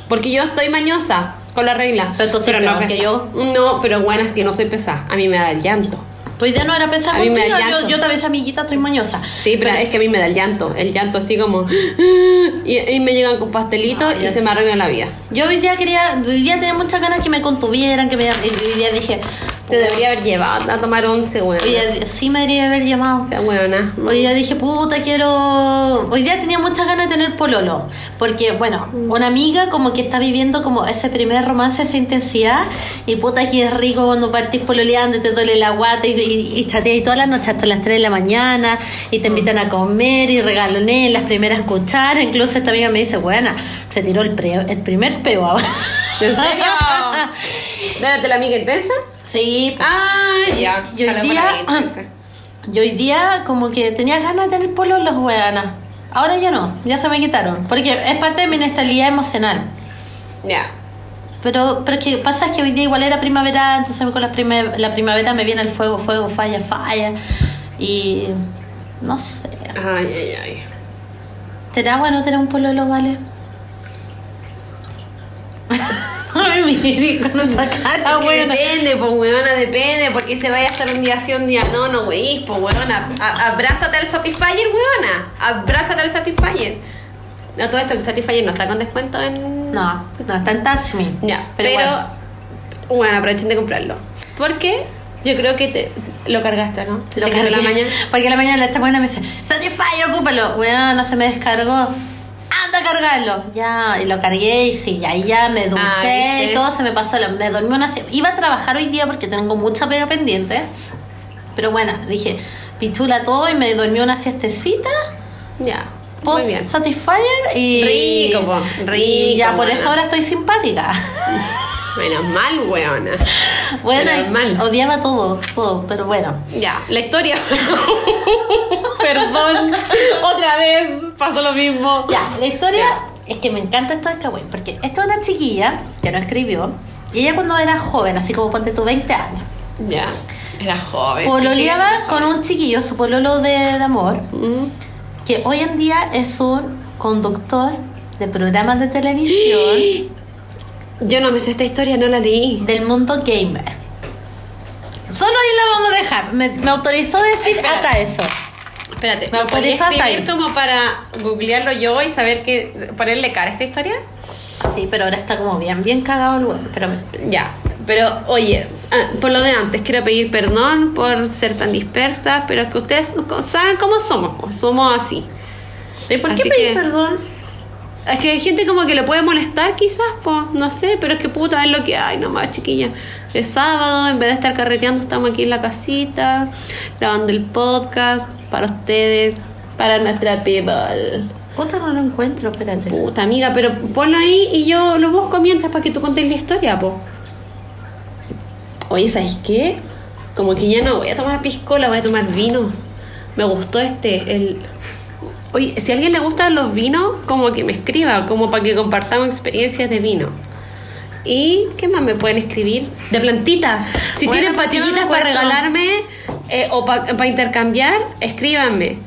Porque yo estoy mañosa con la regla. Pero tú sí no que yo. No, pero bueno, es que no soy pesada. A mí me da el llanto. Tu idea no era pensar A mí me contigo, da yo, llanto. yo tal vez amiguita estoy mañosa. Sí, pero es que a mí me da el llanto. El llanto así como... Y, y me llegan con pastelitos Ah, y se me arregla la vida. Yo hoy día quería, hoy día tenía muchas ganas que me contuvieran, que me, hoy día dije, Te debería haber llevado a tomar once, weón. hoy día sí me debería haber llamado. Qué weona. Hoy día dije, puta, quiero... Hoy día tenía muchas ganas de tener pololo. Porque, bueno, una amiga como que está viviendo como ese primer romance, esa intensidad. Y puta, que es rico cuando partís pololeando y te duele la guata y, y, y chateas todas las noches hasta las 3 de la mañana. Y te invitan a comer y regalones las primeras cucharas. Incluso esta amiga me dice, buena, se tiró el, pre- el primer peo ahora. ¿En serio? Espérate, la amiga intensa. Sí, Ah, ya. Y hoy día- fuera amiga intensa. Y hoy día como que tenía ganas de tener pololos, weana. Ahora ya no, ya se me quitaron. Porque es parte de mi inestabilidad emocional. Ya. Pero, pero que pasa es que hoy día igual era primavera, entonces con la, prime- la primavera me viene el fuego, fuego, falla, falla. Y no sé. Ay, ay, ay. ¿Será bueno tener un pololo, vale? Con esa cara, Que buena. Depende, pues weona, depende, porque se vaya a estar un día sí, un día no, no weís, pues weona. A- abrázate al Satisfyer, weona. Abrázate al Satisfyer. No, todo esto, el Satisfyer no está con descuento en. No, no, está en Touch Me. Ya, pero, pero. bueno. Bueno, aprovechen de comprarlo. Porque yo creo que te lo cargaste, ¿no? Lo Te cargué. la mañana. Porque la mañana esta buena me dice, Satisfyer, ocúpalo. Weón, no se me descargó. Anda a cargarlo. Ya, y lo cargué y sí, ahí ya me duché Ah, y todo se me pasó. Me dormí una Iba a trabajar hoy día porque tengo mucha pega pendiente. Pero bueno, dije, pichula todo y me dormí una siestecita. Ya. Muy Post bien. Satisfyer y. Rico, po, rico, y ya por buena. eso ahora estoy simpática. Menos mal, weona. bueno, Menos mal. odiaba todo, todo, pero bueno. Ya, la historia. Perdón. Otra vez pasó lo mismo. Ya, la historia es que me encanta esto de Kawaii, porque esta es una chiquilla que no escribió, y ella cuando era joven, así como ponte tú 20 años, Ya. Era joven. pololeaba Sí, con un chiquillo, su pololo de, de amor, Mm. Que hoy en día es un conductor de programas de televisión Yo no me sé esta historia, no la leí. del mundo gamer. Solo ahí la vamos a dejar. Me, me autorizó decir Espera. hasta eso. Espérate, Me ¿me podrías autorizas escribir ahí. como para googlearlo yo y saber qué, ponerle cara a esta historia? Sí, pero ahora está como bien, bien cagado el huevo. Pero Ya, pero oye, ah, por lo de antes, quiero pedir perdón por ser tan dispersa, pero es que ustedes saben cómo somos, pues, somos así. ¿Y por qué Así que- perdón? Es que hay gente como que le puede molestar quizás, pues, no sé, pero es que puta, es lo que hay nomás, chiquilla. Es sábado, en vez de estar carreteando, estamos aquí en la casita, grabando el podcast para ustedes, para nuestra people. Puta, no lo encuentro, espérate. Puta amiga, pero ponlo ahí y yo lo busco mientras para que tú contes la historia, po. Oye, ¿sabes qué? Como que ya no voy a tomar piscola, voy a tomar vino. Me gustó este, el... Oye, si a alguien le gustan los vinos, como que me escriba, como para que compartamos experiencias de vino. ¿Y qué más me pueden escribir? De plantita. Si Bueno, tienen ¿por qué no patillitas para regalarme eh, o para intercambiar, escríbanme.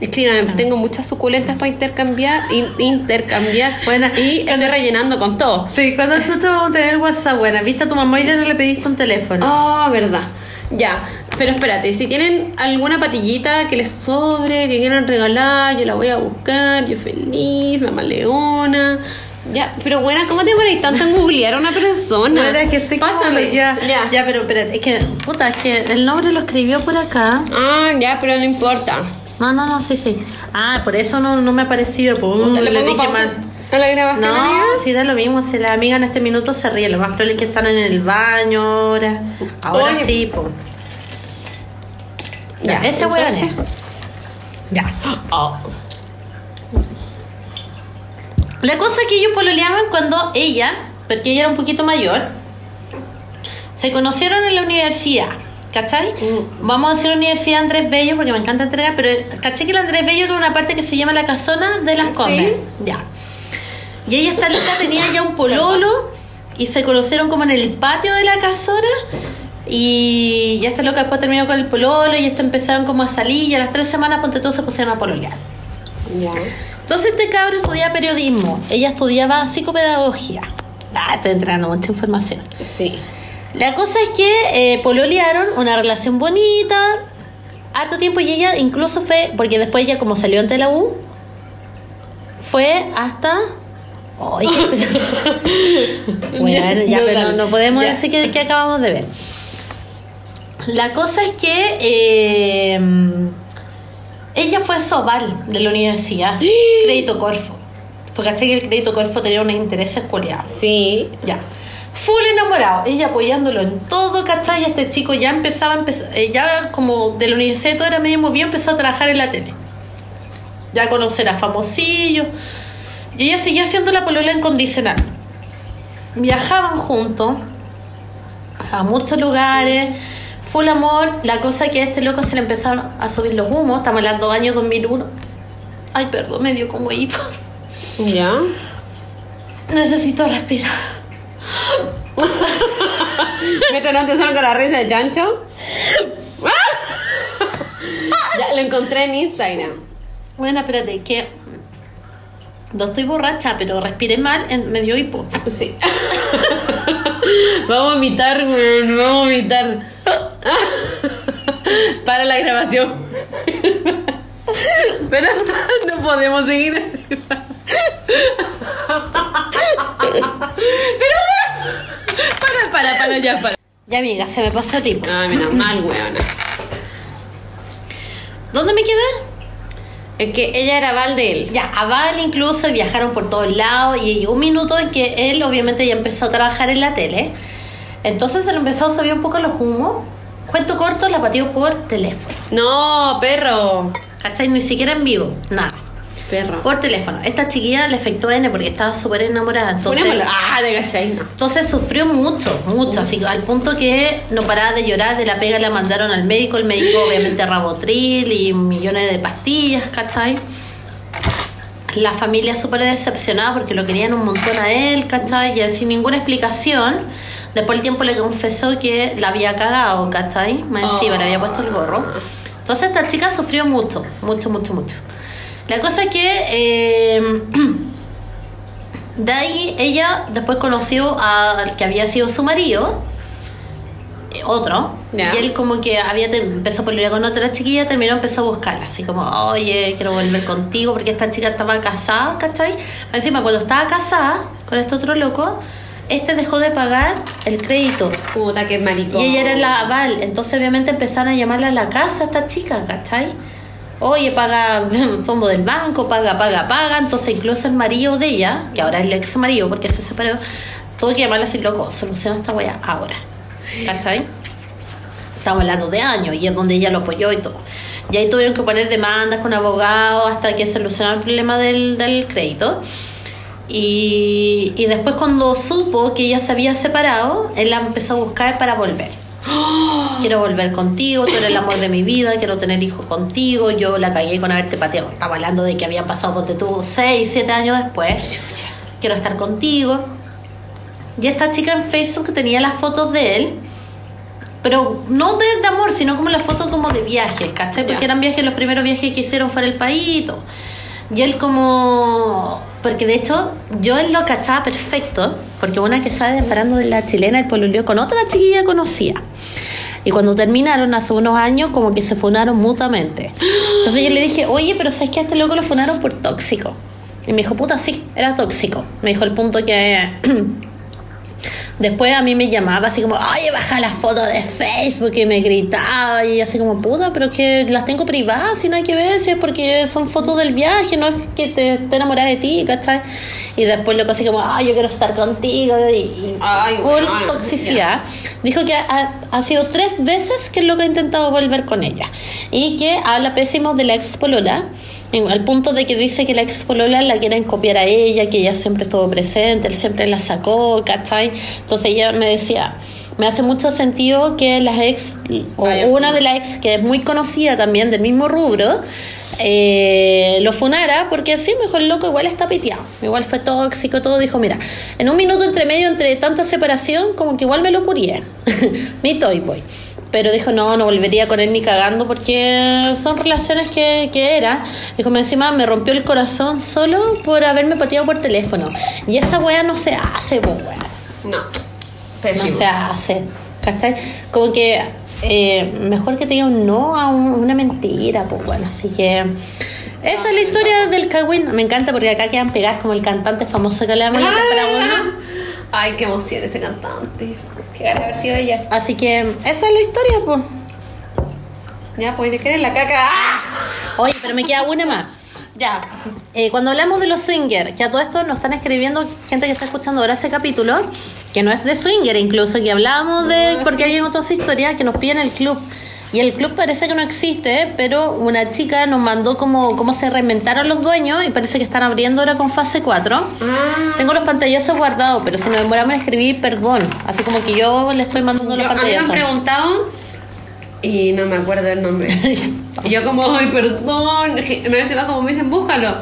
Escríbanme, tengo muchas suculentas para intercambiar, in- intercambiar y estoy rellenando con todo. Sí, cuando tú te vamos a tener WhatsApp, buena, viste a tu mamá y ya no le pediste un teléfono. Ah, verdad. Ya, pero espérate, si tienen alguna patillita que les sobre, que quieran regalar, yo la voy a buscar, yo feliz, mamá leona. Ya, pero buena, ¿cómo te pones tanto en googlear a una persona? Buena, es que estoy como- Pásame. ya, ya. ya. pero espérate, es que, puta, es que el nombre lo escribió por acá. Ah, ya, pero no importa. No, no, no, sí, sí. Ah, por eso no, no me ha aparecido. Pues, ¿Usted le le dije pausa mal. a la grabación, No, amiga? sí da lo mismo. Si la amiga en este minuto se ríe, lo más probable es que están en el baño ahora. Ahora Oye. sí, pues. Ya, Ya, ese es. Ya. Oh. La cosa es que ellos pololeaban cuando ella, porque ella era un poquito mayor, se conocieron en la universidad. ¿Cachai? Mm. Vamos a decir Universidad Andrés Bello porque me encanta entregar, pero ¿cachai que la Andrés Bello tiene una parte que se llama la casona de las Condes? Ya. Y ella esta loca tenía ya un pololo y se conocieron como en el patio de la casona y ya esta loca después terminó con el pololo y esta empezaron como a salir y a las tres semanas ponte todos se pusieron a pololear. Ya. Entonces este cabro estudiaba periodismo, ella estudiaba psicopedagogía. Ah, estoy entregando mucha información. Sí. La cosa es que eh, pololearon, una relación bonita, harto tiempo y ella incluso fue, porque después ella como salió ante la U, fue hasta... Ay, qué bueno, ya, No, pero no, podemos Ya. decir que, que acabamos de ver. La cosa es que eh, ella fue Sobal de la universidad, Crédito Corfo. Tú que el Crédito Corfo tenía unos intereses culiados. Sí. Ya. Full enamorado, ella apoyándolo en todo, ¿cachai? Este chico ya empezaba, empe- eh, ya como de la universidad todo era medio movido, empezó a trabajar en la tele. Ya a conocer a famosillos. Y ella seguía haciendo la polola incondicional. Viajaban juntos a muchos lugares, full amor. La cosa que a este loco se le empezaron a subir los humos, estamos hablando año 2001. Ay, perdón, me dio como hipo. Ya. Necesito respirar. Mientras no te salga la risa de chancho. ya, lo encontré en Instagram. Bueno, espérate, que no estoy borracha, pero respiré mal, en- me dio hipo. Sí. vamos a vomitar, vamos a vomitar. Para la grabación. Pero no podemos seguir. Pero, para, para, para, ya, para. Ya, amiga, se me pasó el hipo. Ay, menos mal, weona. ¿Dónde me quedé? Es que ella era Val de él. Ya, a Val incluso viajaron por todos lados y llegó un minuto en que él obviamente ya empezó a trabajar en la tele. Entonces se le empezó a subir un poco los humos. Cuento corto, la pateó por teléfono. No, perro. ¿Cachai? Ni siquiera en vivo, nada. Perro. Por teléfono. Esta chiquilla le afectó N porque estaba súper enamorada. Entonces. Ah, de cachai, no. Entonces sufrió mucho, mucho, así al punto que no paraba de llorar, de la pega la mandaron al médico, el médico obviamente rabotril y millones de pastillas, ¿cachai? La familia súper decepcionada porque lo querían un montón a él, ¿cachai? Y él sin ninguna explicación, después el tiempo le confesó que la había cagado, ¿cachai? Más encima le había puesto el gorro. Entonces esta chica sufrió mucho, mucho, mucho, mucho. La cosa es que... eh, De ahí ella después conoció al que había sido su marido, eh, otro, y él como que había empezó a pelear con otra chiquilla, terminó empezó a buscarla, así como, oye, quiero volver contigo, porque esta chica estaba casada, ¿cachai? Encima, cuando estaba casada con este otro loco, este dejó de pagar el crédito. Puta, que maricón. Y ella era la aval, entonces obviamente empezaron a llamarla a la casa a esta chica, ¿cachai? Oye, paga fondo del banco, paga, paga, paga. Entonces incluso el marido de ella, que ahora es el ex marido porque se separó, tuvo que llamarla así, loco, soluciona esta wea ahora. ¿Cachai? Estamos hablando de años y es donde ella lo apoyó y todo. Y ahí tuvieron que poner demandas con abogados hasta que solucionaron el problema del, del crédito. Y, y después cuando supo que ella se había separado, él la empezó a buscar para volver. Quiero volver contigo, tú eres el amor de mi vida, quiero tener hijos contigo, yo la cagué con haberte pateado. Estaba hablando de que habían pasado, ponte tú, 6, 7 años después. Quiero estar contigo. Y esta chica en Facebook tenía las fotos de él, pero no de, de amor, sino como las fotos como de viajes, ¿cachai? Porque Ya. eran viajes, los primeros viajes que hicieron fuera del país y todo. Y él como... Porque de hecho, yo él lo cachaba perfecto, porque una que sabe de parando de la chilena, el pololeó con otra chiquilla conocía. Y cuando terminaron hace unos años, como que se funaron mutuamente. Entonces yo le dije, oye, pero ¿sabes que a este loco lo funaron por tóxico? Y me dijo, puta, sí, era tóxico. Me dijo el punto que... Después a mí me llamaba así como, oye, baja las fotos de Facebook y me gritaba y así como, puta, pero que las tengo privadas, sin nada que ver, si es porque son fotos del viaje, no es que te, te enamoras de ti, ¿cachai? Y después loco así como, ay, yo quiero estar contigo y, y Ay, bueno, toxicidad. Dijo que ha, ha sido tres veces que el loco ha intentado volver con ella y que habla pésimo de la ex polola. Al punto de que dice que la ex polola la quieren copiar a ella, que ella siempre estuvo presente, él siempre la sacó, ¿cachai? Entonces ella me decía, me hace mucho sentido que las ex, o Vaya una funa. de las ex que es muy conocida también del mismo rubro, eh, lo funara, porque sí, mejor loco igual está piteado, igual fue tóxico, todo, dijo, mira, en un minuto entre medio, entre tanta separación, como que igual me lo curié, mi toy boy. Pero dijo, no, no volvería con él ni cagando porque son relaciones que, que era. Dijo, me encima me rompió el corazón solo por haberme pateado por teléfono. Y esa weá no se hace, pues weá No. no se hace. ¿Cachai? Como que eh, mejor que te diga un no a un- una mentira, pues bueno, así que. Esa es la historia del Kawin. Me encanta porque acá quedan pegadas como el cantante famoso que le llama la temporada Ay, qué emoción ese cantante. Qué ganas de haber sido ella. Así que esa es la historia, pues. Ya, pues, ¿de qué eres la caca? ¡Ah! Oye, pero me queda una más. Ya. Eh, cuando hablamos de los swingers, que a todo esto nos están escribiendo gente que está escuchando ahora ese capítulo, que no es de swinger incluso, que hablábamos de, porque hay otras historias que nos piden el club. Y el club parece que no existe, pero una chica nos mandó como cómo se reinventaron los dueños y parece que están abriendo ahora con fase 4. Ah. Tengo los pantallazos guardados, pero si nos demoramos en escribir, perdón. Así como que yo le estoy mandando los Yo- a mí me han pantallazos. preguntado y no me acuerdo el nombre. Y yo como, ay, perdón, me encima como me dicen, búscalo.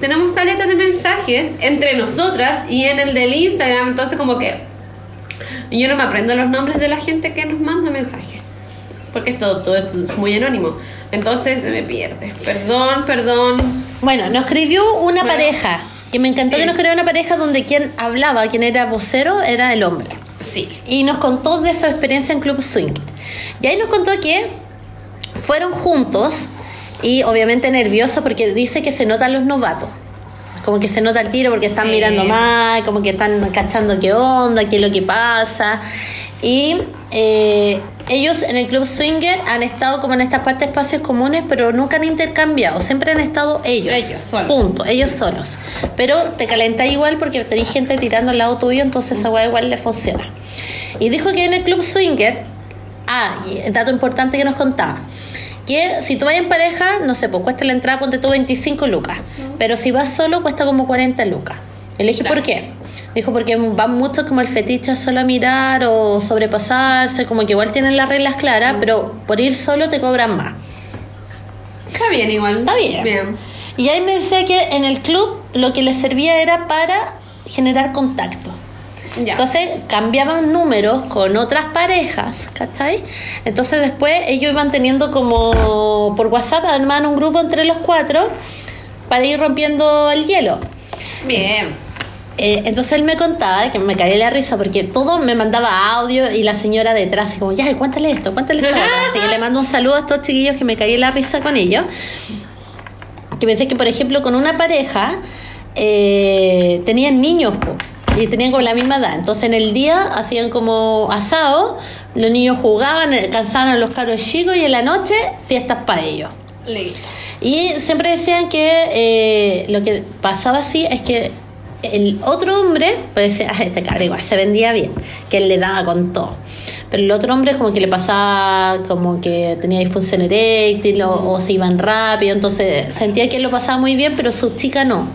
Tenemos taletas de mensajes entre nosotras y en el del Instagram, entonces como que yo no me aprendo los nombres de la gente que nos manda mensajes. Porque esto, todo esto es muy anónimo. Entonces se me pierde. Perdón, perdón. Bueno, nos escribió una Bueno. pareja, que me encantó Sí. que nos escribió una pareja donde quien hablaba, quien era vocero, era el hombre. Sí. Y nos contó de su experiencia en Club Swing. Y ahí nos contó que fueron juntos y obviamente nervioso porque dice que se notan los novatos. Como que se nota el tiro porque están Sí. mirando mal, como que están cachando qué onda, qué es lo que pasa. Y eh, ellos en el Club Swinger han estado como en estas partes espacios comunes, pero nunca han intercambiado, siempre han estado ellos, Ellos solos. juntos, ellos solos. Pero te calenta igual porque tenés gente tirando al lado tuyo, entonces esa weá igual le funciona. Y dijo que en el Club Swinger, ah, y el dato importante que nos contaba, que si tú vas en pareja, no sé, pues cuesta la entrada, ponte tú 25 lucas, pero si vas solo cuesta como 40 lucas. Claro. ¿por qué? Dijo, porque van mucho como el fetiche solo a mirar o sobrepasarse, como que igual tienen las reglas claras, pero por ir solo te cobran más. Está bien igual. Está bien. Bien. Y ahí me decía que en el club lo que les servía era para generar contacto. Ya. Entonces cambiaban números con otras parejas, ¿cachai? Entonces después ellos iban teniendo como por WhatsApp, armaban un grupo entre los cuatro para ir rompiendo el hielo. Bien. Eh, entonces él me contaba que me caía la risa porque todo me mandaba audio y la señora detrás, así como, ya, cuéntale esto, cuéntale esto. otro". Así que le mando un saludo a estos chiquillos que me caí la risa con ellos. Que pensé que, por ejemplo, con una pareja eh, tenían niños po, y tenían como la misma edad. Entonces en el día hacían como asado, los niños jugaban, eh, cansaban a los caros chicos y en la noche fiestas para ellos. Listo. Y siempre decían que eh, lo que pasaba así es que el otro hombre, pues "Ah, este cabrón igual se vendía bien, que él le daba con todo. Pero el otro hombre como que le pasaba como que tenía disfunción eréctil o, o se iban rápido, entonces sentía que él lo pasaba muy bien, pero su chica no.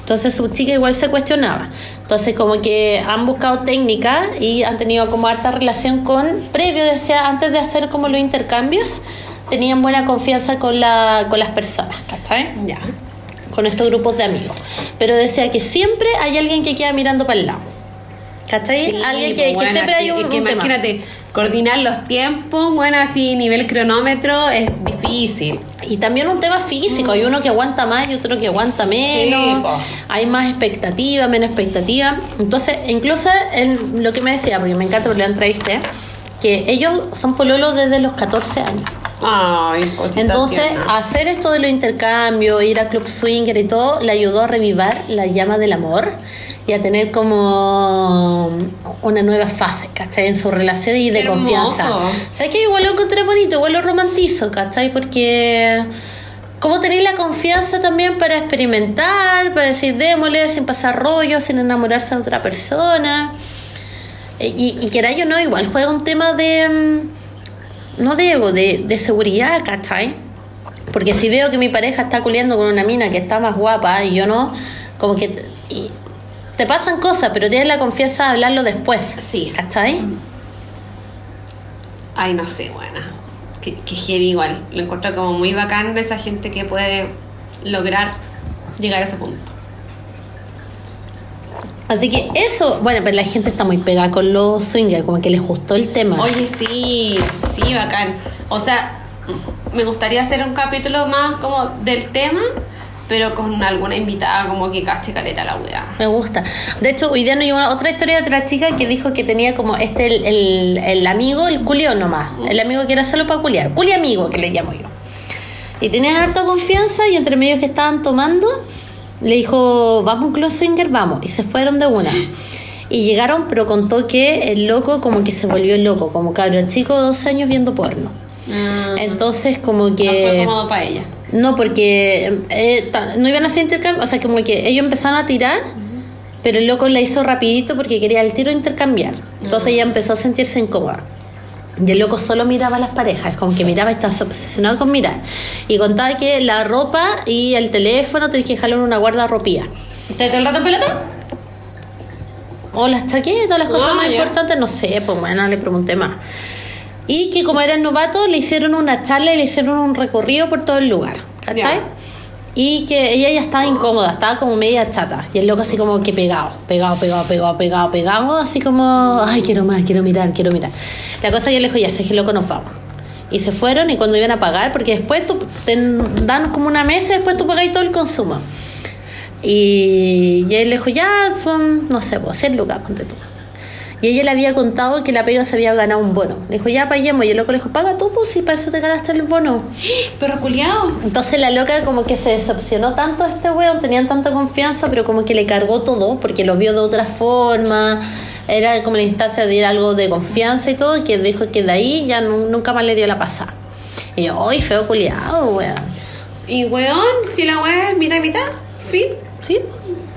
Entonces su chica igual se cuestionaba. Entonces como que han buscado técnicas y han tenido como harta relación con, previo, decía, antes de hacer como los intercambios, tenían buena confianza con, la, con las personas, ¿cachai? Ya. Con estos grupos de amigos. Pero decía que siempre hay alguien que queda mirando para el lado. ¿Cachai? Sí, Alguien que, pues, que siempre hay un, que un tema. imagínate, coordinar los tiempos, bueno, así nivel cronómetro es difícil. Y también un tema físico, hay uno que aguanta más y otro que aguanta menos, Sí, hay más expectativa, menos expectativa. Entonces, incluso en lo que me decía, porque me encanta porque lo entrevisté, que ellos son pololos desde los 14 años. Ay, Entonces, tierna. hacer esto de los intercambios, ir a club swinger y todo, le ayudó a revivar la llama del amor y a tener como una nueva fase, ¿cachai? En su relación y de Qué confianza. ¿Sabes que Igual lo encontré bonito, igual lo romantizo, ¿cachai? Porque... ¿Cómo tenéis la confianza también para experimentar, para decir démosle sin pasar rollo, sin enamorarse de otra persona? Eh, Y, y queráis o no, igual juega un tema de... mm, No de ego, de, de seguridad, ¿cachai? Porque si veo que mi pareja está culiando con una mina que está más guapa y yo no, como que te, y te pasan cosas, pero tienes la confianza de hablarlo después. Sí. ¿Cachai? Ay, no sé, buena. Que, que heavy igual. Lo encuentro como muy bacán esa gente que puede lograr llegar a ese punto. Así que eso, bueno, pero la gente está muy pegada con los swingers, como que les gustó el tema. Oye, sí, sí, bacán. O sea, me gustaría hacer un capítulo más como del tema, pero con alguna invitada como que cache caleta la weá. Me gusta. De hecho, hoy día nos llegó otra historia de otra chica que dijo que tenía como este, el, el, el amigo, el culión nomás. El amigo que era solo para culiar. Culi amigo, que le llamo yo. Y tenían harta confianza y entre medios que estaban tomando, le dijo, vamos a un club swinger, vamos. Y se fueron de una. Y llegaron, pero contó que el loco como que se volvió loco, como cabrón chico de 12 años viendo porno. Entonces como no fue que... cómodo para ella. No, porque eh, no iban a hacer intercambio, o sea, como que ellos empezaron a tirar, pero el loco la hizo rapidito porque quería el tiro intercambiar. Entonces ella empezó a sentirse incómoda. Y el loco solo miraba a las parejas, como que miraba, estaba obsesionado con mirar. Y contaba que la ropa y el teléfono tenés que dejarlo en una guardarropía. ¿Te todo el rato en pelota? O las chaquetas, las cosas más importantes, no sé, pues bueno, no le pregunté más. Y que como eran novatos, le hicieron una charla y le hicieron un recorrido por todo el lugar, ¿cachai? Y que ella ya estaba incómoda, estaba como media chata. Y el loco así como que pegado, pegado, pegado, pegado, pegado, pegado, así como, ay, quiero más, quiero mirar, quiero mirar. La cosa que le dijo, ya sé que loco nos vamos. Y se fueron y cuando iban a pagar, porque después tú, te dan como una mesa y después tú pagáis todo el consumo. Y, y él le dijo, ya son, no sé, pues 100 lucas, ponte tú. Y ella le había contado que la pega se había ganado un bono. Le dijo, ya paguemos. Y el loco le dijo, paga tú, pues si para eso te ganaste el bono. Pero culiao. Entonces la loca como que se decepcionó tanto de este weón, tenían tanta confianza, pero como que le cargó todo porque lo vio de otra forma. Era como la instancia de ir algo de confianza y todo, que dijo que de ahí ya nu- nunca más le dio la pasada. Y yo, ¡ay, feo culiado, weón! Y weón, si la weá es mitad y mitad, fin. ¿Sí?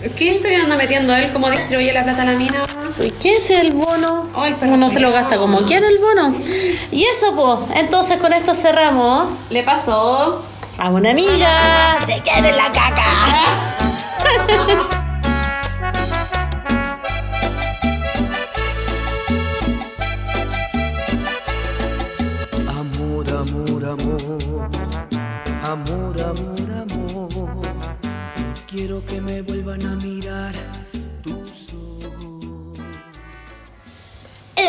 ¿Qué se anda metiendo él? ¿Cómo distribuye la plata a la mina? ¿Y qué es el bono? Ay, Uno se lo gasta como quiera el bono. Y eso, pues, entonces con esto cerramos. Le pasó. A una amiga, se quiere la caca. Amor, amor, amor, amor. Quiero que me vuelvan a mirar tus ojos.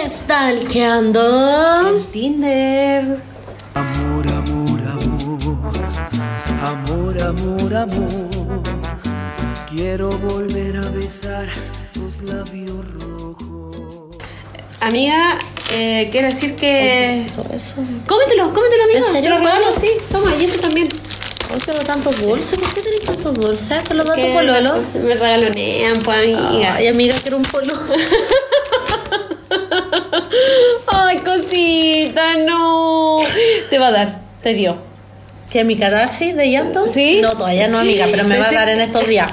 Stalkeando. El Tinder. Amor, amor, amor, amor, amor, amor. Quiero volver a besar tus labios rojos. Amiga, eh, quiero decir que. Cómetelo, cómetelo, amiga. ¿En serio? Te lo regalo, sí. Toma, y eso también. Hoy tengo tantos dulces. ¿Por qué tenés tantos dulces? ¿Con los datos Que pololo? Me regalonean, pues, amiga. Ay, amiga, quiero un polo. Ay, cosita, no. Te va a dar, te dio. ¿Qué, mi catarsis de llanto? ¿Sí? No, todavía no, amiga, pero me va a dar en que- estos días.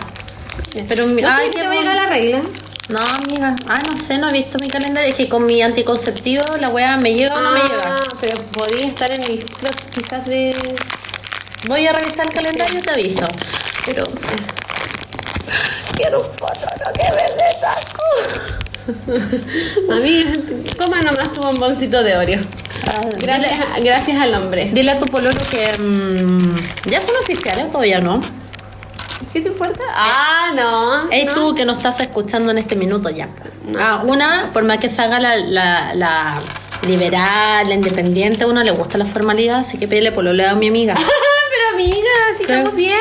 Pero, mi- No ay, sé si qué te va a llegar la regla. No, amiga. Ah, no sé, no he visto mi calendario. Es que con mi anticonceptivo la weá me llega o no me llega. Ah, pero podría estar en el ciclo quizás de. Voy a revisar el calendario y te aviso. Pero. Quiero un pololo que me taco. Amiga, coma nomás su bomboncito de Oreo. Gracias, a- gracias al hombre. Dile a tu pololo que. mm, ya son oficiales todavía, ¿no? ¿Qué te importa? Ah, no. Es no. tú que nos estás escuchando en este minuto ya. No, ah, no una, por más que se haga la, la, la liberal, independiente, a uno le gusta la formalidad, así que pídele pololeo a mi amiga. Pero amiga, si ¿Qué? estamos bien.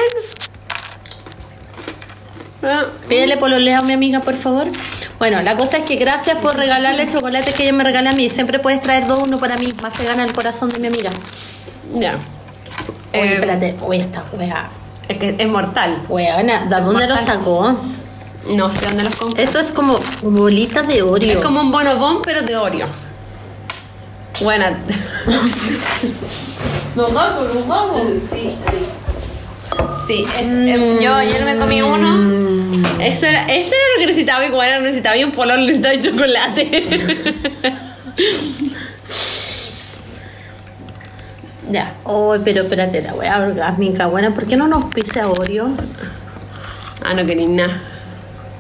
Ah, Pídele pololeo a mi amiga, por favor. Bueno, la cosa es que gracias por regalarle chocolates que ella me regala a mí. Siempre puedes traer dos, uno para mí. Más se gana el corazón de mi amiga. Ya. Oye, Eh, espérate. Oye, esta wea. Es que es mortal. Weona, ¿de dónde lo sacó? No sé dónde los compré. Esto es como bolitas de Oreo. Es como un bonobón, pero de Oreo. Buena. Nos vamos, nos vamos. Sí, es, em, yo ayer me comí uno. Eso era, eso era lo que necesitaba y bueno, necesitaba y un polón, necesitaba chocolate. Ya. Oh, pero espérate, la wea orgásmica. Bueno, ¿por qué no nos pisa Oreo? ah, no queréis nada.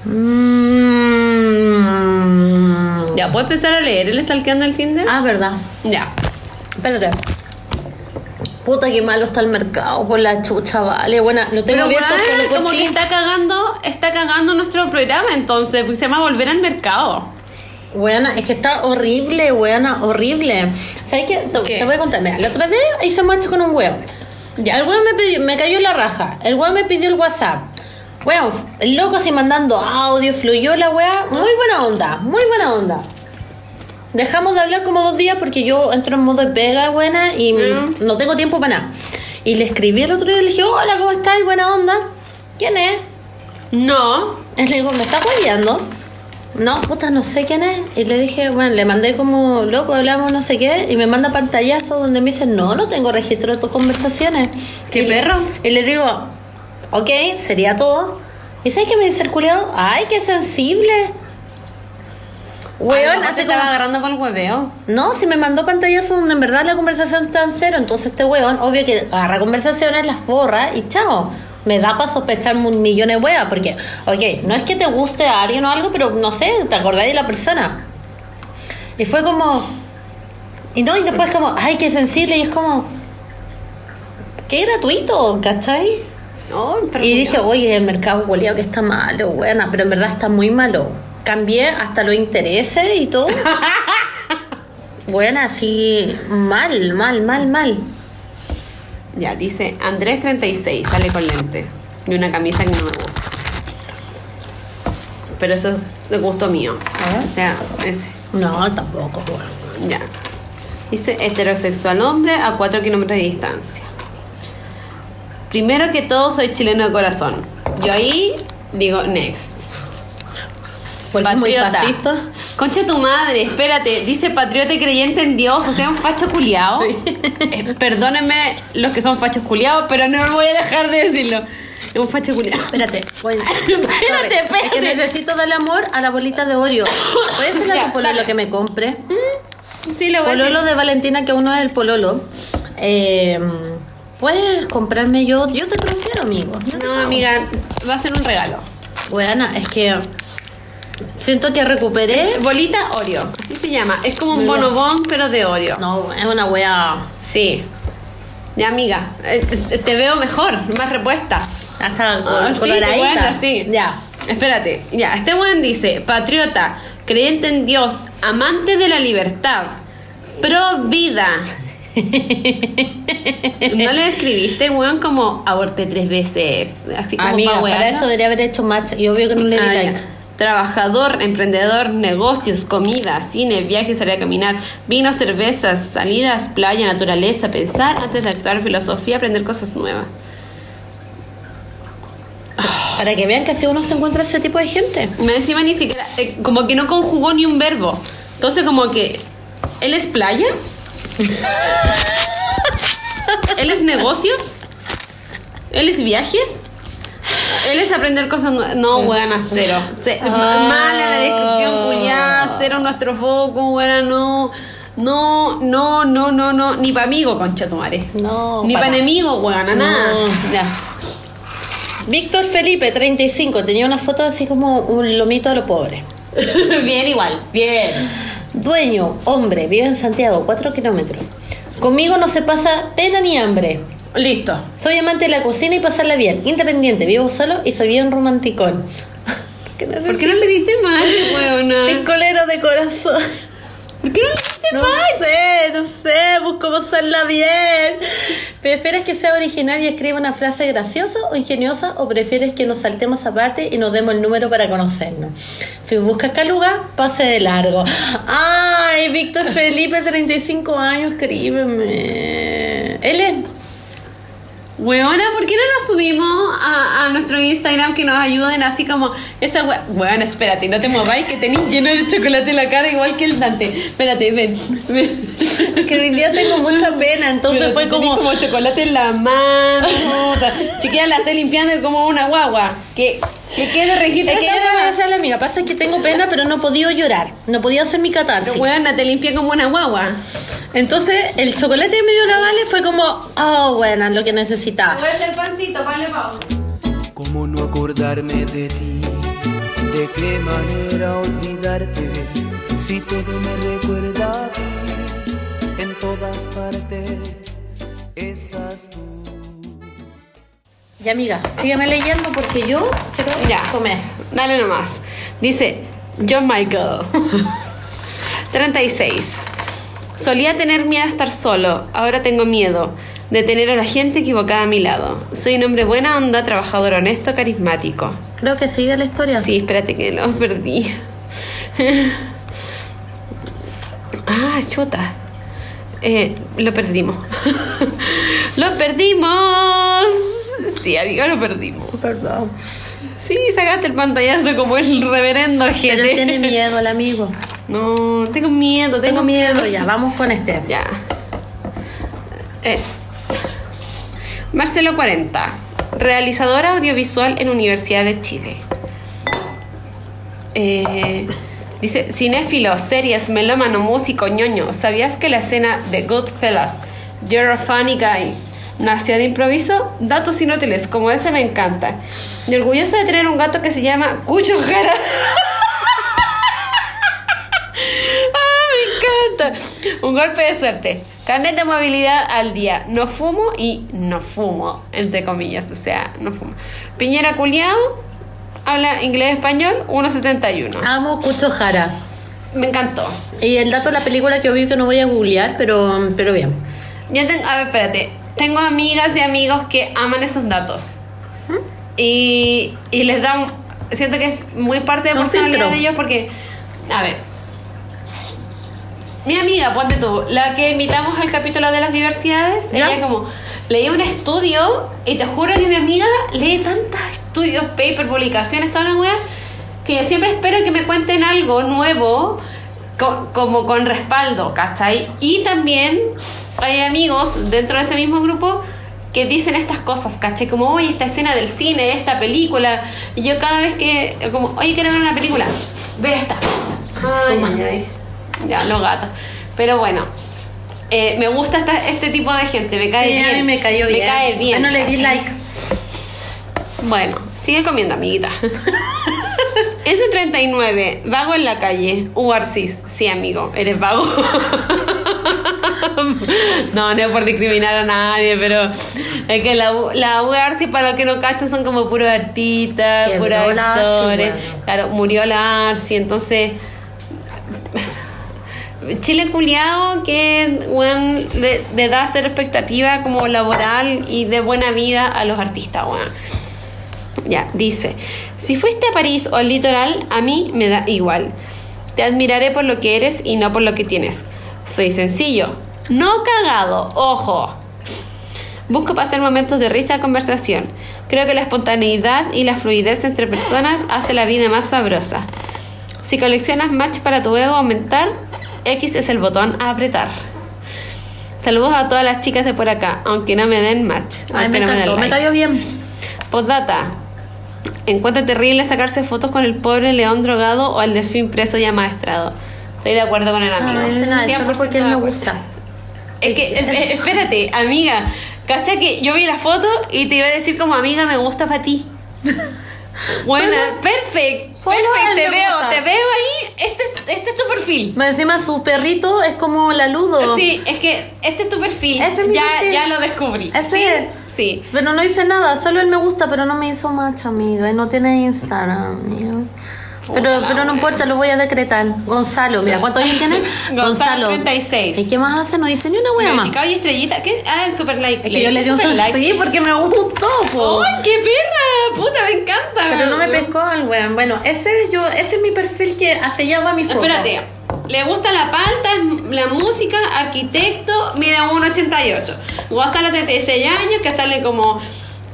Mm. Ya, ¿puedo empezar a leer el stalkeando el Tinder? Ah, verdad. Ya. Espérate. Puta, qué malo está el mercado por la chucha, vale. Bueno, lo tengo Pero abierto solo como que está cagando, está cagando nuestro programa entonces, pues se llama Volver al Mercado. Weona, es que está horrible, weona, horrible. ¿Sabes qué? Te, ¿Qué? te voy a contar. Mira, la otra vez hice macho con un weón. Ya, el weón me, pidió- me cayó en la raja. El weón me pidió el WhatsApp. Weón, el loco así mandando audio, fluyó la weá. Muy buena onda, muy buena onda. Dejamos de hablar como dos días porque yo entro en modo de pega, buena, y Mm. no tengo tiempo para nada. Y le escribí el otro día y le dije, hola, ¿cómo estás? Buena onda. ¿Quién es? No. Él le digo, ¿me estás guayando? No, puta, no sé quién es. Y le dije, bueno, le mandé como loco, hablamos no sé qué, y me manda pantallazo donde me dice, no, no tengo registro de tus conversaciones. ¿Qué Y le- perro? Y le digo, ok, sería todo. ¿Y sabes qué me dice el culiao? Ay, qué sensible. Weón, hace hace estaba como... agarrando por el hueveo. No, si me mandó pantallazo donde en verdad la conversación está en cero, entonces este weón, obvio que agarra conversaciones, las borra y chao. Me da para sospechar un millón de weas, porque, ok, no es que te guste a alguien o algo, pero no sé, te acordáis de la persona. Y fue como. Y no, y después como, ay, qué sensible, y es como. Qué gratuito, ¿cachai? Oh, Y dije, oye, el mercado culiao que está malo, buena, pero en verdad está muy malo. Cambié hasta los intereses y todo. Buena, así, mal, mal, mal, mal. Ya, dice Andrés 36, sale con lente. Y una camisa que no me gusta. Pero eso es de gusto mío. A ver. O sea, ese. No, tampoco, weón. Ya. Dice heterosexual hombre a 4 kilómetros de distancia. Primero que todo, soy chileno de corazón. Yo ahí digo next. Patriota. Concha tu madre, espérate. Dice patriota y creyente en Dios, o sea, un facho culiao. Eh, perdónenme los que son fachos culiados, pero no me voy a dejar de decirlo. Es un facho culiao. Espérate, voy. Espérate, Sorry, Es que espérate. necesito darle amor a la bolita de Oreo. ¿Puedes ser a tu pololo que me compre? Sí, le voy a Pololo decir. de Valentina, que uno es el pololo. Eh, Puedes comprarme yo. Yo te transfiero, amigo. Yo te No, pago. amiga, va a ser un regalo. Buena, es que siento que recuperé. Bolita Oreo, así se llama. Es como un bonobón, pero de Oreo. No, es una wea. Sí. Ya, amiga, eh, eh, te veo mejor, más repuesta. Hasta Ah, sí, buena, sí. Ya. Espérate, ya, este buen dice, patriota, creyente en Dios, amante de la libertad, pro vida. ¿No le escribiste, weón, como aborté tres veces? Así como Amiga, pa' para wearla? eso debería haber hecho match. Y obvio que no le di Ah, ya. like. Trabajador, emprendedor, negocios, comida, cine, viajes, salir a caminar, vino, cervezas, salidas, playa, naturaleza, pensar antes de actuar, filosofía, aprender cosas nuevas. Para que vean que así uno se encuentra ese tipo de gente. Me encima ni siquiera, eh, como que no conjugó ni un verbo. Entonces como que, ¿él es playa? ¿Él es negocios? ¿Él es viajes? Él es aprender cosas nuevas. No, buena, cero. Ce- Ah. Mala la descripción, culiada, cero nuestro foco, buena, no. No, no, no, no, no. Ni para amigo, concha tu madre. No, Ni pa' para nada. enemigo, buena, nada. No. Ya. Víctor Felipe, 35, tenía una foto así como un lomito de lo pobre. bien igual, bien. Dueño, hombre, vive en Santiago, 4 kilómetros. Conmigo no se pasa pena ni hambre. Listo. Soy amante de la cocina y pasarla bien. Independiente, vivo solo y soy bien romanticón. ¿Por qué no, ¿Por qué no le diste más, weona? Picolero de corazón. ¿Por qué no le No sé, no sé, busco pasarla bien. ¿Prefieres que sea original y escriba una frase graciosa o ingeniosa o prefieres que nos saltemos aparte y nos demos el número para conocernos? Si buscas caluga, pase de largo. Ay, Víctor Felipe, 35 años, escríbeme. Es... Weona, ¿por qué no nos subimos a, a nuestro Instagram que nos ayuden así como esa we... Weona, espérate, no te mováis que tenéis lleno de chocolate en la cara igual que el Dante. Espérate, ven. ven. Que hoy día tengo mucha pena, entonces Pero fue como... como chocolate en la mano. Chiquilla, la estoy limpiando como una guagua. Que, que quede registro. Es que yo no voy a weá. hacer la mía. Pasa que tengo pena, pero no he podido llorar. No podía hacer mi catarsis. Pero weona, te limpié como una guagua. Entonces, el chocolate que me dio la Vale fue como, oh, bueno, lo que necesitaba. Puede ser pancito, vale. ¿Cómo no acordarme de ti? ¿De qué manera olvidarte? Si todo me recuerda a ti, en todas partes estás tú. Ya, amiga, sígueme leyendo porque yo quiero Ya. comer. Dale nomás. Dice John Michael. 36. Solía tener miedo a estar solo. Ahora tengo miedo de tener a la gente equivocada a mi lado. Soy un hombre buena onda, trabajador honesto, carismático. Creo que sigue la historia. Sí, espérate que lo perdí. Ah, chuta. Eh, lo perdimos. lo perdimos. Sí, amigo, lo perdimos. Perdón. Sí, sacaste el pantallazo como el reverendo Pero gente. tiene miedo el amigo. No, tengo miedo, Tengo miedo ya, vamos con este. Ya. Eh. Marcelo 40, realizadora audiovisual en Universidad de Chile. Eh, dice, cinéfilo, series, melómano, músico, ñoño. ¿Sabías que la escena de Goodfellas, You're a Funny Guy, nació de improviso? Datos inútiles, como ese me encanta. Y orgulloso de tener un gato que se llama Cucho. ¡Ah, me encanta! Un golpe de suerte. Carnet de movilidad al día. No fumo y no fumo, entre comillas. O sea, no fumo. Piñera Culiao. Habla inglés-español. 1.71. Amo Cucho Jara. Me encantó. Y el dato de la película que obvio que no voy a googlear, pero, pero bien. Yo tengo, a ver, espérate. Tengo amigas de amigos que aman esos datos. Y, y les dan. Siento que es muy parte de Un personalidad filtro. de ellos porque. A ver. Mi amiga, ponte tú, la que invitamos al capítulo de las diversidades, ¿Ya? ella como leía un estudio y te juro que mi amiga lee tantos estudios, paper, publicaciones, toda la weá, que yo siempre espero que me cuenten algo nuevo co- como con respaldo, ¿cachai? Y también hay amigos dentro de ese mismo grupo que dicen estas cosas, ¿cachai? Como, oye, esta escena del cine, esta película. Y yo cada vez que, como, oye, quiero ver una película, ve esta. Ay, ay, ay. Ya, los gatos. Pero bueno, eh, me gusta esta- este tipo de gente, me cae Sí, bien. a mí me cayó bien. Me cae bien. Bueno, le di like. Bueno, sigue comiendo, amiguita. Eso 39, vago en la calle. Uarcis, sí, amigo, eres vago. no, no es por discriminar a nadie, pero es que la, la para los que no cachan, son como puros artistas, puros actores. bueno. Claro, murió la ARCI, entonces. Chile culiao que weón, le, da cero expectativa como laboral y de buena vida a los artistas. Ya, dice, si fuiste a París o al litoral, a mí me da igual. Te admiraré por lo que eres y no por lo que tienes. Soy sencillo, no cagado, ojo. Busco pasar momentos de risa y conversación. Creo que la espontaneidad y la fluidez entre personas hace la vida más sabrosa. Si coleccionas match para tu ego aumentar, X es el botón a apretar. Saludos a todas las chicas de por acá, aunque no me den match. Ay, me no den encantó, me like. cayó bien. Postdata. Encuentro terrible sacarse fotos con el pobre león drogado o el delfín preso y amaestrado. Estoy de acuerdo con el amigo. No dice nada, solo 100% porque él me gusta. Es que, eh, espérate, amiga. ¿Cacha que yo vi la foto y te iba a decir como amiga me gusta para ti? Bueno, perfecto. Perfecto, te veo, gusta. te veo ahí. Este, es- este es tu perfil. Más Encima su perrito es como la Ludo. Sí, es que este es tu perfil. Este es mi ya, perfil. ya lo descubrí. Ese ¿Sí? es. Sí. Pero no hice nada, solo él me gusta, pero no me hizo match, amiga. Y no tiene Instagram. amiga. Pero, pero no wea. importa, lo voy a decretar. Gonzalo, mira, ¿cuántos años tiene? Gonzalo, 36. ¿Y qué más hace? No dice ni una wea más. Y estrellita. ¿Qué? Ah, el super like. Es que yo le di un super like. Sí, porque me gustó, po. ¡Ay, qué perra! Puta, me encanta. Pero no me pescó el weón. Bueno, ese yo, ese es mi perfil que hacia allá va mi foto. Espérate. Le gusta la palta, la música, arquitecto, mide 1,88. Gonzalo, 36 años, que sale como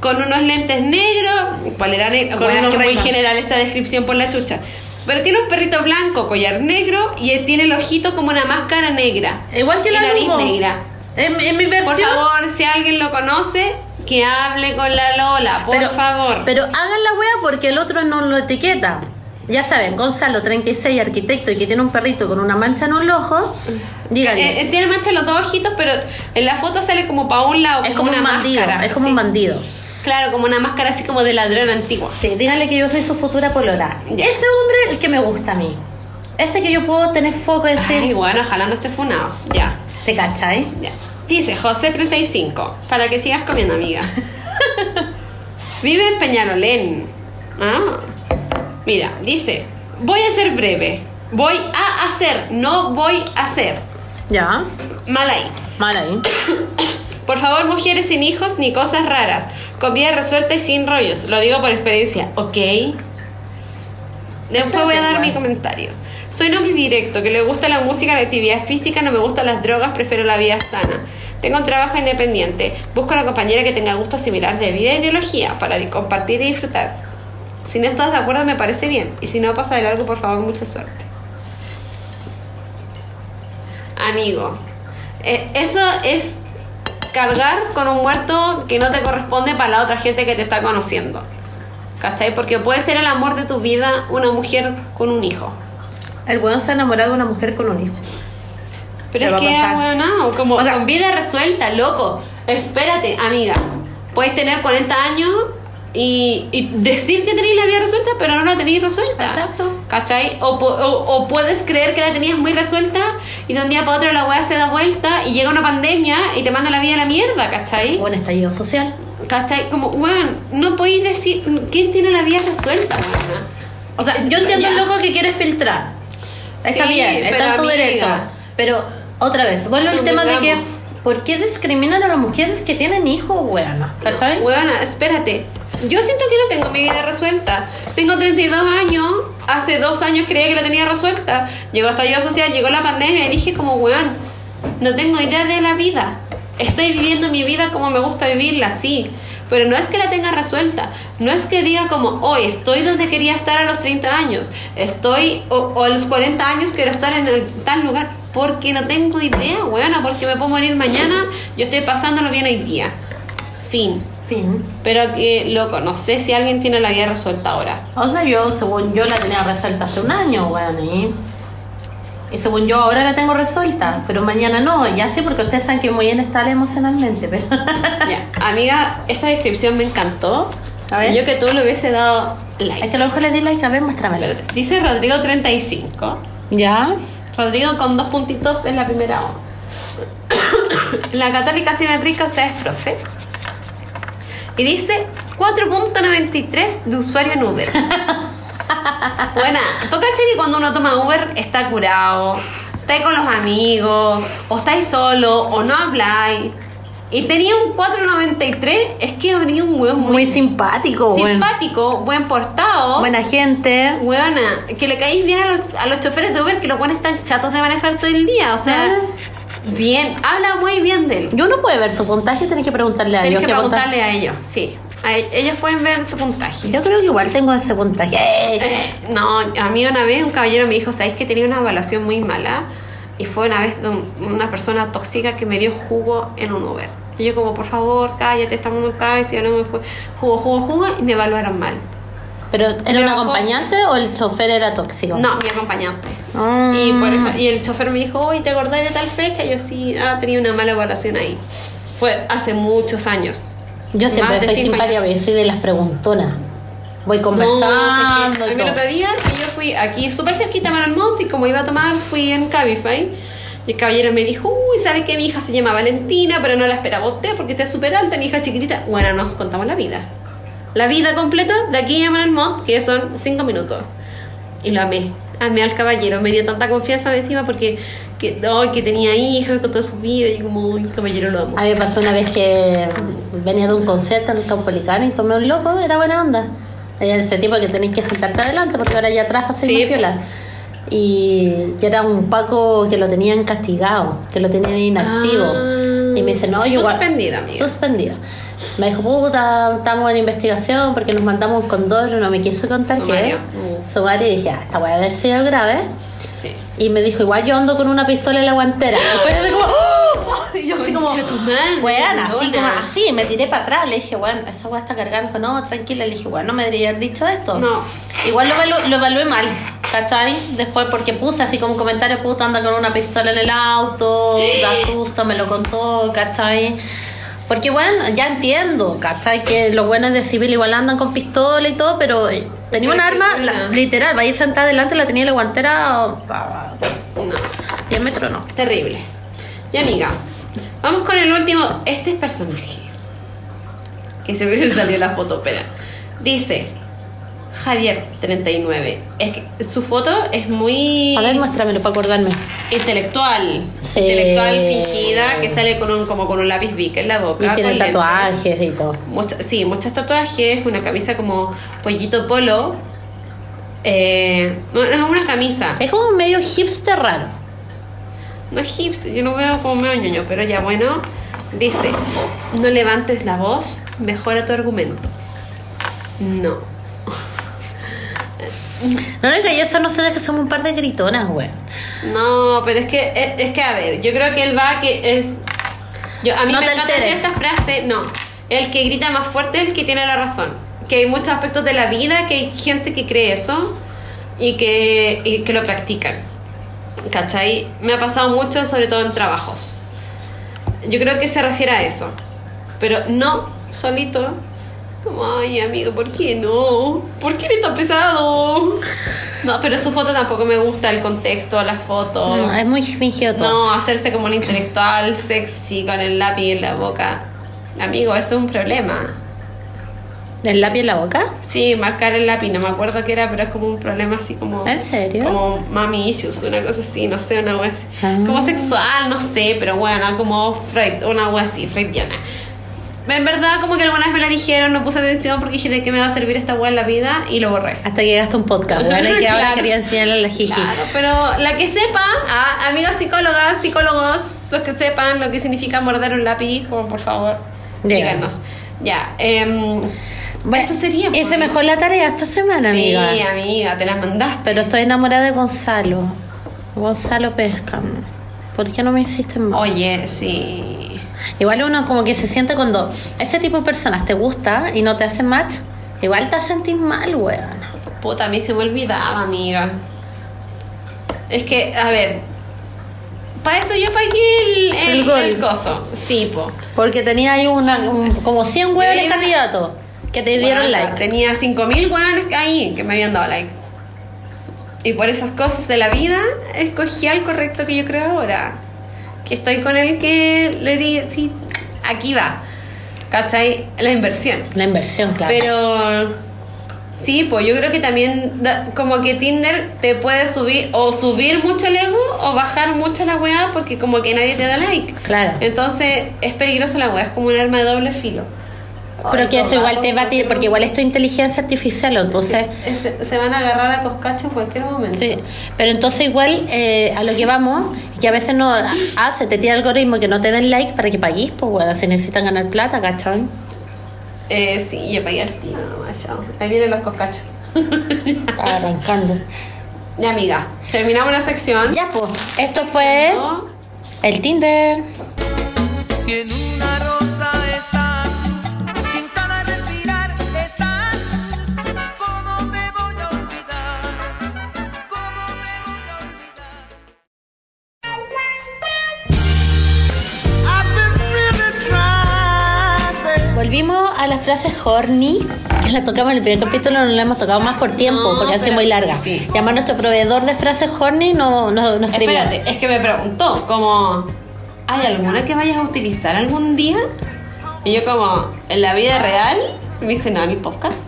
con unos lentes negros. ¿Cuál era negro? Con Bueno, es que muy general esta descripción por la chucha. Pero tiene un perrito blanco, collar negro y él tiene el ojito como una máscara negra. Igual que la nariz negra. En, en mi Por versión. favor, si alguien lo conoce, que hable con la Lola, por pero, favor. Pero hagan la wea porque el otro no lo etiqueta. Ya saben, Gonzalo, 36, arquitecto y que tiene un perrito con una mancha en un ojo. Díganle. Eh, eh, tiene mancha en los dos ojitos, pero en la foto sale como para un lado, es como una un bandido. máscara. es como sí. un bandido. Claro, como una máscara así como de ladrón antigua. Sí, díganle que yo soy su futura polola. Ya. Ese hombre, el que me gusta a mí. Ese que yo puedo tener foco y decir, Ay, bueno, ojalá no esté funado. Ya, ¿te cachai? ya. Dice José 35, para que sigas comiendo, amiga. Vive en Peñarolén. Ah. Mira, dice, voy a ser breve. Voy a hacer, no voy a hacer. Ya, Mal ahí. mal ahí. Por favor, mujeres sin hijos ni cosas raras. Con vida resuelta y sin rollos. Lo digo por experiencia, ¿ok? Después voy a dar mi comentario. Soy un hombre directo, que le gusta la música, la actividad física, no me gustan las drogas, prefiero la vida sana. Tengo un trabajo independiente. Busco una compañera que tenga gustos similares de vida e ideología para compartir y disfrutar. Si no estás de acuerdo, me parece bien. Y si no pasa de largo, por favor, mucha suerte. Amigo, eh, eso es cargar con un muerto que no te corresponde para la otra gente que te está conociendo. ¿Cachai? Porque puede ser el amor de tu vida una mujer con un hijo. El weón se ha enamorado de una mujer con un hijo. Pero es que, pasar. bueno, como O sea- con vida resuelta, loco. Espérate, amiga. Puedes tener 40 años y, y decir que tenéis la vida resuelta, pero no la tenéis resuelta. Exacto. ¿Cachai? O, po- o, o puedes creer que la tenías muy resuelta y de un día para otro la weá se da vuelta y llega una pandemia y te manda la vida a la mierda, ¿cachai? Buen estallido social. ¿Cachai? Como, weón, no podéis decir quién tiene la vida resuelta, weón. O sea, yo entiendo el loco que quiere filtrar. Está Sí, bien, está en su amiga. derecho. Pero, otra vez, vuelvo al tema de que. ¿por qué discriminan a las mujeres que tienen hijos, weona? ¿Cachai? Weona, espérate. Yo siento que no tengo mi vida resuelta. Tengo 32 años. Hace dos años creía que la tenía resuelta. Llegó estallido social, llegó la pandemia y dije como, weón, no tengo idea de la vida. Estoy viviendo mi vida como me gusta vivirla, sí. Pero no es que la tenga resuelta. No es que diga como, hoy estoy donde quería estar a los 30 años. Estoy, o, o a los 40 años quiero estar en el, tal lugar. Porque no tengo idea, weona. Porque me puedo morir mañana. Yo estoy pasándolo bien hoy día. Fin. Fin. Pero que, loco, no sé si alguien tiene la vida resuelta ahora. O sea, yo, según yo, la tenía resuelta hace un año, weón. Y, y según yo, ahora la tengo resuelta. Pero mañana no. Ya sé, porque ustedes saben que muy inestable emocionalmente. Pero amiga, esta descripción me encantó. A ver. Yo que tú le hubiese dado es like. que a lo mejor le di like. A ver, muéstramelo. Dice Rodrigo 35. ¿Ya? Rodrigo con dos puntitos en la primera O. la católica Sina Enrique, o sea, es profe. Y dice 4.93 de usuario en Uber. Buena, ¿tú cachai que cuando uno toma Uber está curado? Estáis con los amigos, o estáis solo, o no habláis. Y tenía un 4.93, es que venía un weón muy, Muy simpático, simpático, buen portado. Buena gente. Weona, que le caéis bien a los, a los choferes de Uber que los buenos están chatos de manejar todo el día. O sea, Ah. Bien, habla muy bien de él. Yo no puede ver su puntaje, tenés que preguntarle a Tienes ellos. que qué puntaje- preguntarle a ellos, sí. A e- ellos pueden ver tu puntaje. Yo creo que igual tengo ese puntaje. Eh, no, a mí una vez un caballero me dijo, ¿sabéis que tenía una evaluación muy mala? Y fue una vez una persona tóxica que me dio jugo en un Uber. Y yo como, por favor, cállate, estamos en un taxi, no me fue jugo, jugo, jugo, y me evaluaron mal. ¿Pero era un acompañante o el chofer era tóxico? No, mi acompañante. Ah. Y por eso, y el chofer me dijo, oye, ¿te acordás de tal fecha? Y yo sí, ah, tenía una mala evaluación ahí. Fue hace muchos años. Yo siempre soy simpática, pero yo soy de las preguntonas. voy No, conversando o sea, y que a mí el otro día que yo fui aquí súper cerquita a Montt y como iba a tomar fui en Cabify y el caballero me dijo, uy, ¿sabe que mi hija se llama Valentina pero no la esperaba usted porque usted es súper alta, mi hija es chiquitita? Bueno, nos contamos la vida. La vida completa de aquí a Montt, que son cinco minutos. Y lo amé, amé al caballero, me dio tanta confianza encima porque que, ay, que tenía hija, me contó su vida y como, el caballero lo amo. A mí me pasó una vez que venía de un concierto en el Caupolicán y tomé un loco, era buena onda. Era ese tipo que tenéis que sentarte adelante porque ahora ya atrás ser Sí. piola. Y que era un Paco que lo tenían castigado, que lo tenían inactivo. Ah. y me dice, no, yo Suspendido, amiga. Suspendido. Me dijo, puta, estamos en investigación porque nos mandamos un condoro, no me quiso contar qué. Sumario. Y dije, ah, esta puede haber sido grave. Sí. Y me dijo, igual yo ando con una pistola en la guantera. Y fue así como, ¡oh! Y yo así como, weón, así como así, me tiré para atrás. Le dije, bueno, esa weá está cargada. Me dijo, no, tranquila. Le dije, bueno, no me debería haber dicho esto. No. Igual lo, evalu- lo evalué mal, ¿cachai? Después porque puse así como un comentario, puta, anda con una pistola en el auto, da susto, me lo contó, ¿cachai? Porque bueno, ya entiendo, ¿cachai? Que los buenos de civil igual andan con pistola y todo, pero tenía un Pero arma, la- literal, va a ir sentada adelante, la tenía en la guantera No. 10 metros, no. Terrible. Y amiga, vamos con el último. Este es personaje. Que se me salió la foto, espera. Dice Javier 39. Es que su foto es muy A ver, muéstramelo para acordarme. intelectual. Sí. Intelectual fingida que sale con un, como con un lápiz bic en la boca. Y tiene lentes. tatuajes y todo. Mucha- sí, muchos tatuajes, una camisa como pollito polo. Eh, no, es una camisa. Es como un medio hipster raro. No es hipster, yo lo veo como medio ñoño, pero ya bueno. Dice, no levantes la voz, mejora tu argumento. No. No le cayó eso, no sé, que somos un par de gritonas, güey. No, pero es que, es, es que a ver, yo creo que él va que es... Yo, a mí No me encanta alteres. esta frase, no. El que grita más fuerte es el que tiene la razón. Que hay muchos aspectos de la vida que hay gente que cree eso y que, y que lo practican. ¿Cachai? Me ha pasado mucho, sobre todo en trabajos. Yo creo que se refiere a eso. Pero no solito. Como, ay, amigo, ¿por qué no? ¿Por qué eres tan pesado? No, pero su foto tampoco me gusta, el contexto, las fotos. No, es muy fingido todo. No, hacerse como un intelectual sexy con el lápiz en la boca. Amigo, eso es un problema. ¿El lápiz en la boca? Sí, marcar el lápiz, no me acuerdo qué era, pero es como un problema así como. ¿En serio? Como mami issues, una cosa así, no sé, una wea así. Ah. Como sexual, no sé, pero bueno, como Freud, una wea así, freudiana. En verdad, como que alguna vez me la dijeron, no puse atención porque dije de qué me va a servir esta wea en la vida y lo borré. Hasta que llegaste a un podcast, bueno, y que ahora Claro. quería enseñarle a la jiji. Claro, pero la que sepa, ah, amigas psicólogas, psicólogos, los que sepan lo que significa morder un lápiz, como por favor, Díganos. Ya, em, Bueno, eso sería. pues. Hice mejor la tarea esta semana, amiga. Sí, amiga, te las mandaste. Pero estoy enamorada de Gonzalo. Gonzalo Pesca. ¿Por qué no me hiciste más? Oye, sí. Igual uno como que se siente cuando ese tipo de personas te gusta y no te hacen match, igual te sentís mal, weón. Puta, a mí se me olvidaba, amiga. Es que, a ver, para eso yo pagué el, el, El gol. el coso. Sí, po. Porque tenía ahí una, un- como 100 hueones candidatos que te dieron Bueno, like. Tenía 5.000 weones ahí que me habían dado like. Y por esas cosas de la vida, escogí al correcto que yo creo ahora. Que estoy con el que le di, sí, aquí va. ¿Cachai? La inversión. La inversión, claro. Pero sí, pues yo creo que también da- como que Tinder te puede subir o subir mucho el ego o bajar mucho la weá porque como que nadie te da like. Claro. Entonces es peligroso la weá, es como un arma de doble filo. Pero Ay, que eso igual te va a tirar, porque igual esto es inteligencia artificial, entonces... Se, se van a agarrar a coscacho en cualquier momento. Sí, pero entonces igual eh, a lo que vamos, que a veces no hace, te tira el algoritmo que no te den like para que pagues, pues bueno, si necesitan ganar plata, ¿cachai? Eh, sí, yo pagué al tiro nomás, chao. Ahí vienen los coscachos. Está arrancando. Ya, amiga, terminamos la sección. Ya, pues, esto fue ¿no? el Tinder. Si en una Volvimos a las frases horny. la tocamos en el primer capítulo, no la hemos tocado más por tiempo, No, porque hace pero- muy larga. sí. Y además nuestro proveedor de frases horny no, no, no escribió. Espérate, es que me preguntó, como, ¿hay alguna que vayas a utilizar algún día? Y yo como, ¿en la vida real? Me dice, no, en el podcast.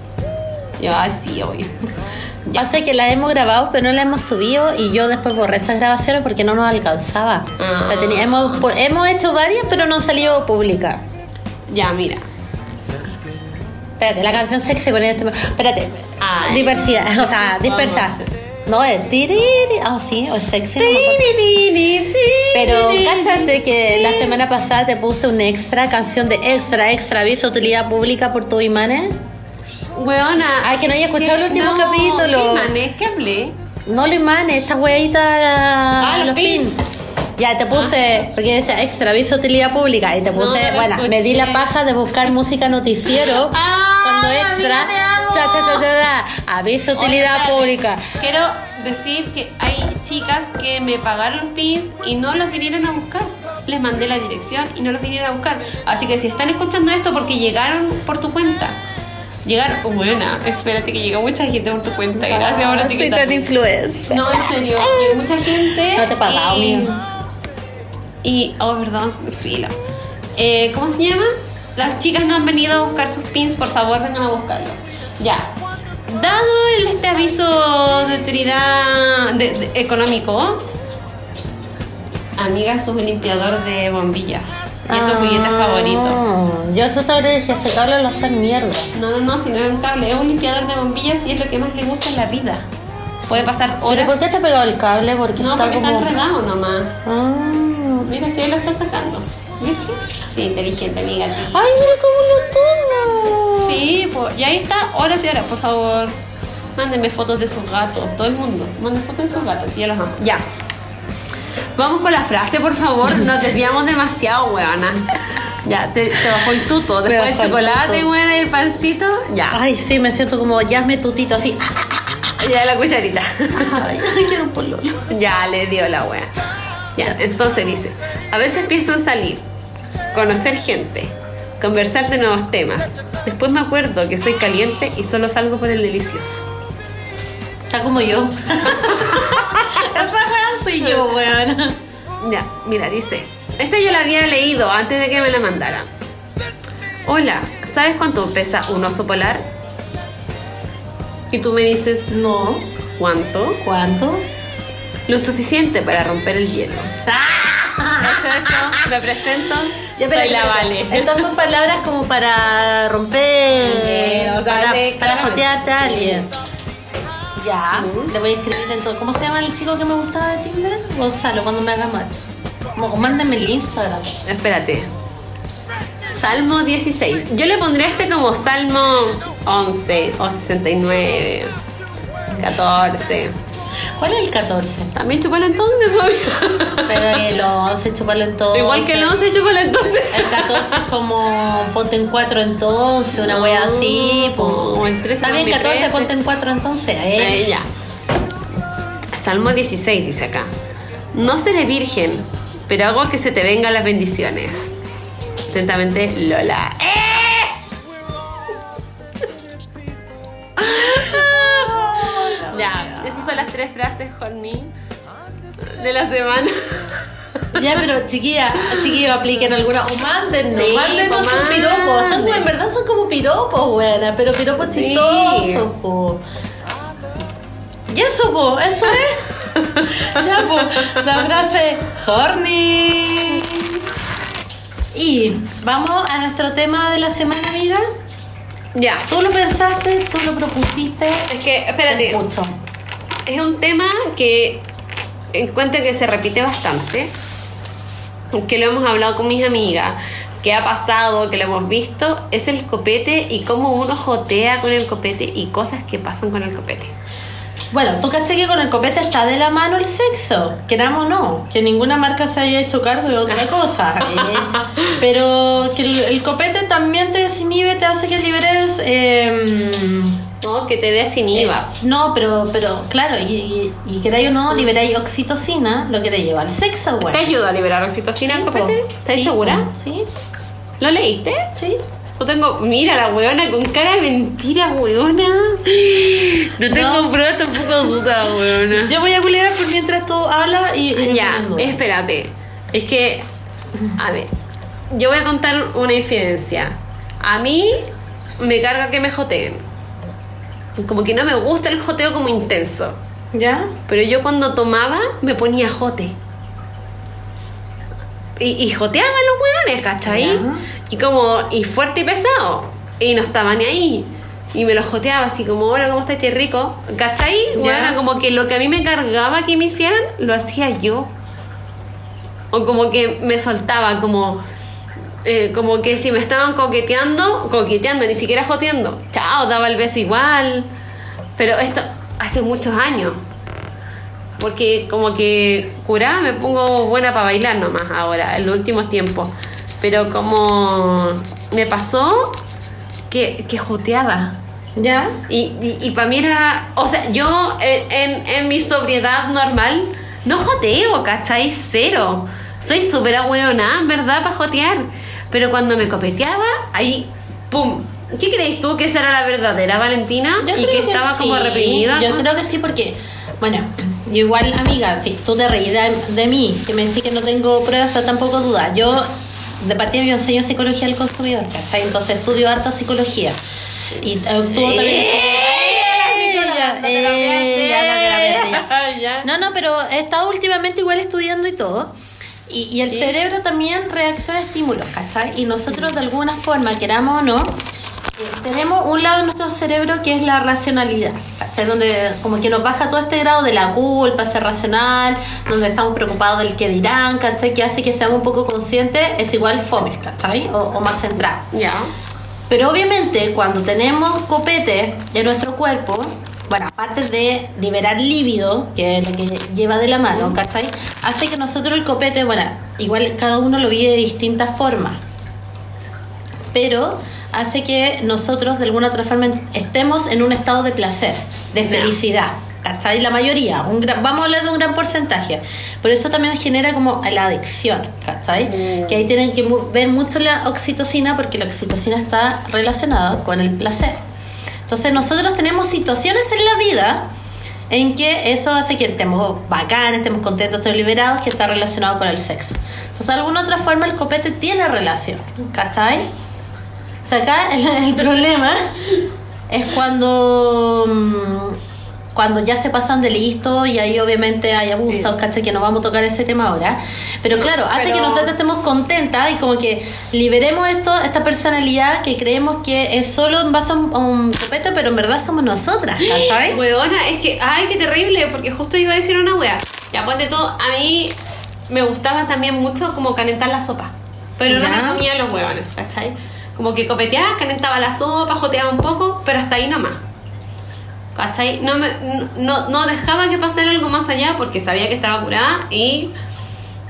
Yo, ah, sí, obvio. Pasa que la hemos grabado, pero no la hemos subido y yo después borré esas grabaciones porque no nos alcanzaba. Ah. La tenía- hemos, hemos hecho varias, pero no han salido públicas. Ya, mira. Espérate, la canción sexy ponía este. Espérate. Ay. Diversidad, o sea, dispersa. No es. Ah, sí, o es sexy. no. Pero cáchate que la semana pasada te puse un extra, canción de extra, extra, aviso utilidad pública por tu imanes. Weona. Ay, que no haya escuchado el último No, capítulo. ¿Qué manes? ¿Qué hablé? No lo imanes, esta weadita. Ah, los pin. Ya te puse, porque decía extra aviso utilidad pública y te puse, No, bueno, me di la paja de buscar música noticiero Ah, cuando extra, ta, ta, ta, aviso Oye, utilidad espérate. pública. Quiero decir que hay chicas que me pagaron pins y no los vinieron a buscar. Les mandé la dirección y no los vinieron a buscar. Así que si están escuchando esto porque llegaron por tu cuenta. Llegaron, oh, buena, espérate que llegó mucha gente por tu cuenta. Gracias por Ah, soy etiquetar. tan influencer. No, en serio, llegó mucha gente. No te he pagado, y. y, oh, perdón, filo. Eh, ¿Cómo se llama? Las chicas no han venido a buscar sus pins, por favor, vengan a buscarlo. Ya. Dado este aviso de utilidad de- de- económico, amiga, sos un limpiador de bombillas. Y es su juguete favorito. Ah, Yo eso te habría dije, ese cable lo hace mierda. No, no, no, si no es un cable, es un limpiador de bombillas y es lo que más le gusta en la vida. Puede pasar ¿Pero horas. por qué te ha pegado el cable? Porque No, está porque como... está enredado nomás. Ah. Mira, si él lo está sacando. ¿Viste? Sí, inteligente, amiga. sí. Ay, mira cómo lo toma. Sí, pues, y ahí está, horas y horas, por favor. Mándenme fotos de sus gatos, todo el mundo. Manden fotos de sus gatos, yo los amo. Ya. Vamos con la frase, por favor. Nos desviamos demasiado, weona. Ya, te, te bajó el tuto. Después el chocolate, weona, y el pancito. Ya. Ay, sí, me siento como Yasme Tutito, así. Ya la cucharita. Ay, quiero un pololo. Ya le dio la wea. Ya, entonces dice, a veces pienso en salir, conocer gente, conversar de nuevos temas. Después me acuerdo que soy caliente y solo salgo por el delicioso. Está como yo. Esa soy yo, weón. Ya, mira, dice, esta yo la había leído antes de que me la mandara. Hola, ¿sabes cuánto pesa un oso polar? Y tú me dices, No. ¿cuánto? ¿Cuánto? Lo suficiente para romper el hielo. Hecho eso, me presento, Ya, soy la. Vale. Estas son palabras como para romper, o sea, para, de- para jotearte a alguien. Ya, Ujú. le voy a escribir entonces. ¿Cómo se llama el chico que me gustaba de Tinder? Gonzalo, cuando me haga match. Como, mándenme el Instagram. Espérate. Salmo 16. Yo le pondría este como Salmo 11 o 69, 14. ¿Cuál es el 14? También chupalo entonces, Fabio. Pero el 11, chúpalo entonces. Igual que el 11, chupalo entonces. El 14 es como ponte en 4 entonces, una wea así. po. o el 13 Está bien, con mi 14, 13. ponte en 4 entonces. Eh, ¿eh? ya. Salmo 16 dice acá. No seré virgen, pero hago que se te vengan las bendiciones. Atentamente, Lola. Ya, las tres frases horny de la semana. Ya, pero chiquilla, chiquillos, apliquen alguna. O mándennos, Sí, mándenos pues, sus piropos. Son, en verdad son como piropos, buena, pero piropos Sí. chistosos, po. Y eso, po, eso es. ya, po, la frase horny. Y vamos a nuestro tema de la semana, amiga. Ya, Tú lo pensaste, tú lo propusiste. es que, Te espérate, escucho. Es un tema que encuentro que se repite bastante, que lo hemos hablado con mis amigas, que ha pasado, que lo hemos visto, es el copete y cómo uno jotea con el copete y cosas que pasan con el copete. Bueno, tú caché que con el copete está de la mano el sexo, queramos o no, que ninguna marca se haya hecho cargo de otra cosa. eh, pero que el, el copete también te desinhibe, te hace que liberes. eh, ¿No? Que te des sin IVA. no, pero, pero claro, y, y, y queráis o no, liberáis oxitocina, lo que te lleva al sexo, güey. ¿Te ayuda a liberar oxitocina el Sí, copete? ¿Estás Sí, segura? po. Sí, ¿Lo leíste? sí. No tengo. Mira la weona con cara de mentira, weona. No tengo No. pruebas tampoco duda, weona. Yo voy a culiar por mientras tú hablas y. y Ya, espérate. Es que. A ver. Yo voy a contar una infidencia. A mí me carga que me joteen. Como que no me gusta el joteo como intenso. ¿Ya? Pero yo cuando tomaba me ponía jote. Y, y joteaba los hueones, ¿cachai? Ya. Y como, y fuerte y pesado. Y no estaba ni ahí. Y me lo joteaba así como, hola, ¿cómo estás? Qué rico. ¿Cachai? Bueno, como que lo que a mí me cargaba que me hicieran, lo hacía yo. O como que me soltaba, como... eh, como que si me estaban coqueteando, coqueteando, ni siquiera joteando. Chao, daba el beso igual. Pero esto hace muchos años. Porque como que curada me pongo buena para bailar nomás ahora, en los últimos tiempos. Pero como me pasó que, que joteaba. ¿Ya? Y, y, para mí era, o sea, yo en, en, en mi sobriedad normal no joteo, ¿cachai? Cero. Soy súper ahueonada, en verdad, para jotear. Pero cuando me copeteaba, ahí, ¡pum! ¿Qué crees tú que esa era la verdadera Valentina? Yo y creo que estaba sí. como reprimida. Yo ¿no? creo que sí, porque, bueno, yo igual, amiga, si tú te reís de, de mí, que me decís que no tengo pruebas, pero tampoco dudas. Yo, de partida, yo enseño psicología del consumidor, ¿cachai? Entonces estudio harta psicología. Y tú también. ¡Eh! Eh. No, no, pero he estado últimamente igual estudiando y todo. Y, y el cerebro también reacciona a estímulos, ¿cachai? Y nosotros de alguna forma, queramos o no, eh, tenemos un lado de nuestro cerebro que es la racionalidad, ¿cachai? Donde como que nos baja todo este grado de la culpa, ser racional, donde estamos preocupados del que dirán, ¿cachai? Que hace que seamos un poco conscientes, es igual fome, ¿cachai? O, o más centrado. Ya. Pero obviamente cuando tenemos copete en nuestro cuerpo, bueno, aparte de liberar líbido, que es lo que lleva de la mano, ¿cachai? Hace que nosotros el copete, bueno, igual cada uno lo vive de distintas formas. Pero hace que nosotros de alguna otra forma estemos en un estado de placer, de felicidad. ¿Cachai? La mayoría, un gran, vamos a hablar de un gran porcentaje. Por eso también genera como la adicción, ¿cachai? Mm. Que ahí tienen que ver mucho la oxitocina porque la oxitocina está relacionada con el placer. Entonces nosotros tenemos situaciones en la vida en que eso hace que estemos bacanes, estemos contentos, estemos liberados, que está relacionado con el sexo. Entonces de alguna otra forma el copete tiene relación, ¿cachai? O sea, acá el, problema es cuando mm, cuando ya se pasan de listo y ahí obviamente hay abusos, ¿cachai? Que no vamos a tocar ese tema ahora. Pero claro, hace Pero- que nosotros estemos contentas y como que liberemos esto, esta personalidad que creemos que es solo en base a un, a un copete, pero en verdad somos nosotras, ¿cachai? Weona, es que, ay, qué terrible, porque justo iba a decir una wea. Ya, ponte todo, a mí me gustaba también mucho como calentar la sopa. Pero no Ya. me comía los huevones, ¿cachai? Como que copeteaba, calentaba la sopa, joteaba un poco, pero hasta ahí nomás. ¿Cachai? No, me, no, no dejaba que pasara algo más allá porque sabía que estaba curada y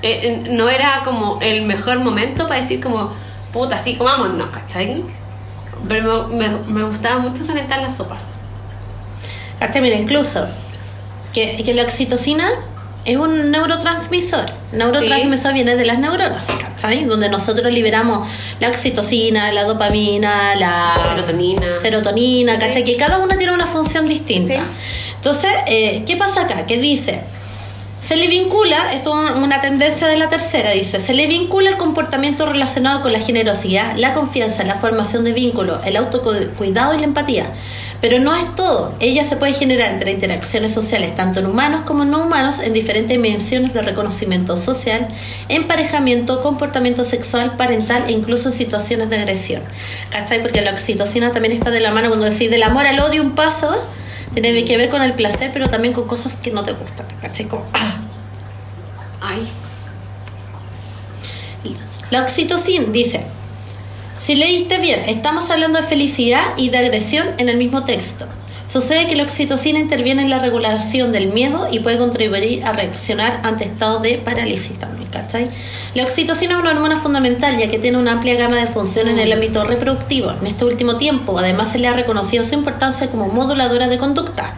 eh, no era como el mejor momento para decir como, puta, sí, comámonos, ¿cachai? Pero me, me, me gustaba mucho calentar la sopa. ¿Cachai? Mira, incluso que, que la oxitocina es un neurotransmisor. Neurotransmisor viene de las neuronas, ¿cachai? Donde nosotros liberamos la oxitocina, la dopamina, la Serotonina. serotonina, Sí. ¿cachai? Que cada una tiene una función distinta. Sí. Entonces, eh, ¿qué pasa acá? Que dice, se le vincula, esto es una tendencia de la tercera, dice, se le vincula el comportamiento relacionado con la generosidad, la confianza, la formación de vínculos, el autocuidado y la empatía. Pero no es todo. Ella se puede generar entre interacciones sociales, tanto en humanos como en no humanos, en diferentes dimensiones de reconocimiento social, emparejamiento, comportamiento sexual, parental e incluso en situaciones de agresión. ¿Cachai? Porque la oxitocina también está de la mano cuando decís del amor al odio un paso, tiene que ver con el placer, pero también con cosas que no te gustan. ¿Cachai? Como, ah. Ay. La oxitocina dice, si leíste bien, estamos hablando de felicidad y de agresión en el mismo texto. Sucede que la oxitocina interviene en la regulación del miedo y puede contribuir a reaccionar ante estados de parálisis también, ¿cachai? La oxitocina es una hormona fundamental ya que tiene una amplia gama de funciones en el ámbito reproductivo. En este último tiempo, además se le ha reconocido su importancia como moduladora de conducta.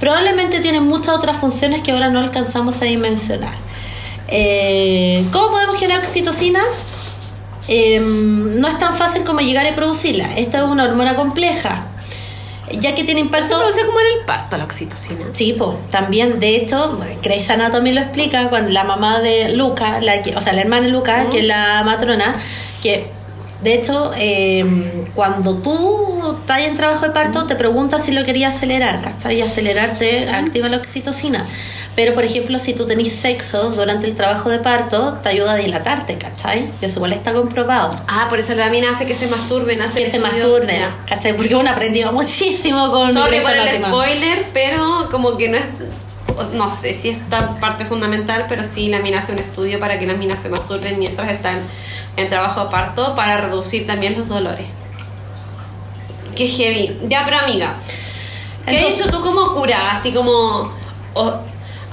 Probablemente tiene muchas otras funciones que ahora no alcanzamos a dimensionar. Eh, ¿Cómo podemos generar oxitocina? Eh, no es tan fácil como llegar a producirla. Esta es una hormona compleja, ya que tiene impacto... Eso produce como en el parto, la oxitocina. Sí, po, también, de hecho, Grey's Anatomy lo explica cuando la mamá de Luca, la que, o sea, la hermana de Luca, que es la matrona, que de hecho, eh, cuando tú estás en trabajo de parto, te preguntas si lo querías acelerar, ¿cachai? Y acelerarte activa la oxitocina. Pero, por ejemplo, si tú tenés sexo durante el trabajo de parto, te ayuda a dilatarte, ¿cachai? Y eso igual está comprobado. Ah, por eso la mina hace que se masturben, hace Que se masturben. ¿cachai? Porque uno ha aprendido muchísimo con Grey's por el spoiler, pero como que no es. No sé si es parte fundamental, pero sí la mina hace un estudio para que las minas se masturben mientras están en trabajo de parto para reducir también los dolores. Qué heavy. Ya, pero amiga, ¿qué Entonces- hecho tú como cura? Así como. o-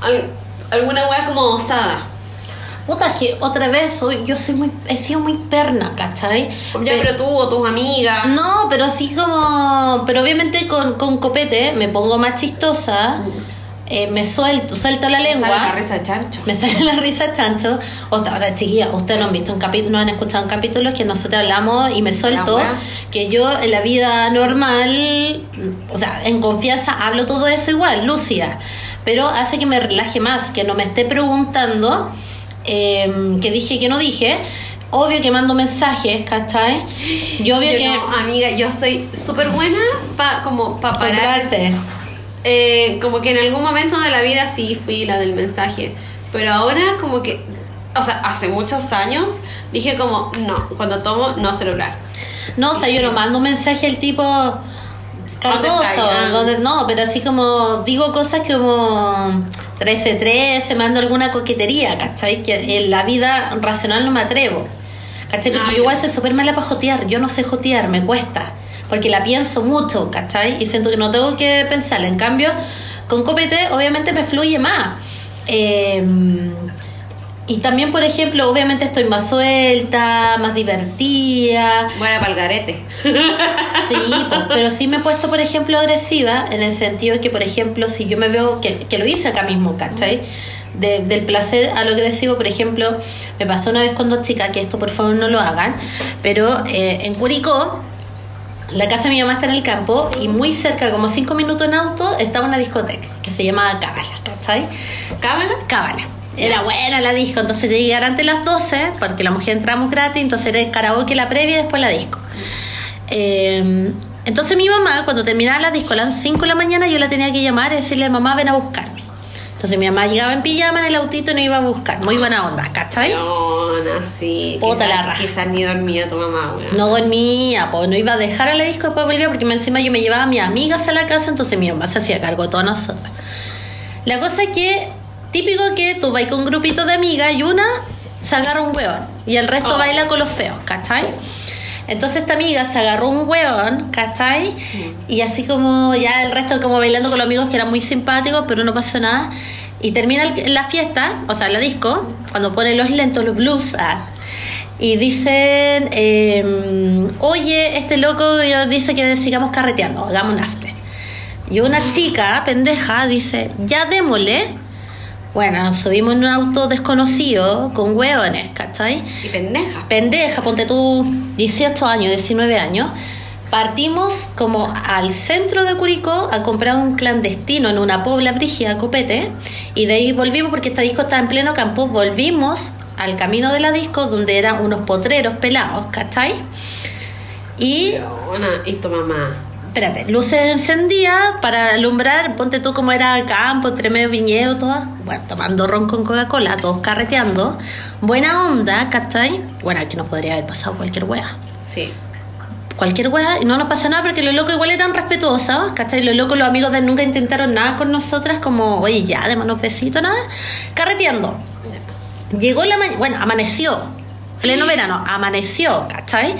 al- alguna weá como osada. Puta, es que otra vez soy, yo soy muy, he sido muy perna, ¿cachai? Ya, Pe- pero tú o tus amigas. No, pero sí como. Pero obviamente con, con copete me pongo más chistosa, eh, me suelto, suelto la lengua. Sale la risa chancho. Me sale la risa chancho. O, sea, o sea, chiquilla, ustedes no han visto un capítulo, no han escuchado un capítulo que nosotros hablamos y me suelto. Que yo en la vida normal, o sea, en confianza hablo todo eso igual, lúcida. Pero hace que me relaje más, que no me esté preguntando eh, que dije que no dije. Obvio que mando mensajes, ¿cachai? Yo obvio Yo que. no, amiga, yo soy súper buena para como para parar. Controlarte. Eh, como que en algún momento de la vida sí fui la del mensaje, pero ahora como que, o sea, hace muchos años dije como, no, cuando tomo, no celular. No, o sea, yo no mando un mensaje al tipo cargoso, donde no, pero así como digo cosas como 13-13, mando alguna coquetería, ¿cachai? Que en la vida racional no me atrevo, ¿cachai? Porque Ah, yo igual soy súper mala para jotear, yo no sé jotear, me cuesta, porque la pienso mucho, ¿cachai? Y siento que no tengo que pensarla, en cambio, con copete obviamente me fluye más. Eh, y también, por ejemplo, obviamente estoy más suelta, más divertida, Buena para el garete. Sí, pero sí me he puesto, por ejemplo, agresiva en el sentido de que, por ejemplo, si yo me veo, que, que lo hice acá mismo, ¿cachai? De- del placer a lo agresivo, por ejemplo, me pasó una vez cuando chica, que esto por favor no lo hagan, pero eh, en Curicó, la casa de mi mamá está en el campo y muy cerca, como cinco minutos en auto, estaba una discoteca que se llamaba Cábala, ¿cachai? ¿Cámara? Cábala. Era buena la disco, entonces te llegar antes de las 12, porque la mujer entramos gratis, entonces era el karaoke la previa y después la disco. Eh, entonces mi mamá, cuando terminaba la disco a las 5 de la mañana, yo la tenía que llamar y decirle, mamá, ven a buscarme. Entonces mi mamá llegaba en pijama en el autito y nos iba a buscar. Muy buena onda, ¿cachai? No, sí. Puta la raja. Quizás ni dormía tu mamá, weón. No dormía, pues no iba a dejar a la disco después volvía porque encima yo me llevaba a mis amigas a la casa, entonces mi mamá se hacía cargo de todas nosotras. La cosa es que, típico que tú vas con un grupito de amigas y una se agarra un hueón y el resto Oh. baila con los feos, ¿cachai? Entonces esta amiga se agarró un hueón, ¿cachai? Y así como ya el resto como bailando con los amigos que eran muy simpáticos, pero no pasó nada. Y termina el- la fiesta, o sea, la disco, cuando ponen los lentos, los blues, ah, y dicen, eh, oye, este loco dice que sigamos carreteando, hagamos un after. Y una chica, pendeja, dice, ya démosle. Bueno, nos subimos en un auto desconocido con hueones, ¿cachai? Y pendeja. pendeja, ponte tú 18 años, 19 años, partimos como al centro de Curicó a comprar un clandestino en una pobla brígida copete y de ahí volvimos porque esta disco estaba en pleno campo, volvimos al camino de la disco donde eran unos potreros pelados, ¿cachai? Y Weona, y tu mamá. Espérate, luces encendidas para alumbrar, ponte tú como era campo, entre medio viñedo, todas, bueno, tomando ron con Coca-Cola, todos carreteando, buena onda, ¿cachai? Bueno, aquí nos podría haber pasado cualquier wea. Sí. Cualquier wea, y no nos pasa nada porque los locos igual eran respetuosos, ¿cachai? Los locos, los amigos de nunca intentaron nada con nosotras, como, oye, ya, démonos besitos, nada. Carreteando. Llegó la mañana, bueno, amaneció, pleno verano, amaneció, ¿cachai?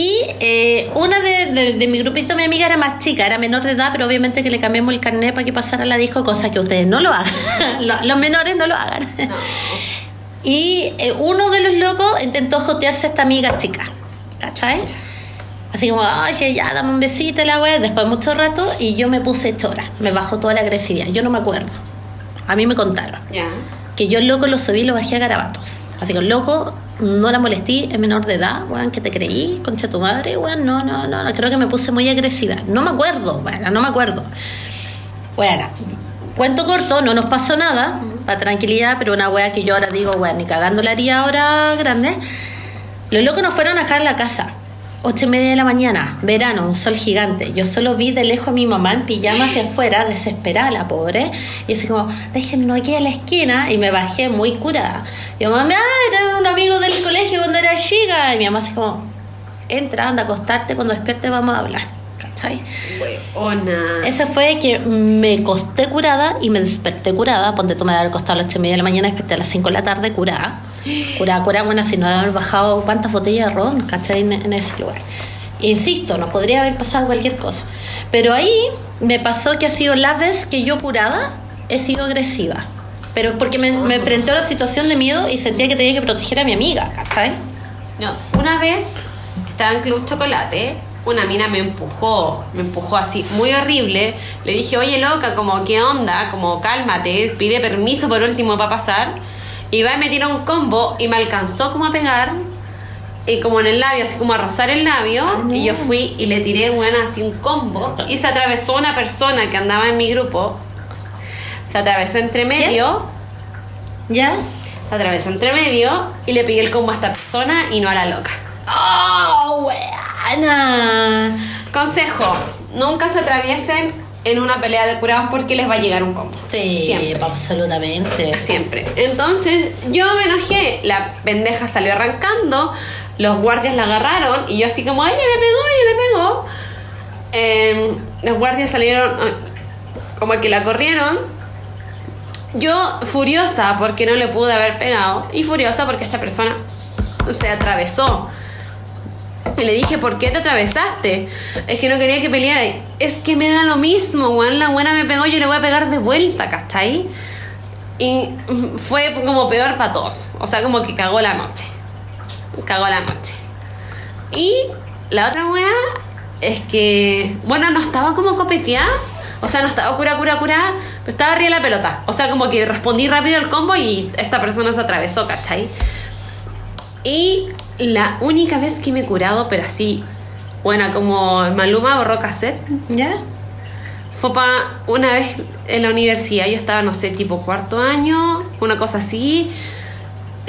Y eh, una de, de- de mi grupito, mi amiga era más chica, era menor de edad, pero obviamente que le cambiamos el carnet para que pasara la disco, cosa que ustedes no lo hagan. Los- menores no lo hagan. No. Y eh, uno de los locos intentó jotearse a esta amiga chica, ¿cachai? Así como, oye, ya, dame un besito, la wea, después de mucho rato, y yo me puse chora, me bajó toda la agresividad, yo no me acuerdo, a mí me contaron. Ya. Que yo loco lo subí y lo bajé a garabatos. Así que loco no la molesté, es menor de edad, weón, que te creí, concha tu madre, weón, no, no, no, no, creo que me puse muy agresiva. No me acuerdo, bueno, no me acuerdo. Bueno, cuento corto, no nos pasó nada, para tranquilidad, pero una wea que yo ahora digo, weón, ni cagando la haría ahora grande. Los locos nos fueron a dejar la casa. Ocho y media de la mañana, verano, un sol gigante. Yo solo vi de lejos a mi mamá en pijama hacia afuera, desesperada la pobre. Y así como, déjenme aquí a la esquina. Y me bajé muy curada. Y mi mamá, tengo un amigo del colegio cuando era chica. Y mi mamá así como, entra, anda a acostarte, cuando despierte vamos a hablar. ¿Cachai? Weona. Eso fue que me costé curada y me desperté curada. Ponte tú me haber acostado a las 8 y media de la mañana, desperté a las 5 de la tarde curada. Curada, bueno, si no haber bajado cuántas botellas de ron, ¿cachai? En, en ese lugar. Insisto, no podría haber pasado cualquier cosa. Pero ahí me pasó que ha sido la vez que yo curada he sido agresiva. Pero porque me, me enfrenté a una situación de miedo y sentía que tenía que proteger a mi amiga, ¿cachai? No, una vez estaba en Club Chocolate, una mina me empujó, me empujó así, muy horrible. Le dije, oye loca, como, ¿qué onda? Como, cálmate, pide permiso por último para pasar. Y va y me tiró un combo y me alcanzó como a pegar, y como en el labio, así como a rozar el labio. Y yo fui y le tiré, bueno, así un combo. Y se atravesó una persona que andaba en mi grupo. Se atravesó entre medio. ¿Ya? Se atravesó entre medio y le pegué el combo a esta persona y no a la loca. ¡Oh, weana! Consejo, nunca se atraviesen en una pelea de curados porque les va a llegar un combo. Sí, Siempre. absolutamente. Siempre. Entonces yo me enojé, la pendeja salió arrancando, los guardias la agarraron y yo así como, ay, ella me pegó, ella me pegó. Eh, los guardias salieron como que la corrieron. Yo furiosa porque no le pude haber pegado y furiosa porque esta persona se atravesó. Y le dije, ¿por qué te atravesaste? Es que no quería que peleara. Es que me da lo mismo, weón. La buena me pegó, yo le voy a pegar de vuelta, ¿cachai? Y fue como peor para todos. O sea, como que cagó la noche. Cagó la noche. Y la otra weá es que, bueno, no estaba como copeteada. O sea, no estaba cura, cura, cura. Pero estaba arriba la pelota. O sea, como que respondí rápido el combo y esta persona se atravesó, ¿cachai? Y la única vez que me he curado, pero así, bueno, como Maluma borró cassette, ¿Ya? fue para una vez en la universidad. Yo estaba, no sé, tipo cuarto año, una cosa así.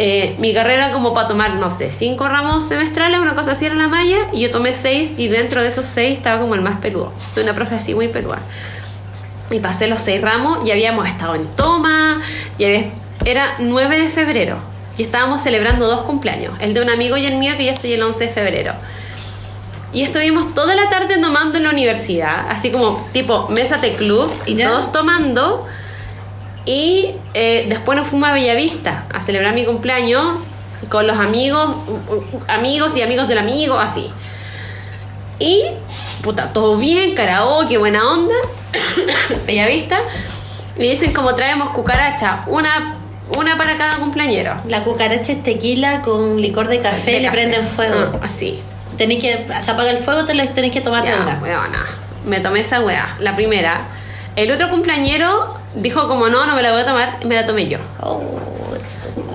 Eh, mi carrera como para tomar, no sé, cinco ramos semestrales, una cosa así era la malla, y yo tomé seis, y dentro de esos seis estaba como el más peludo, de una profe así muy peluda. Y pasé los seis ramos, y habíamos estado en toma, y había- era 9 de febrero, y estábamos celebrando dos cumpleaños, el de un amigo y el mío, que yo estoy el 11 de febrero. Y estuvimos toda la tarde tomando en la universidad, así como tipo mesa de club, y Ya. todos tomando. Y eh, después nos fuimos a Bellavista a celebrar mi cumpleaños con los amigos, amigos y amigos del amigo, así. Y, puta, todo bien, karaoke, buena onda. Bellavista. Y dicen como traemos cucaracha, una, una para cada cumpleañero. La cucaracha es tequila con licor de café De le café. prenden fuego. Ah, así. Tenéis que, se apaga el fuego, te lo tenés que tomar de Ya, una. weona. Me tomé esa weá, la primera. El otro cumpleañero dijo como no, no me la voy a tomar, y me la tomé yo. Oh,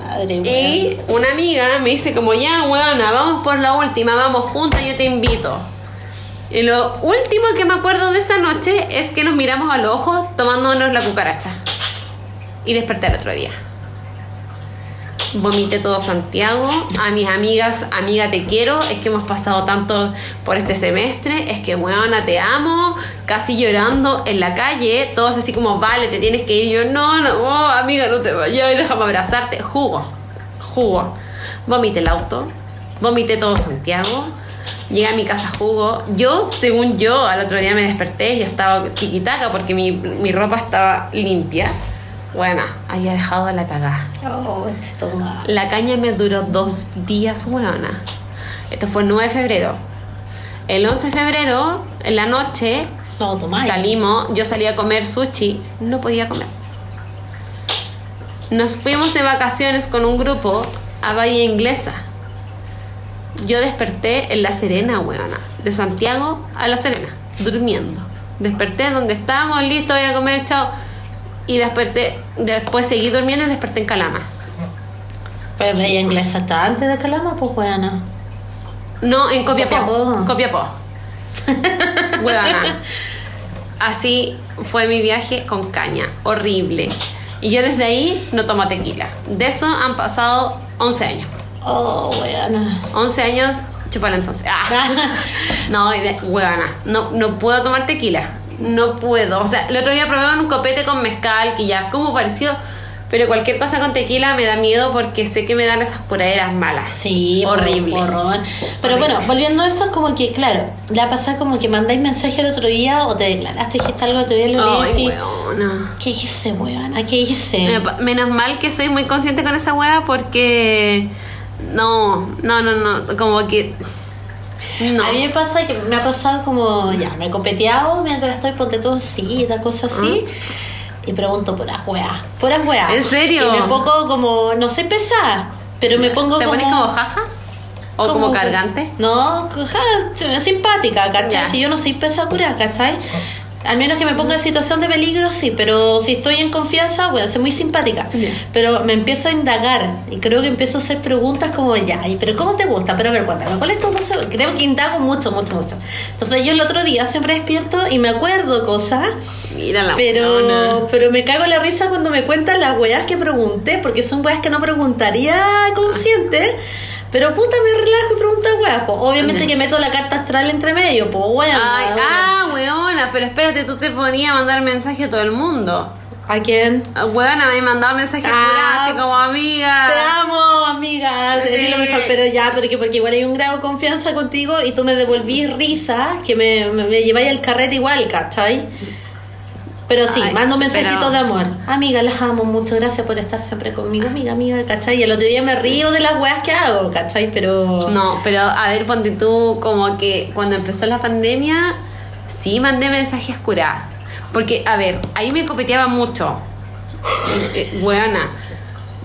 madre, weón. Y una amiga me dice como ya, weona, vamos por la última, vamos juntas, yo te invito. Y lo último que me acuerdo de esa noche es que nos miramos a los ojos tomándonos la cucaracha. Y desperté el otro día. Vomité todo Santiago. A mis amigas, amiga te quiero. Es que hemos pasado tanto por este semestre. Es que, weona, te amo. Casi llorando en la calle. Todos así como, vale, te tienes que ir. Yo, no, no, oh, amiga, no te vayas. Déjame abrazarte. Jugo. Jugo. Vomité el auto. Vomité todo Santiago. Llegué a mi casa jugo. Yo, según yo, al otro día me desperté. Yo estaba tiquitaca porque mi, mi ropa estaba limpia. Bueno, había dejado la cagada. Oh. La caña me duró dos días, weona. Esto fue el 9 de febrero. El 11 de febrero, en la noche, No, salimos. Yo salí a comer sushi. No podía comer. Nos fuimos de vacaciones con un grupo a Bahía Inglesa. Yo desperté en La Serena, weona. De Santiago a La Serena, durmiendo. Desperté donde estábamos, listo, voy a comer, chao. Y desperté, después seguí durmiendo y desperté en Calama. Pues veía inglés hasta antes de Calama, pues buena. No, en Copiapó. Copiapó. Copiapó. Así fue mi viaje con caña. Horrible. Y yo desde ahí no tomo tequila. De eso han pasado 11 años. Oh, buena. 11 años, chupala entonces. Ah. No, huevona, no, no puedo tomar tequila. No puedo. O sea, el otro día probé un copete con mezcal que ya como pareció. Pero cualquier cosa con tequila me da miedo porque sé que me dan esas curaderas malas. Sí, horrible. Pero Horrible. bueno, volviendo a eso, como que, claro, la pasada como que mandáis mensaje el otro día o te declaraste, dijiste algo el otro día, lo Ay, huevona. ¿Qué hice, weona? ¿Qué hice? Menos mal que soy muy consciente con esa hueá porque no, no, no, no, como que no. A mí me pasa que me ha pasado como, ya, me he copeteado mientras estoy, ponte todo cita, cosas así. Y pregunto puras weas, puras weas. ¿En serio? Y me pongo como, no sé pesar, pero me pongo ¿Te como... pones como jaja? ¿O como, cargante? No, ja, simpática, ¿cachai? Ya. Si yo no soy pesa cura, ¿cachai? Al menos que me ponga en situación de peligro, sí, pero si estoy en confianza, bueno, soy muy simpática. Pero me empiezo a indagar y creo que empiezo a hacer preguntas como, ya, ¿y pero cómo te gusta? Pero a ver, cuéntame, ¿cuál es tu cosa? Creo que indago mucho, mucho, mucho. Entonces yo el otro día siempre despierto y me acuerdo cosas, Mira la pero, huevona. pero me cago en la risa cuando me cuentan las weas que pregunté, porque son weas que no preguntaría consciente. Pero puta, me relajo y pregunto weas. Pues, obviamente que meto la carta astral entre medio, pues weón. Ay, weón. ah, weona, pero espérate, tú te ponías a mandar mensaje a todo el mundo. ¿A quién? Ah, Weona, me mandaba mensajes Ah, así como amiga. Te amo, amiga. Eres lo mejor, pero ya, porque, porque igual hay un grado de confianza contigo y tú me devolvís risa, que me, me, me lleváis al carrete igual, ¿cachai? Pero sí, Ay, mando mensajitos pero- de amor. Amiga, las amo, muchas gracias por estar siempre conmigo, amiga, amiga, ¿cachai? Y el otro día me río de las weas que hago, ¿cachai? Pero. No, pero a ver, ponte tú como que cuando empezó la pandemia, sí mandé mensajes curados. Porque, a ver, ahí me copeteaba mucho. Buena.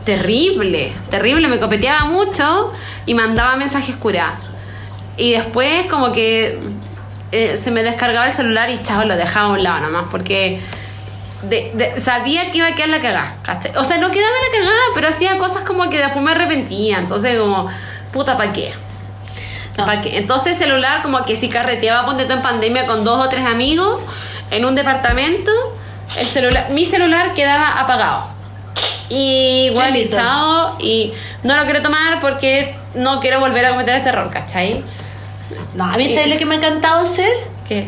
Terrible, terrible, me copeteaba mucho y mandaba mensajes curados. Y después como que eh, se me descargaba el celular y chao, lo dejaba a un lado nomás, porque de- de- sabía que iba a quedar la cagada, ¿cachai? O sea, no quedaba la cagada, pero hacía cosas como que después me arrepentía, entonces como, puta, ¿para qué? No. ¿Pa' qué? Entonces celular como que si carreteaba, ponte tú en pandemia con dos o tres amigos en un departamento, el celular, mi celular quedaba apagado. Y igual y chao, y no lo quiero tomar porque no quiero volver a cometer este error, ¿cachai? No, a mí, ¿sabes lo que me ha encantado hacer? Que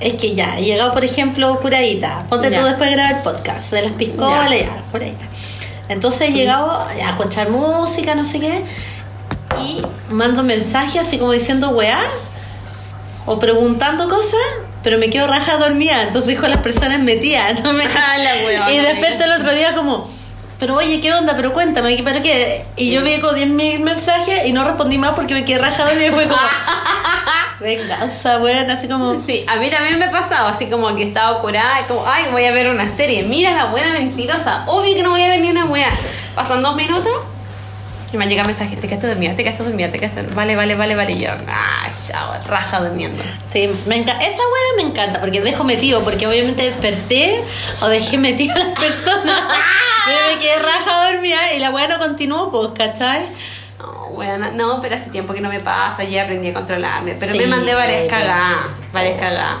Es que ya, he llegado, por ejemplo, curadita. Ponte Ya. tú después de grabar el podcast de las piscolas, Ya. ya, curadita. Entonces he llegado a escuchar música, no sé qué, y mando mensajes así como diciendo weá, o preguntando cosas, pero me quedo raja dormida. Entonces dijo las personas metidas. No me... Ah, la weona. y desperté el otro día como. Pero oye, ¿qué onda? Pero cuéntame, ¿pero qué? Y yo vi con 10.000 mensajes y no respondí más porque me quedé rajado y me fue como... Venganza, weón, así como... Sí, a mí también me ha pasado, así como que estaba curada, y como, ay, voy a ver una serie, mira la buena mentirosa, obvio que no voy a ver ni una wea. Pasan dos minutos y me llega mensaje, te quedaste dormida, te quedaste dormida, te quedaste Vale, vale, vale, vale. Y yo, ah, ya, raja durmiendo. Sí, me encanta. Esa weá me encanta porque dejo metido, porque obviamente desperté o dejé metido a las personas. Me quedé raja dormida y la weá no continuó, pues, ¿cachai? No, bueno, no, pero hace tiempo que no me pasa, ya aprendí a controlarme. Pero Sí, me mandé varias cagadas, varias cagadas.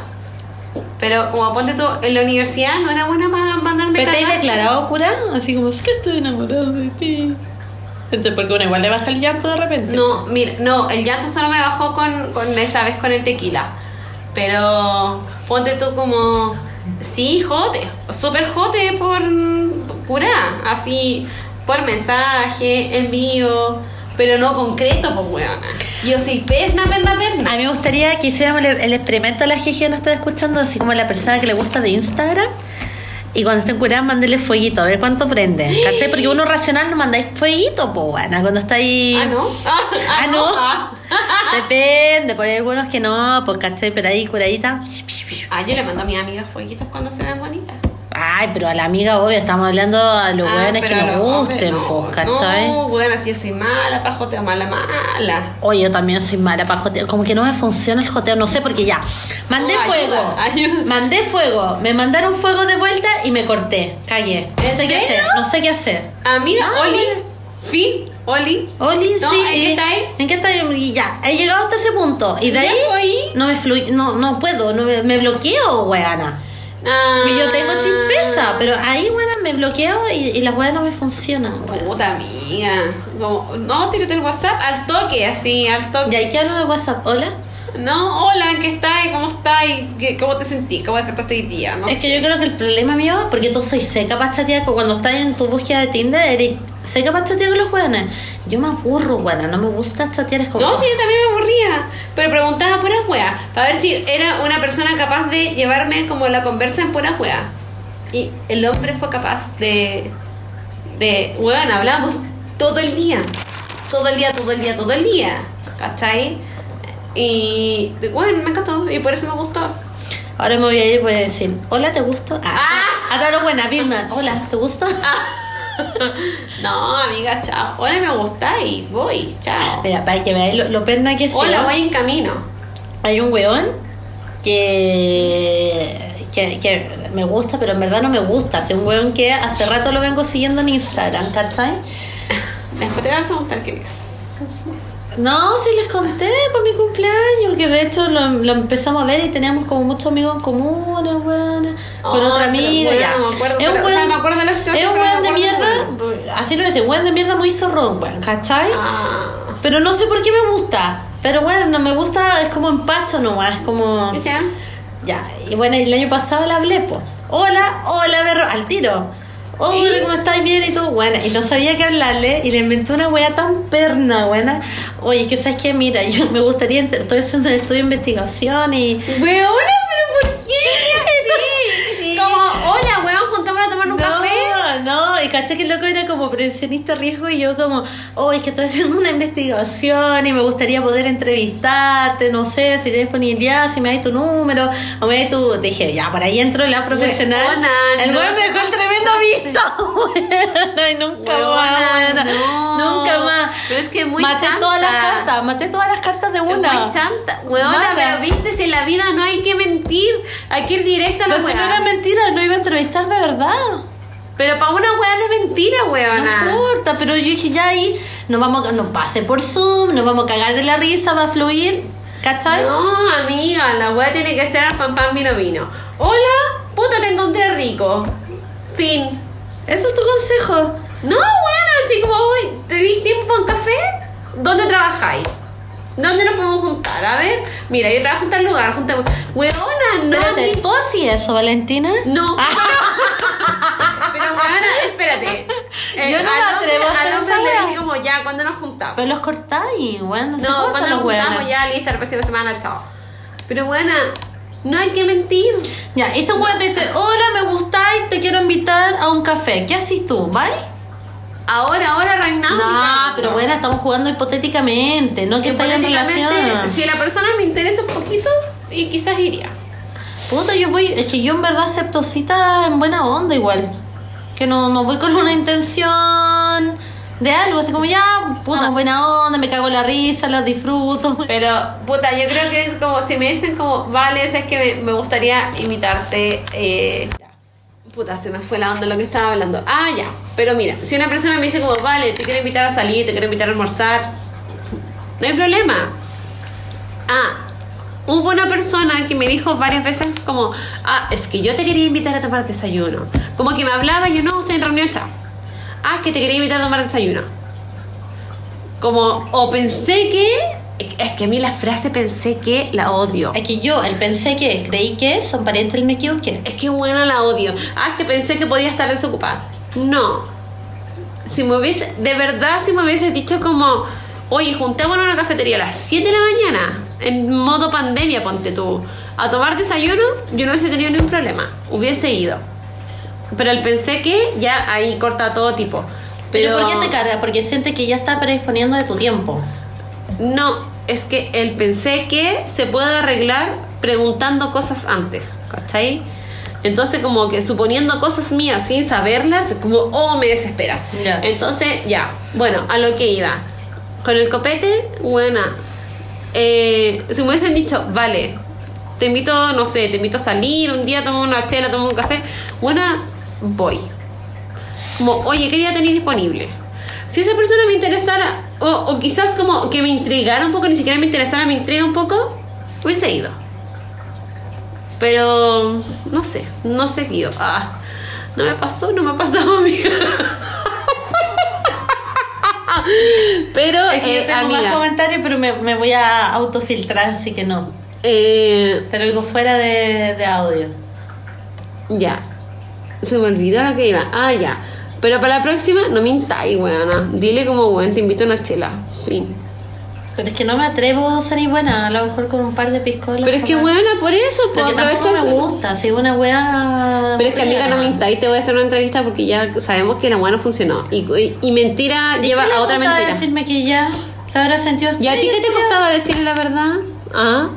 Pero como ponte tú, en la universidad no era buena para mandarme ¿Pero te has declarado cura? Así como, es que estoy enamorado de ti. Entonces, porque uno igual le baja el llanto de repente. No, mira, no, el llanto solo me bajó con, con esa vez con el tequila. Pero ponte tú como, sí, jote, súper jote por pura, así, por mensaje, envío, pero no concreto, pues weona. Yo soy perna, perna, A perna. mí me gustaría que hiciéramos el, el experimento a la jeje que nos está escuchando, así como a la persona que le gusta de Instagram. Y cuando estén curadas, mándele fueguito, a ver cuánto prende. ¿Cachai? Porque uno racional no mandáis fueguito, pues, bueno, cuando está ahí. Ah, ¿no? Ah, no. Depende, por ahí algunos que no, pues, ¿cachai? Pero ahí curadita. Ah, yo le mando a mis amigas fueguitos cuando se ven bonitas. Ay, pero a la amiga, obvio, estamos hablando a los Ah, que nos gusten, no, pues, ¿cachai? No, así yo soy mala, pa' joteo, mala, mala. Oye, yo también soy mala para jotear. Como que no me funciona el joteo, no sé, porque ya. Mandé No, fuego. ayuda, ayuda. Mandé fuego. Me mandaron fuego de vuelta y me corté. Calle. No ¿En sé qué hacer. No sé qué hacer. Amiga, Ah, Oli. Fin, Oli. Oli, No, sí. ¿en qué eh, está ahí? ¿En qué está ahí? Y ya. He llegado hasta ese punto. Y de ¿Ya ahí. fue ahí? No me fluye. No, no puedo. No me, me bloqueo, weana. Ah. Que yo tengo chispeza. Pero ahí, weana, me bloqueo y, y las weas no me funcionan. Puta amiga. No, no, tírate el WhatsApp al toque, así, al toque. Ya, ¿y qué hablo de WhatsApp? ¿Hola? No, hola, ¿en qué estás? ¿Cómo estás? ¿Qué- ¿Cómo te sentís? ¿Cómo despertaste hoy día? No es sé. que yo creo que el problema mío, porque tú soy seca para chatear, pues cuando estás en tu búsqueda de Tinder, eres seca para chatear con los weones. Yo me aburro, weona, no me gusta chatear, es como... No, sí, yo también me aburría. Pero preguntaba puras weas. Para ver si era una persona capaz de llevarme como la conversa en puras weas. Y el hombre fue capaz de. de. Weón, hablamos todo el día. Todo el día, todo el día, todo el día. ¿Cachai? Y. Bueno, me encantó. Y por eso me gustó. Ahora me voy a ir y voy a decir, hola, ¿te gusta? Ah, Ah. a dar buena, Birman, hola, ¿te gusta? No, amiga, chao. Hola, me gusta y voy. Chao. Mira, para que veáis lo, lo que soy. Hola, voy en camino. Hay un weón que, que, que me gusta, pero en verdad no me gusta. Es un weón que hace rato lo vengo siguiendo en Instagram, ¿cachai? Después te voy a preguntar quién es. No, sí les conté por mi cumpleaños, que de hecho lo, lo empezamos a ver y teníamos como muchos amigos en común, weón, con otra amiga, weón, ya. no me acuerdo, es un pero, o sea, me acuerdo de la situación, es un weón de mierda, así lo dice, un weón de mierda muy zorrón, weón, ¿cachai? Ah. Pero no sé por qué me gusta, pero bueno, no me gusta, es como empacho nomás, es como... ¿Ya? Ya, y bueno, el año pasado le hablé, pues. Hola, hola, berro, al tiro. Hola, ¿Y? ¿cómo estáis? Bien, y todo. Bueno, y no sabía qué hablarle, y le inventé una wea tan perna, buena. Oye, es que sabes que, mira, yo me gustaría, estoy haciendo un estudio de investigación y. Weona, pero ¿por qué? Y- Como, hola, No, y caché que el loco era como prevencionista riesgo y yo como, oh, es que estoy haciendo una investigación y me gustaría poder entrevistarte, no sé, si tienes disponibilidad, si me das tu número, o me das tu... Dije, ya, por ahí entro la profesional. Weona, el no. weón me dejó el tremendo visto. Bueno, y nunca más, Weona, no. nunca más. Pero es que muy Maté chanta. todas las cartas, maté todas las cartas de una. Muy chanta. Weona, pero viste, si en la vida no hay que mentir. Hay que ir directo a la Pero si no era mentira, lo iba a entrevistar de verdad. Pero para una weá de mentira, No weona. importa, pero yo dije ya ahí nos vamos, nos pase por Zoom, nos vamos a cagar de la risa, va a fluir, ¿cachai? No, amiga, la weá tiene que ser al pan pan vino vino. Hola, puta, te encontré rico. Fin. Eso es tu consejo. No, bueno, así como hoy, ¿tenéis tiempo para un café? ¿Dónde trabajáis? ¿Dónde nos podemos juntar? A ver, mira, yo trabajo en tal lugar, juntemos. Weona, no. Espérate, ¿tú así eso, Valentina? No. Pero weona, espérate. Eh, Yo no me atrevo a hacer esa le dije como ya, ¿cuándo nos juntamos? Pero los cortáis, bueno, no, se cortan cuando los nos juntamos huevos. ya, lista, la próxima semana, chao. Pero buena, no hay que mentir. Ya, ese weón te dice, hola, me gustáis, te quiero invitar a un café. ¿Qué haces tú? ¿Vale? Ahora, ahora, reinamos. No, pero bueno, estamos jugando hipotéticamente, no que estáis en relación. Si la persona me interesa un poquito, y quizás iría. Puta, yo voy, es que yo en verdad acepto citas en buena onda igual. Que no, no voy con una intención de algo, así como ya, puta, Ah. buena onda, me cago en la risa, las disfruto. Pero, puta, yo creo que es como si me dicen como, vale, es que me, me gustaría invitarte. Eh, puta, se me fue la onda lo que estaba hablando. Ah, ya. Pero mira, si una persona me dice como, vale, te quiero invitar a salir, te quiero invitar a almorzar, no hay problema. Ah, hubo una persona que me dijo varias veces como, ah, es que yo te quería invitar a tomar desayuno. Como que me hablaba y yo, no, estoy en reunión, chao. Ah, que te quería invitar a tomar desayuno. Como, o pensé que, es que a mí la frase pensé que la odio. Es que yo, él pensé que, creí que son parientes del me equivoqué. Es que buena la odio. Ah, es que pensé que podía estar desocupada. No. Si me hubiese, de verdad, si me hubiese dicho como, oye, juntémonos en una cafetería a las 7 de la mañana, en modo pandemia, ponte tú, a tomar desayuno, yo no hubiese tenido ningún problema. Hubiese ido. Pero el pensé que ya ahí corta todo tipo. Pero, Pero, ¿por qué te carga? Porque siente que ya está predisponiendo de tu tiempo. No, es que el pensé que se puede arreglar preguntando cosas antes, ¿cachai? Entonces, como que suponiendo cosas mías sin saberlas, como, oh, me desespera. Entonces, ya, bueno, a lo que iba. Con el copete, buena. Eh, si me hubiesen dicho, vale, te invito, no sé, te invito a salir un día, tomo una chela, tomo un café, buena, voy. Como, oye, ¿qué día tenéis disponible? Si esa persona me interesara, o, o quizás como que me intrigara un poco, ni siquiera me interesara, me intriga un poco, hubiese ido. Pero, no sé, no sé qué yo. Ah, no me pasó, no me ha pasado, amiga. Pero, Es que yo eh, tengo más amiga, comentarios, pero me, me voy a autofiltrar, así que no. eh, Te lo digo fuera de, de audio. ya. Se me olvidó lo que iba. Ah, ya. Pero para la próxima, no mintáis, weona. Dile como, weón, te invito a una chela. Fin. Pero es que no me atrevo a salir buena, a lo mejor con un par de piscolas. Pero es que, weona, por eso, pues Porque tampoco aprovecha. me gusta, si una weá. Pero es que, amiga, no mintáis. Te voy a hacer una entrevista porque ya sabemos que la weá no funcionó. Y, y, y mentira ¿Y lleva a otra mentira. decirme que ya se habrá sentido ¿Y a ti qué te costaba decirle la verdad? ¿Ah?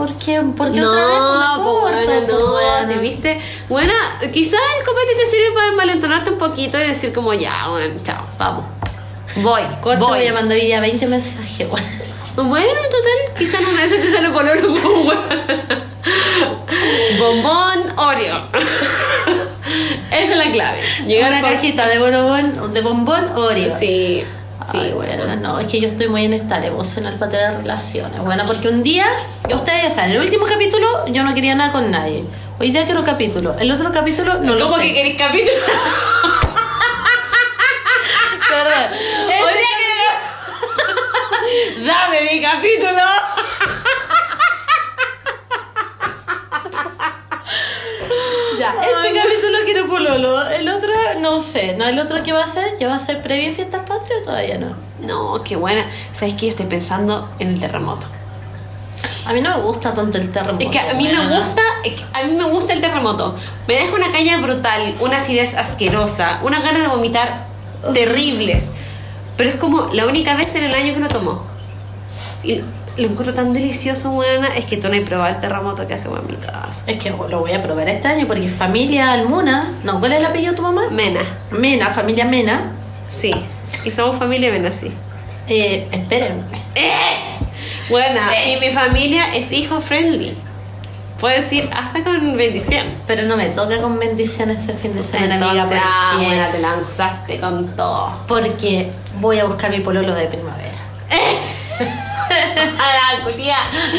¿Por qué? ¿Por qué no, otra vez pues no bueno, corto, no, pues, si viste. Bueno, quizás el copete te sirve para envalentonarte un poquito y decir como ya, bueno, chao, vamos. Voy, Corto, voy. voy a mandar hoy día 20 mensajes, weón. Bueno, en total, quizás una esas te sale por oro Bombón Oreo. Esa es la clave. Llegar una con- cajita de bombón, de bombón Oreo. Sí, sí, bueno. no, es que yo estoy muy inestable emocional para tener relaciones. Bueno, porque un día, ustedes ya saben, el último capítulo yo no quería nada con nadie. Hoy día quiero capítulo. El otro capítulo no lo ¿Cómo sé. que queréis capítulo? Perdón. Hoy día quiero- Dame mi capítulo. Ya, este capítulo quiero pololo. El otro, no sé. No, el otro que va a ser, ya va a ser previo a fiestas patrias o todavía no. No, qué buena. ¿Sabes qué? Yo estoy pensando en el terremoto. A mí no me gusta tanto el terremoto. Es que a mí me gusta, es que a mí me gusta el terremoto. Me deja una caña brutal, una acidez asquerosa, una ganas de vomitar terribles. Pero es como la única vez en el año que lo tomo. Y lo encuentro tan delicioso, buena, es que tú no has probado el terremoto que hace en mi casa. Es que lo voy a probar este año porque familia Almuna. No, ¿cuál es el apellido de tu mamá? Mena, Mena, familia Mena. sí. Y somos familia Mena, sí. Eh, espérenme. Buena, Eh. y mi familia es hijo friendly. Puedes ir hasta con bendición. Pero no me toca con bendiciones ese fin de semana, amiga. Entonces, ah, porque- buena, te lanzaste con todo. Porque voy a buscar mi pololo de primavera. La culia.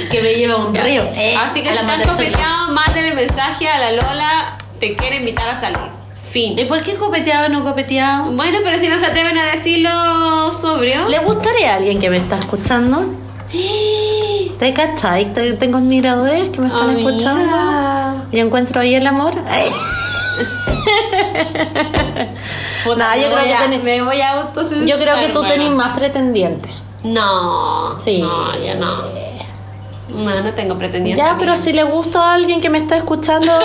Que me lleva un río. Eh, Así que si están copeteados, mándenle mensaje a la Lola. Te quiere invitar a salir. Fin. ¿Y por qué copeteado o no copeteado? Bueno, pero si no se atreven a decirlo sobrio. ¿Le gustaría a alguien que me está escuchando? ¿Te cachai? Te- Tengo admiradores que me están Amiga. escuchando. Y encuentro ahí el amor. Puta, Nah, yo creo a- tenés- Yo creo que tú tenés más pretendientes. No. Sí. No, yo no. No, no tengo pretendiente. Ya, pero si le gusta a alguien que me está escuchando.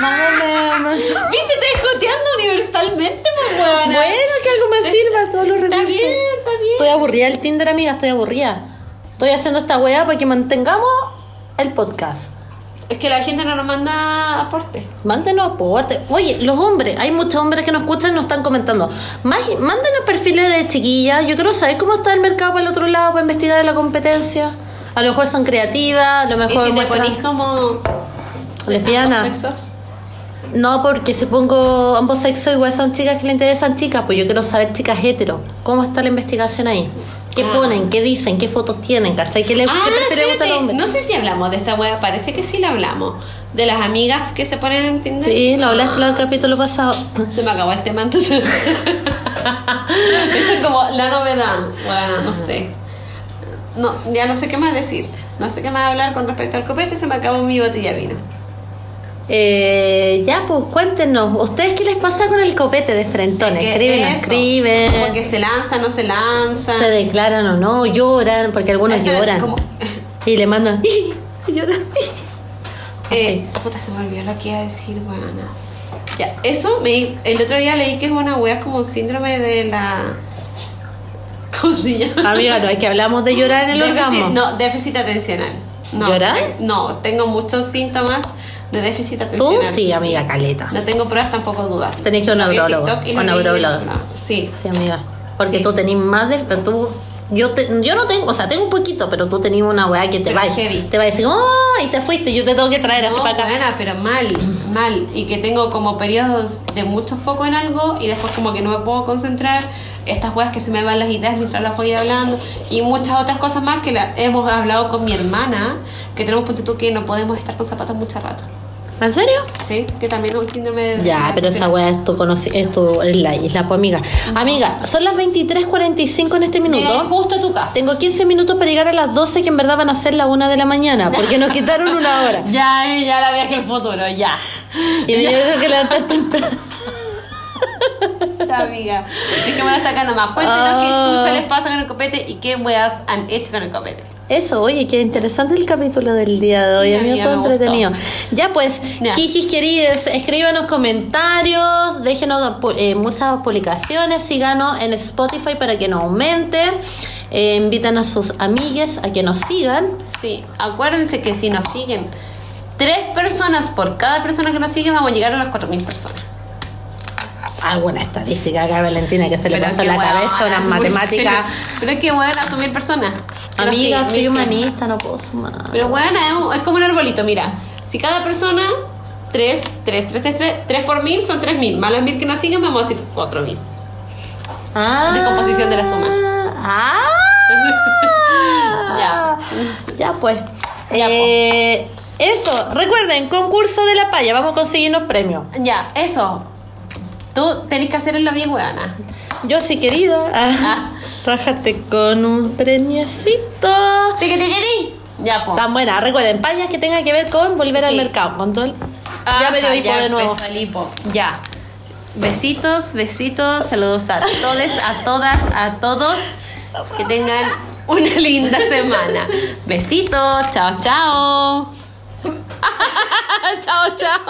Mándame. ¿Viste? Te joteando universalmente, pues. Bueno, que algo me sirva todos los Está recursos. bien, está bien. Estoy aburrida del Tinder, amiga, estoy aburrida. Estoy haciendo esta weá para que mantengamos el podcast. Es que la gente no nos manda aporte. Mándenos aporte. Oye, los hombres, hay muchos hombres que nos escuchan y nos están comentando. Mándenos perfiles de chiquillas. Yo quiero saber cómo está el mercado para el otro lado para investigar la competencia. A lo mejor son creativas, a lo Y mejor si te muestran ponís como. sexos. No, porque si pongo ambos sexos, igual son chicas que le interesan chicas, pues yo quiero saber chicas hetero. ¿Cómo está la investigación ahí? ¿Qué Ah. ponen? ¿Qué dicen? ¿Qué fotos tienen? ¿Cachai? ¿Qué, le, Ah, al hombre? No sé si hablamos de esta wea, parece que sí la hablamos. De las amigas que se ponen en Tinder. Sí, lo hablaste en Ah, el capítulo pasado. Se me acabó el tema entonces. Eso es como la novedad. Bueno, no sé. No, ya no sé qué más decir. No sé qué más hablar con respecto al copete, se me acabó mi botella de vino. Eh, ya, pues cuéntenos. ¿Ustedes qué les pasa con el copete de frentones? ¿Qué Escriben, es escriben. Porque se lanza, no se lanza. Se declaran o no, lloran, porque algunos Espera, lloran. como- Y le mandan. lloran. Eh, puta, se me olvidó lo que iba a decir, weona. Ya, eso, me, el otro día leí que es una wea como un síndrome de la. ¿Cómo se llama? Amiga, no, es que hablamos de llorar en el Déficit- orgasmo. No, déficit atencional. No, ¿Llorar? eh, No, tengo muchos síntomas de déficit Tú atencional. sí, amiga, caleta. No tengo pruebas, tampoco dudas. Tenés que ir a un neurólogo, en- neurólogo. Sí. Sí, amiga. Porque Sí. tú tenés más de. Tú, yo, te, yo no tengo, o sea, tengo un poquito, pero tú tenías una weá que te Pero va, heavy. te va a decir, oh, y te fuiste, yo te tengo que traer así No, para acá. buena, pero mal, mal. Y que tengo como periodos de mucho foco en algo y después como que no me puedo concentrar. Estas weas que se me van las ideas mientras las voy hablando. Y muchas otras cosas más que la- hemos hablado con mi hermana, que tenemos punto tú que no podemos estar con zapatos mucho rato. ¿En serio? ¿Sí? Que también es un síndrome de... Ya, pero esa weá es tu, es tu es la isla, pues amiga. Amiga, son las 23.45 en este Llegué minuto. justo a tu casa. Tengo 15 minutos para llegar a las 12, que en verdad van a ser la 1 de la mañana, porque nos quitaron una hora. Ya, eh, ya la viaje en futuro, ya. Y me tengo que levantar temprano. amiga. Dejémoslo hasta acá nomás. Cuéntenos Ah. qué chucha les pasa con el copete y qué weas han hecho con el copete. Eso, oye, qué interesante el capítulo del día de hoy, Sí, amigo, amiga, todo me gustó. entretenido. Ya pues, Ya. jijis queridos, escríbanos comentarios, déjenos eh, muchas publicaciones, síganos en Spotify para que nos aumente, eh, invitan a sus amigues a que nos sigan. Sí, acuérdense que si nos siguen tres personas por cada persona que nos sigue, vamos a llegar a las 4.000 personas. Alguna estadística acá, Valentina, que se le Pero qué la cabeza, unas matemáticas. Pero es que bueno, mil personas. Amiga, soy humanista, no puedo sumar. Pero bueno, es, un- es como un arbolito, mira. Si cada persona, 3, 3, 3, 3, 3, 3 por mil son 3.000. Más las mil que nos siguen, vamos a decir 4.000. Ah, Decomposición de la suma. Ah, Ya. Ya pues. Ya, Eh, eso, recuerden, concurso de la paya, vamos a conseguirnos premios. Ya, eso. Tú tenés que hacerlo bien, weana. Yo sí, querida. Ah, Rájate con un premiecito. ¿Tiqui, tiqui? Ya, po. Tan buena. Recuerden, payas que tenga que ver con volver al mercado. Con todo el- ya me dio hipo de nuevo. el hipo. Ya. Besitos, besitos, saludos a todos, a todas, a todos. Que tengan una linda semana. Besitos, chao, chao. chao, chao.